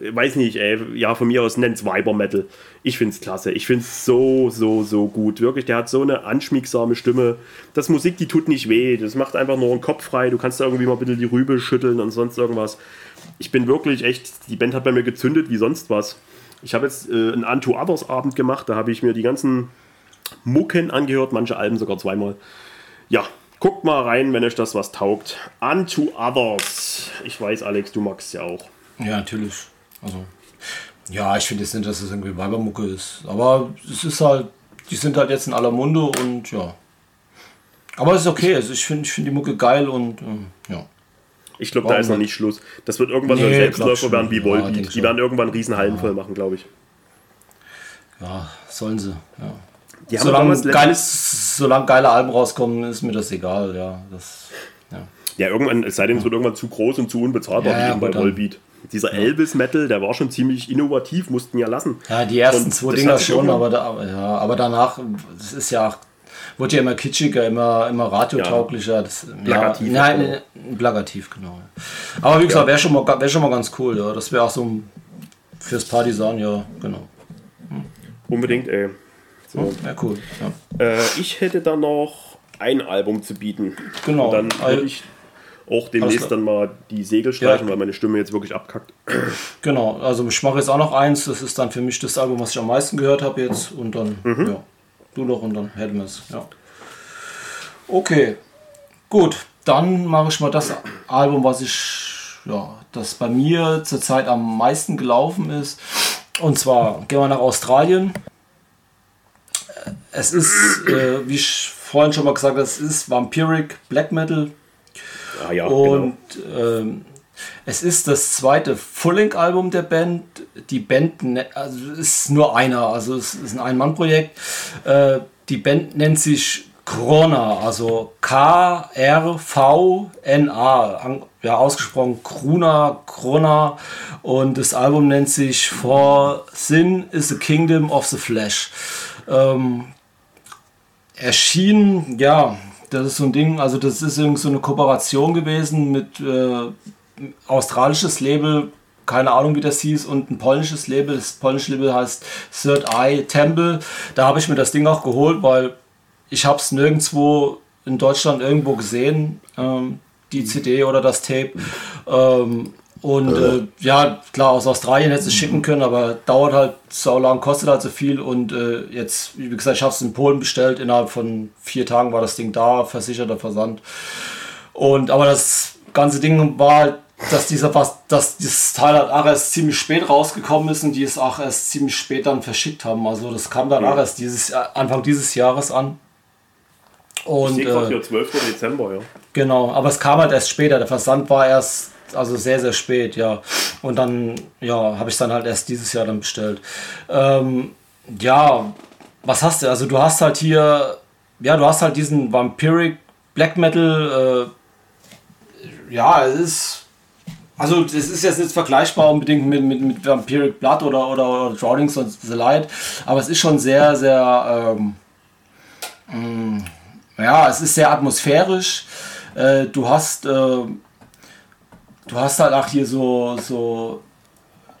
weiß nicht, ey, ja, von mir aus nennt es Viber Metal. Ich finde es klasse. Ich finde es so, so, so gut. Wirklich, der hat so eine anschmiegsame Stimme. Das Musik, die tut nicht weh. Das macht einfach nur den Kopf frei. Du kannst da irgendwie mal ein bisschen die Rübe schütteln und sonst irgendwas. Ich bin wirklich echt, die Band hat bei mir gezündet wie sonst was. Ich habe jetzt äh, einen Unto Others Abend gemacht. Da habe ich mir die ganzen Mucken angehört, manche Alben sogar zweimal. Ja, guckt mal rein, wenn euch das was taugt. Unto Others. Ich weiß, Alex, du magst ja auch. Ja, natürlich. Also, ja, ich finde jetzt nicht, dass es irgendwie Weibermucke ist. Aber es ist halt, die sind halt jetzt in aller Munde und ja. Aber es ist okay. Also ich finde ich find die Mucke geil und ähm, ja. Ich glaube, da ist noch nicht Schluss. Das wird irgendwann nee, so ein Selbstläufer werden wie Volbeat. Ja, die werden irgendwann Riesenhallen ja. voll machen, glaube ich. Ja, sollen sie. Ja. Die solange, geiles, solange geile Alben rauskommen, ist mir das egal. Ja, das, ja. ja irgendwann, es sei denn, es wird irgendwann zu groß und zu unbezahlbar wie bei Volbeat. Dieser. Elvis-Metal, der war schon ziemlich innovativ, mussten ja lassen. Ja, die ersten und zwei Dinger schon, aber, da, ja, aber danach, das ist ja wurde ja immer kitschiger, immer, immer radiotauglicher. Das, plakativ. Ja, nein, genau. plakativ, genau. Aber wie gesagt, wäre schon, mal, wär schon mal ganz cool. Ja. Das wäre auch so fürs Partisan, ja, genau. Hm. Unbedingt, ey. So. Hm, ja, cool. Ja. Äh, ich hätte da noch ein Album zu bieten. Genau. Und dann würde ich auch demnächst dann mal die Segel streichen, ja. weil meine Stimme jetzt wirklich abkackt. Genau, also ich mache jetzt auch noch eins. Das ist dann für mich das Album, was ich am meisten gehört habe jetzt. Und dann, mhm. ja, du noch und dann hätten wir es. Ja. Okay, gut. Dann mache ich mal das Album, was ich, ja, das bei mir zurzeit am meisten gelaufen ist. Und zwar gehen wir nach Australien. Es ist, äh, wie ich vorhin schon mal gesagt habe, es ist Vampiric Black Metal Ah, ja, und genau. ähm, es ist das zweite Full-Length-Album der Band. Die Band ne, also ist nur einer, also es ist ein Ein-Mann-Projekt. Äh, die Band nennt sich Krona, also K-R-V-N-A, ja, ausgesprochen Kruna, Krona. Und das Album nennt sich For Sin is the Kingdom of the Flesh. Ähm, erschien, ja, das ist so ein Ding, also das ist irgendwie so eine Kooperation gewesen mit äh, australisches Label, keine Ahnung wie das hieß, und ein polnisches Label. Das polnische Label heißt Third Eye Temple. Da habe ich mir das Ding auch geholt, weil ich habe es nirgendwo in Deutschland irgendwo gesehen, ähm, die CD oder das Tape. Ähm, und äh, ja, klar, aus Australien hätte es schicken können, aber dauert halt so lang, kostet halt so viel. Und äh, jetzt, wie gesagt, ich habe es in Polen bestellt. Innerhalb von vier Tagen war das Ding da, versicherter Versand. Und aber das ganze Ding war halt, dass dieser was, dass dieses Teil halt auch erst ziemlich spät rausgekommen ist und die es auch erst ziemlich spät dann verschickt haben. Also das kam dann auch erst dieses Anfang dieses Jahres an. Und, ich sehe gerade äh, 12. Dezember, ja. Genau, aber es kam halt erst später. Der Versand war erst also sehr, sehr spät, ja. Und dann, ja, habe ich dann halt erst dieses Jahr dann bestellt. Ähm, ja, was hast du? Also du hast halt hier, ja, du hast halt diesen Vampiric Black Metal, äh, ja, es ist, also es ist jetzt nicht vergleichbar unbedingt mit, mit, mit Vampiric Blood oder, oder, oder Drownings und The Light, aber es ist schon sehr, sehr, ähm, mh, mm, ja, es ist sehr atmosphärisch. Äh, du hast äh, du hast halt auch hier so, so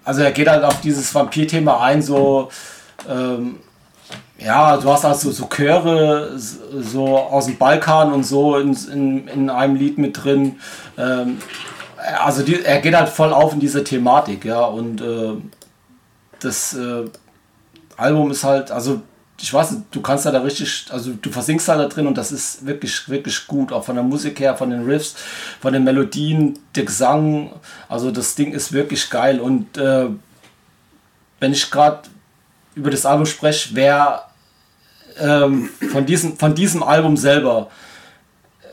also er geht halt auf dieses Vampir-Thema ein, so, ähm, ja, du hast also so Chöre so aus dem Balkan und so in, in, in einem Lied mit drin. Ähm, also die, er geht halt voll auf in diese Thematik, ja, und äh, das äh, Album ist halt, also ich weiß nicht, du kannst da richtig, also du versinkst da drin und das ist wirklich, wirklich gut, auch von der Musik her, von den Riffs, von den Melodien, der Gesang, also das Ding ist wirklich geil und äh, wenn ich gerade über das Album spreche, wer ähm, von, diesem, von diesem Album selber,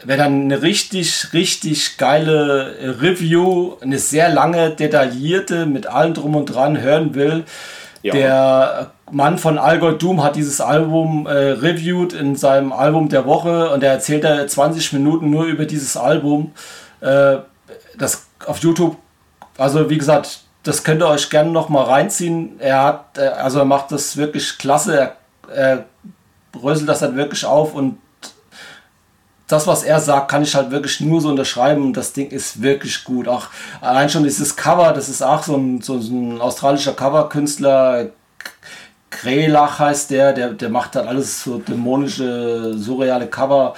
wer dann eine richtig, richtig geile Review, eine sehr lange, detaillierte, mit allem drum und dran hören will, ja. der Mann von Algorithm Doom hat dieses Album äh, reviewed in seinem Album der Woche und er erzählt da 20 Minuten nur über dieses Album. Äh, das auf YouTube, also wie gesagt, das könnt ihr euch gerne noch mal reinziehen. Er hat, äh, also er macht das wirklich klasse. Er, er bröselt das halt wirklich auf und das, was er sagt, kann ich halt wirklich nur so unterschreiben. Das Ding ist wirklich gut. Auch allein schon dieses Cover, das ist auch so ein, so ein australischer Coverkünstler. Krelach heißt der, der, der macht halt alles so dämonische, surreale Cover.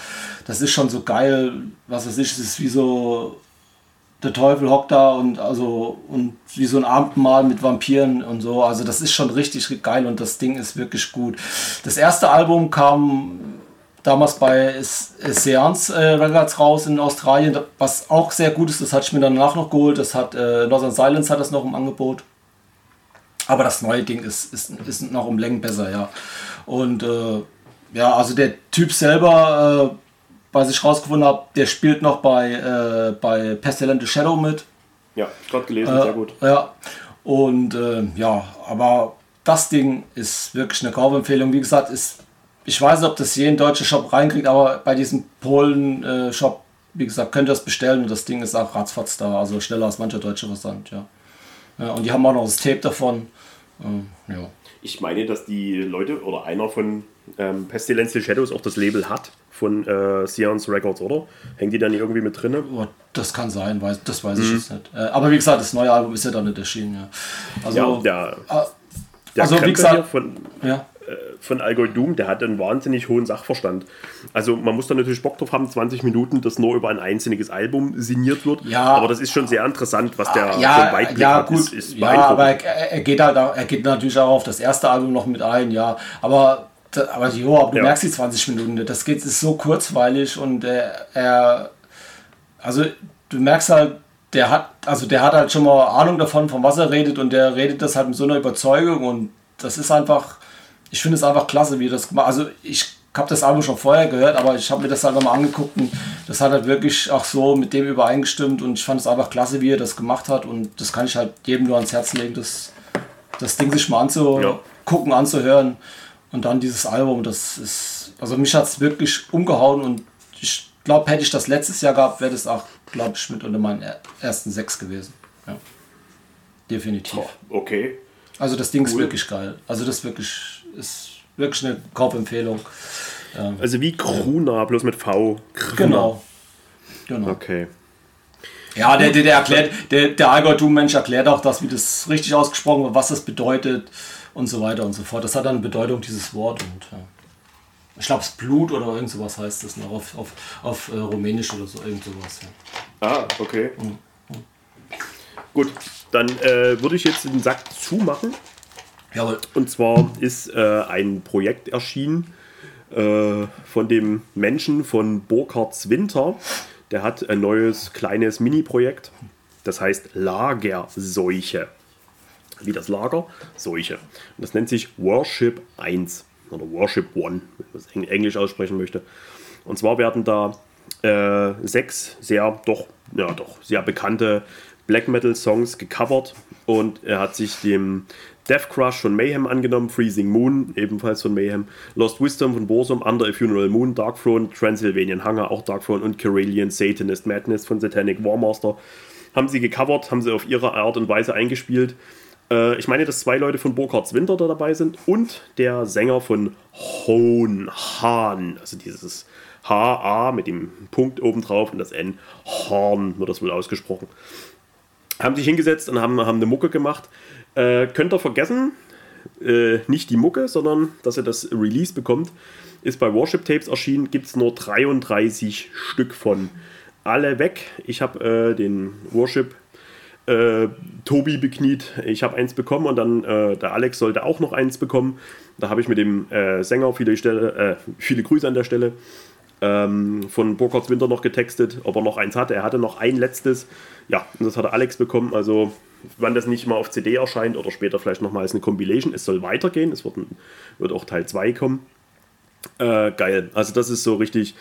Das ist schon so geil. Was weiß ich, es ist wie so der Teufel hockt da und also und wie so ein Abendmahl mit Vampiren und so. Also das ist schon richtig geil und das Ding ist wirklich gut. Das erste Album kam damals bei Seance äh, Records raus in Australien, was auch sehr gut ist. Das hatte ich mir danach noch geholt. Das hat äh, Northern Silence hat das noch im Angebot. Aber das neue Ding ist, ist, ist noch um Längen besser, ja. Und äh, ja, also der Typ selber, äh, was ich rausgefunden habe, der spielt noch bei, äh, bei Pestilente Shadow mit. Ja, gerade gelesen, sehr gut. Ja, und äh, ja, aber das Ding ist wirklich eine Kaufempfehlung. Wie gesagt, ist, ich weiß nicht, ob das jeden deutschen Shop reinkriegt, aber bei diesem Polen-Shop, wie gesagt, könnt ihr das bestellen und das Ding ist auch ratzfatz da, also schneller als mancher deutsche Versand, ja. ja. Und die haben auch noch das Tape davon. Äh, ja. Ich meine, dass die Leute oder einer von ähm, Pestilential Shadows auch das Label hat von äh, Seance Records, oder? Hängt die dann irgendwie mit drin? Oh, das kann sein, weiß, das weiß ich mhm. jetzt nicht. Äh, aber wie gesagt, das neue Album ist ja dann nicht erschienen. Ja. Also, ja, der, äh, also wie gesagt, von, ja. Äh, von Algoy Doom, der hat einen wahnsinnig hohen Sachverstand. Also man muss da natürlich Bock drauf haben, 20 Minuten, dass nur über ein einzelnes Album signiert wird. Ja, aber das ist schon sehr interessant, was der ja, Weitblick ja, hat. Gut, ist, ist ja, aber er, er, geht halt, er geht natürlich auch auf das erste Album noch mit ein, ja. Aber aber jo, aber du ja. merkst die 20 Minuten, das geht ist so kurzweilig und er, er, also du merkst halt, der hat, also der hat halt schon mal Ahnung davon, von was er redet und der redet das halt mit so einer Überzeugung und das ist einfach, ich finde es einfach klasse, wie das gemacht Also ich habe das Album schon vorher gehört, aber ich habe mir das halt nochmal angeguckt und das hat halt wirklich auch so mit dem übereingestimmt und ich fand es einfach klasse, wie er das gemacht hat und das kann ich halt jedem nur ans Herz legen, das, das Ding sich mal anzugucken, ja. anzuhören. Und dann dieses Album, das ist, also mich hat es wirklich umgehauen und ich glaube, hätte ich das letztes Jahr gehabt, wäre das auch, glaube ich, mit unter meinen ersten sechs gewesen. Ja. Definitiv. Oh, okay. Also das Ding cool. ist wirklich geil. Also das wirklich ist wirklich eine Kaufempfehlung. Ja. Also wie Kruna, bloß mit V. Kruna. Genau. Genau. Okay. Ja, der, der, der erklärt, der, der Algorithm-Mensch erklärt auch das, wie das richtig ausgesprochen wird, was das bedeutet und so weiter und so fort. Das hat dann Bedeutung, dieses Wort. Und, ja. Ich glaube, es Blut oder irgend sowas heißt das noch auf, auf, auf äh, Rumänisch oder so, irgend sowas. Ja. Ah, okay. Mhm. Mhm. Gut, dann äh, würde ich jetzt den Sack zumachen. Jawohl. Und zwar ist äh, ein Projekt erschienen äh, von dem Menschen von Burkhards Winter. Der hat ein neues kleines Mini-Projekt. Das heißt Lagerseuche wie das Lager, solche. Und das nennt sich Worship 1 oder Worship 1, wenn man es Englisch aussprechen möchte. Und zwar werden da äh, sechs sehr, doch, ja, doch, sehr bekannte Black Metal Songs gecovert und er hat sich dem Death Crush von Mayhem angenommen, Freezing Moon, ebenfalls von Mayhem, Lost Wisdom von Borsum, Under a Funeral Moon, Dark Throne, Transylvanian Hunger, auch Dark Throne und Karelian Satanist Madness von Satanic Warmaster. Haben sie gecovert, haben sie auf ihre Art und Weise eingespielt. Äh, ich meine, dass zwei Leute von Burkhards Winter da dabei sind und der Sänger von Hon Hahn. Also dieses H-A mit dem Punkt oben drauf und das N. Horn wird das wohl ausgesprochen. Haben sich hingesetzt und haben, haben eine Mucke gemacht. Äh, könnt ihr vergessen, äh, nicht die Mucke, sondern dass ihr das Release bekommt. Ist bei Worship Tapes erschienen, gibt es nur 33 Stück von. Alle weg. Ich habe äh, den Worship äh, Tobi bekniet. Ich habe eins bekommen und dann äh, der Alex sollte auch noch eins bekommen. Da habe ich mit dem äh, Sänger viele, Stelle, äh, viele Grüße an der Stelle ähm, von Burkhards Winter noch getextet, ob er noch eins hatte. Er hatte noch ein letztes. Ja, und das hat Alex bekommen. Also, wann das nicht mal auf CD erscheint oder später vielleicht nochmal als eine Compilation, es soll weitergehen. Es wird, wird auch Teil 2 kommen. Äh, geil. Also, das ist so richtig.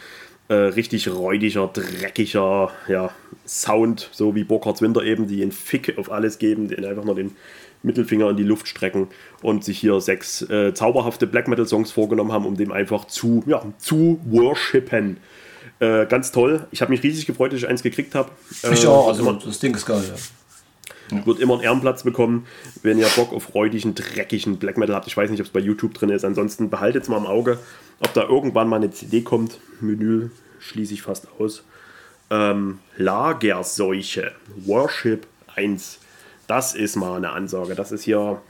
Äh, richtig räudiger, dreckiger ja, Sound, so wie Burkhards Winter eben, die einen Fick auf alles geben, die einfach nur den Mittelfinger in die Luft strecken und sich hier sechs äh, zauberhafte Black Metal Songs vorgenommen haben, um dem einfach zu, ja, zu worshipen. Äh, ganz toll. Ich habe mich riesig gefreut, dass ich eins gekriegt habe. Ich äh, auch, also das Ding ist geil, ja. Wird immer einen Ehrenplatz bekommen, wenn ihr Bock auf räudigen, dreckigen Black Metal habt. Ich weiß nicht, ob es bei YouTube drin ist. Ansonsten behaltet es mal im Auge, ob da irgendwann mal eine CD kommt. Menü schließe ich fast aus. Ähm, Lagerseuche, Worship 1. Das ist mal eine Ansage. Das ist hier,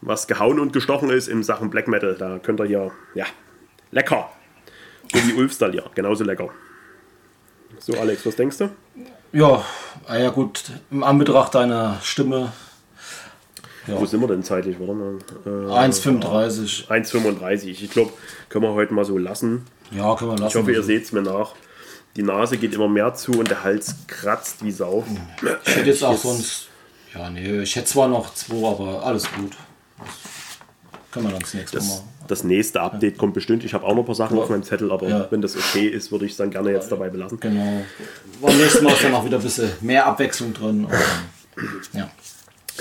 was gehauen und gestochen ist in Sachen Black Metal. Da könnt ihr hier, ja, lecker. So wie Ulfstall hier, genauso lecker. So, Alex, was denkst du? Ja, ah ja gut, im Anbetracht deiner Stimme. Ja. Wo sind wir denn zeitlich? Warte mal. Äh, 1,35. 1,35. Ich glaube, können wir heute mal so lassen. Ja, können wir lassen. Ich hoffe, ihr seht es mir nach. Die Nase geht immer mehr zu und der Hals kratzt wie Sau. Ich hätte jetzt auch sonst ja, nee, ich hätte zwar noch zwei, aber alles gut. Das können wir dann das nächste das, Mal. Das nächste Update ja. kommt bestimmt. Ich habe auch noch ein paar Sachen ja. auf meinem Zettel, aber ja. wenn das okay ist, würde ich es dann gerne jetzt dabei belassen. Genau. Beim nächsten Mal ist dann auch wieder ein bisschen mehr Abwechslung drin. Und, ja.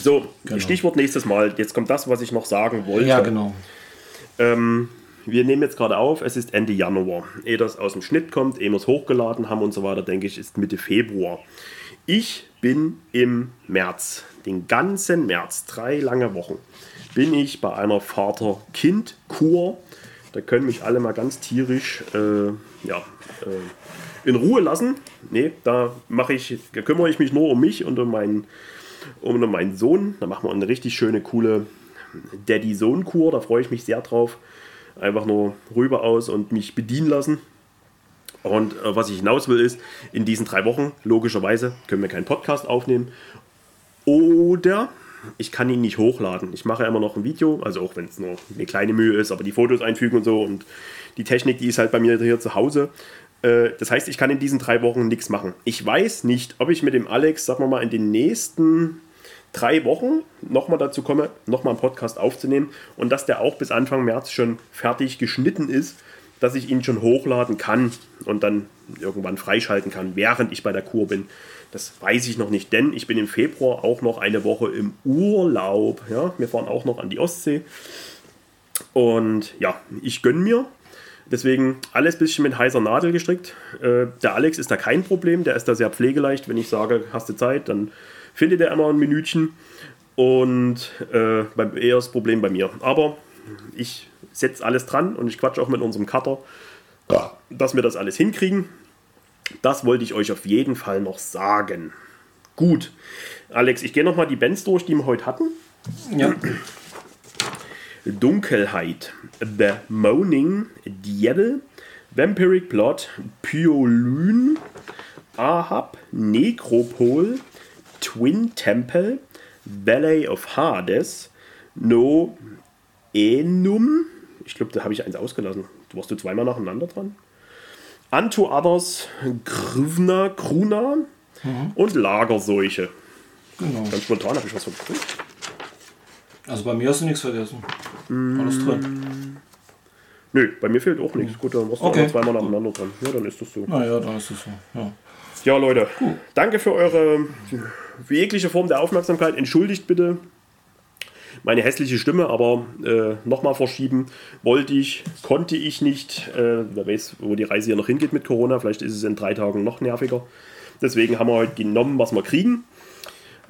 So, genau. Stichwort nächstes Mal. Jetzt kommt das, was ich noch sagen wollte. Ja, genau. Ähm, wir nehmen jetzt gerade auf, es ist Ende Januar. Ehe das aus dem Schnitt kommt, ehe wir es hochgeladen haben und so weiter, denke ich, ist Mitte Februar. Ich bin im März, den ganzen März, drei lange Wochen, bin ich bei einer Vater-Kind-Kur. Da können mich alle mal ganz tierisch äh, ja, äh, in Ruhe lassen. Nee, da ich, da kümmere ich mich nur um mich und um meinen, um meinen Sohn. Da machen wir eine richtig schöne, coole Daddy-Sohn-Kur. Da freue ich mich sehr drauf. Einfach nur rüber aus und mich bedienen lassen. Und äh, was ich hinaus will, ist, in diesen drei Wochen, logischerweise, können wir keinen Podcast aufnehmen. Oder ich kann ihn nicht hochladen. Ich mache immer noch ein Video, also auch wenn es nur eine kleine Mühe ist, aber die Fotos einfügen und so und die Technik, die ist halt bei mir hier zu Hause. Äh, das heißt, ich kann in diesen drei Wochen nichts machen. Ich weiß nicht, ob ich mit dem Alex, sagen wir mal, in den nächsten drei Wochen nochmal dazu komme, nochmal einen Podcast aufzunehmen und dass der auch bis Anfang März schon fertig geschnitten ist dass ich ihn schon hochladen kann und dann irgendwann freischalten kann, während ich bei der Kur bin. Das weiß ich noch nicht, denn ich bin im Februar auch noch eine Woche im Urlaub. Ja, wir fahren auch noch an die Ostsee. Und ja, ich gönne mir. Deswegen alles bisschen mit heißer Nadel gestrickt. Äh, der Alex ist da kein Problem, der ist da sehr pflegeleicht. Wenn ich sage, hast du Zeit, dann findet er immer ein Minütchen. Und äh, eher das Problem bei mir. Aber ich setze alles dran und ich quatsche auch mit unserem Cutter, dass wir das alles hinkriegen. Das wollte ich euch auf jeden Fall noch sagen. Gut, Alex, ich gehe nochmal die Bands durch, die wir heute hatten. Ja. Dunkelheit, The Moaning Devil, Vampiric Plot, Pyolyn, Ahab, Necropol, Twin Temple, Valley of Hades, No Enum, ich glaube, da habe ich eins ausgelassen. Du warst du zweimal nacheinander dran. Unto Others, Grivna, Kruna mhm. und Lagerseuche. Genau. Ganz spontan habe ich was vergessen. Also bei mir hast du nichts vergessen. Mm. Alles drin. Nö, bei mir fehlt auch nichts. Gut, dann warst du okay. zweimal nacheinander dran. Ja, dann ist das so. Naja, dann ist das so. Ja, ja Leute, cool. danke für eure jegliche Form der Aufmerksamkeit. Entschuldigt bitte meine hässliche Stimme, aber äh, nochmal verschieben wollte ich, konnte ich nicht. Äh, wer weiß, wo die Reise hier noch hingeht mit Corona. Vielleicht ist es in drei Tagen noch nerviger. Deswegen haben wir heute genommen, was wir kriegen.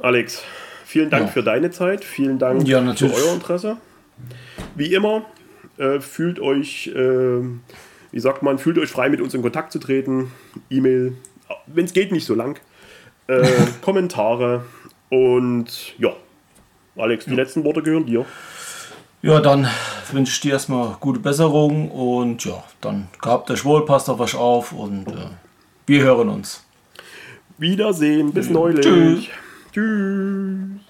Alex, vielen Dank ja. für deine Zeit. Vielen Dank ja, für euer Interesse. Wie immer, äh, fühlt euch, äh, wie sagt man, fühlt euch frei, mit uns in Kontakt zu treten. E-Mail, wenn es geht, nicht so lang. Äh, Kommentare und ja, Alex, die ja. letzten Worte gehören dir. Ja, dann wünsche ich dir erstmal gute Besserung und ja, dann gehabt euch wohl, passt auf euch auf und äh, wir hören uns. Wiedersehen, bis neulich. Tschüss. Tschüss.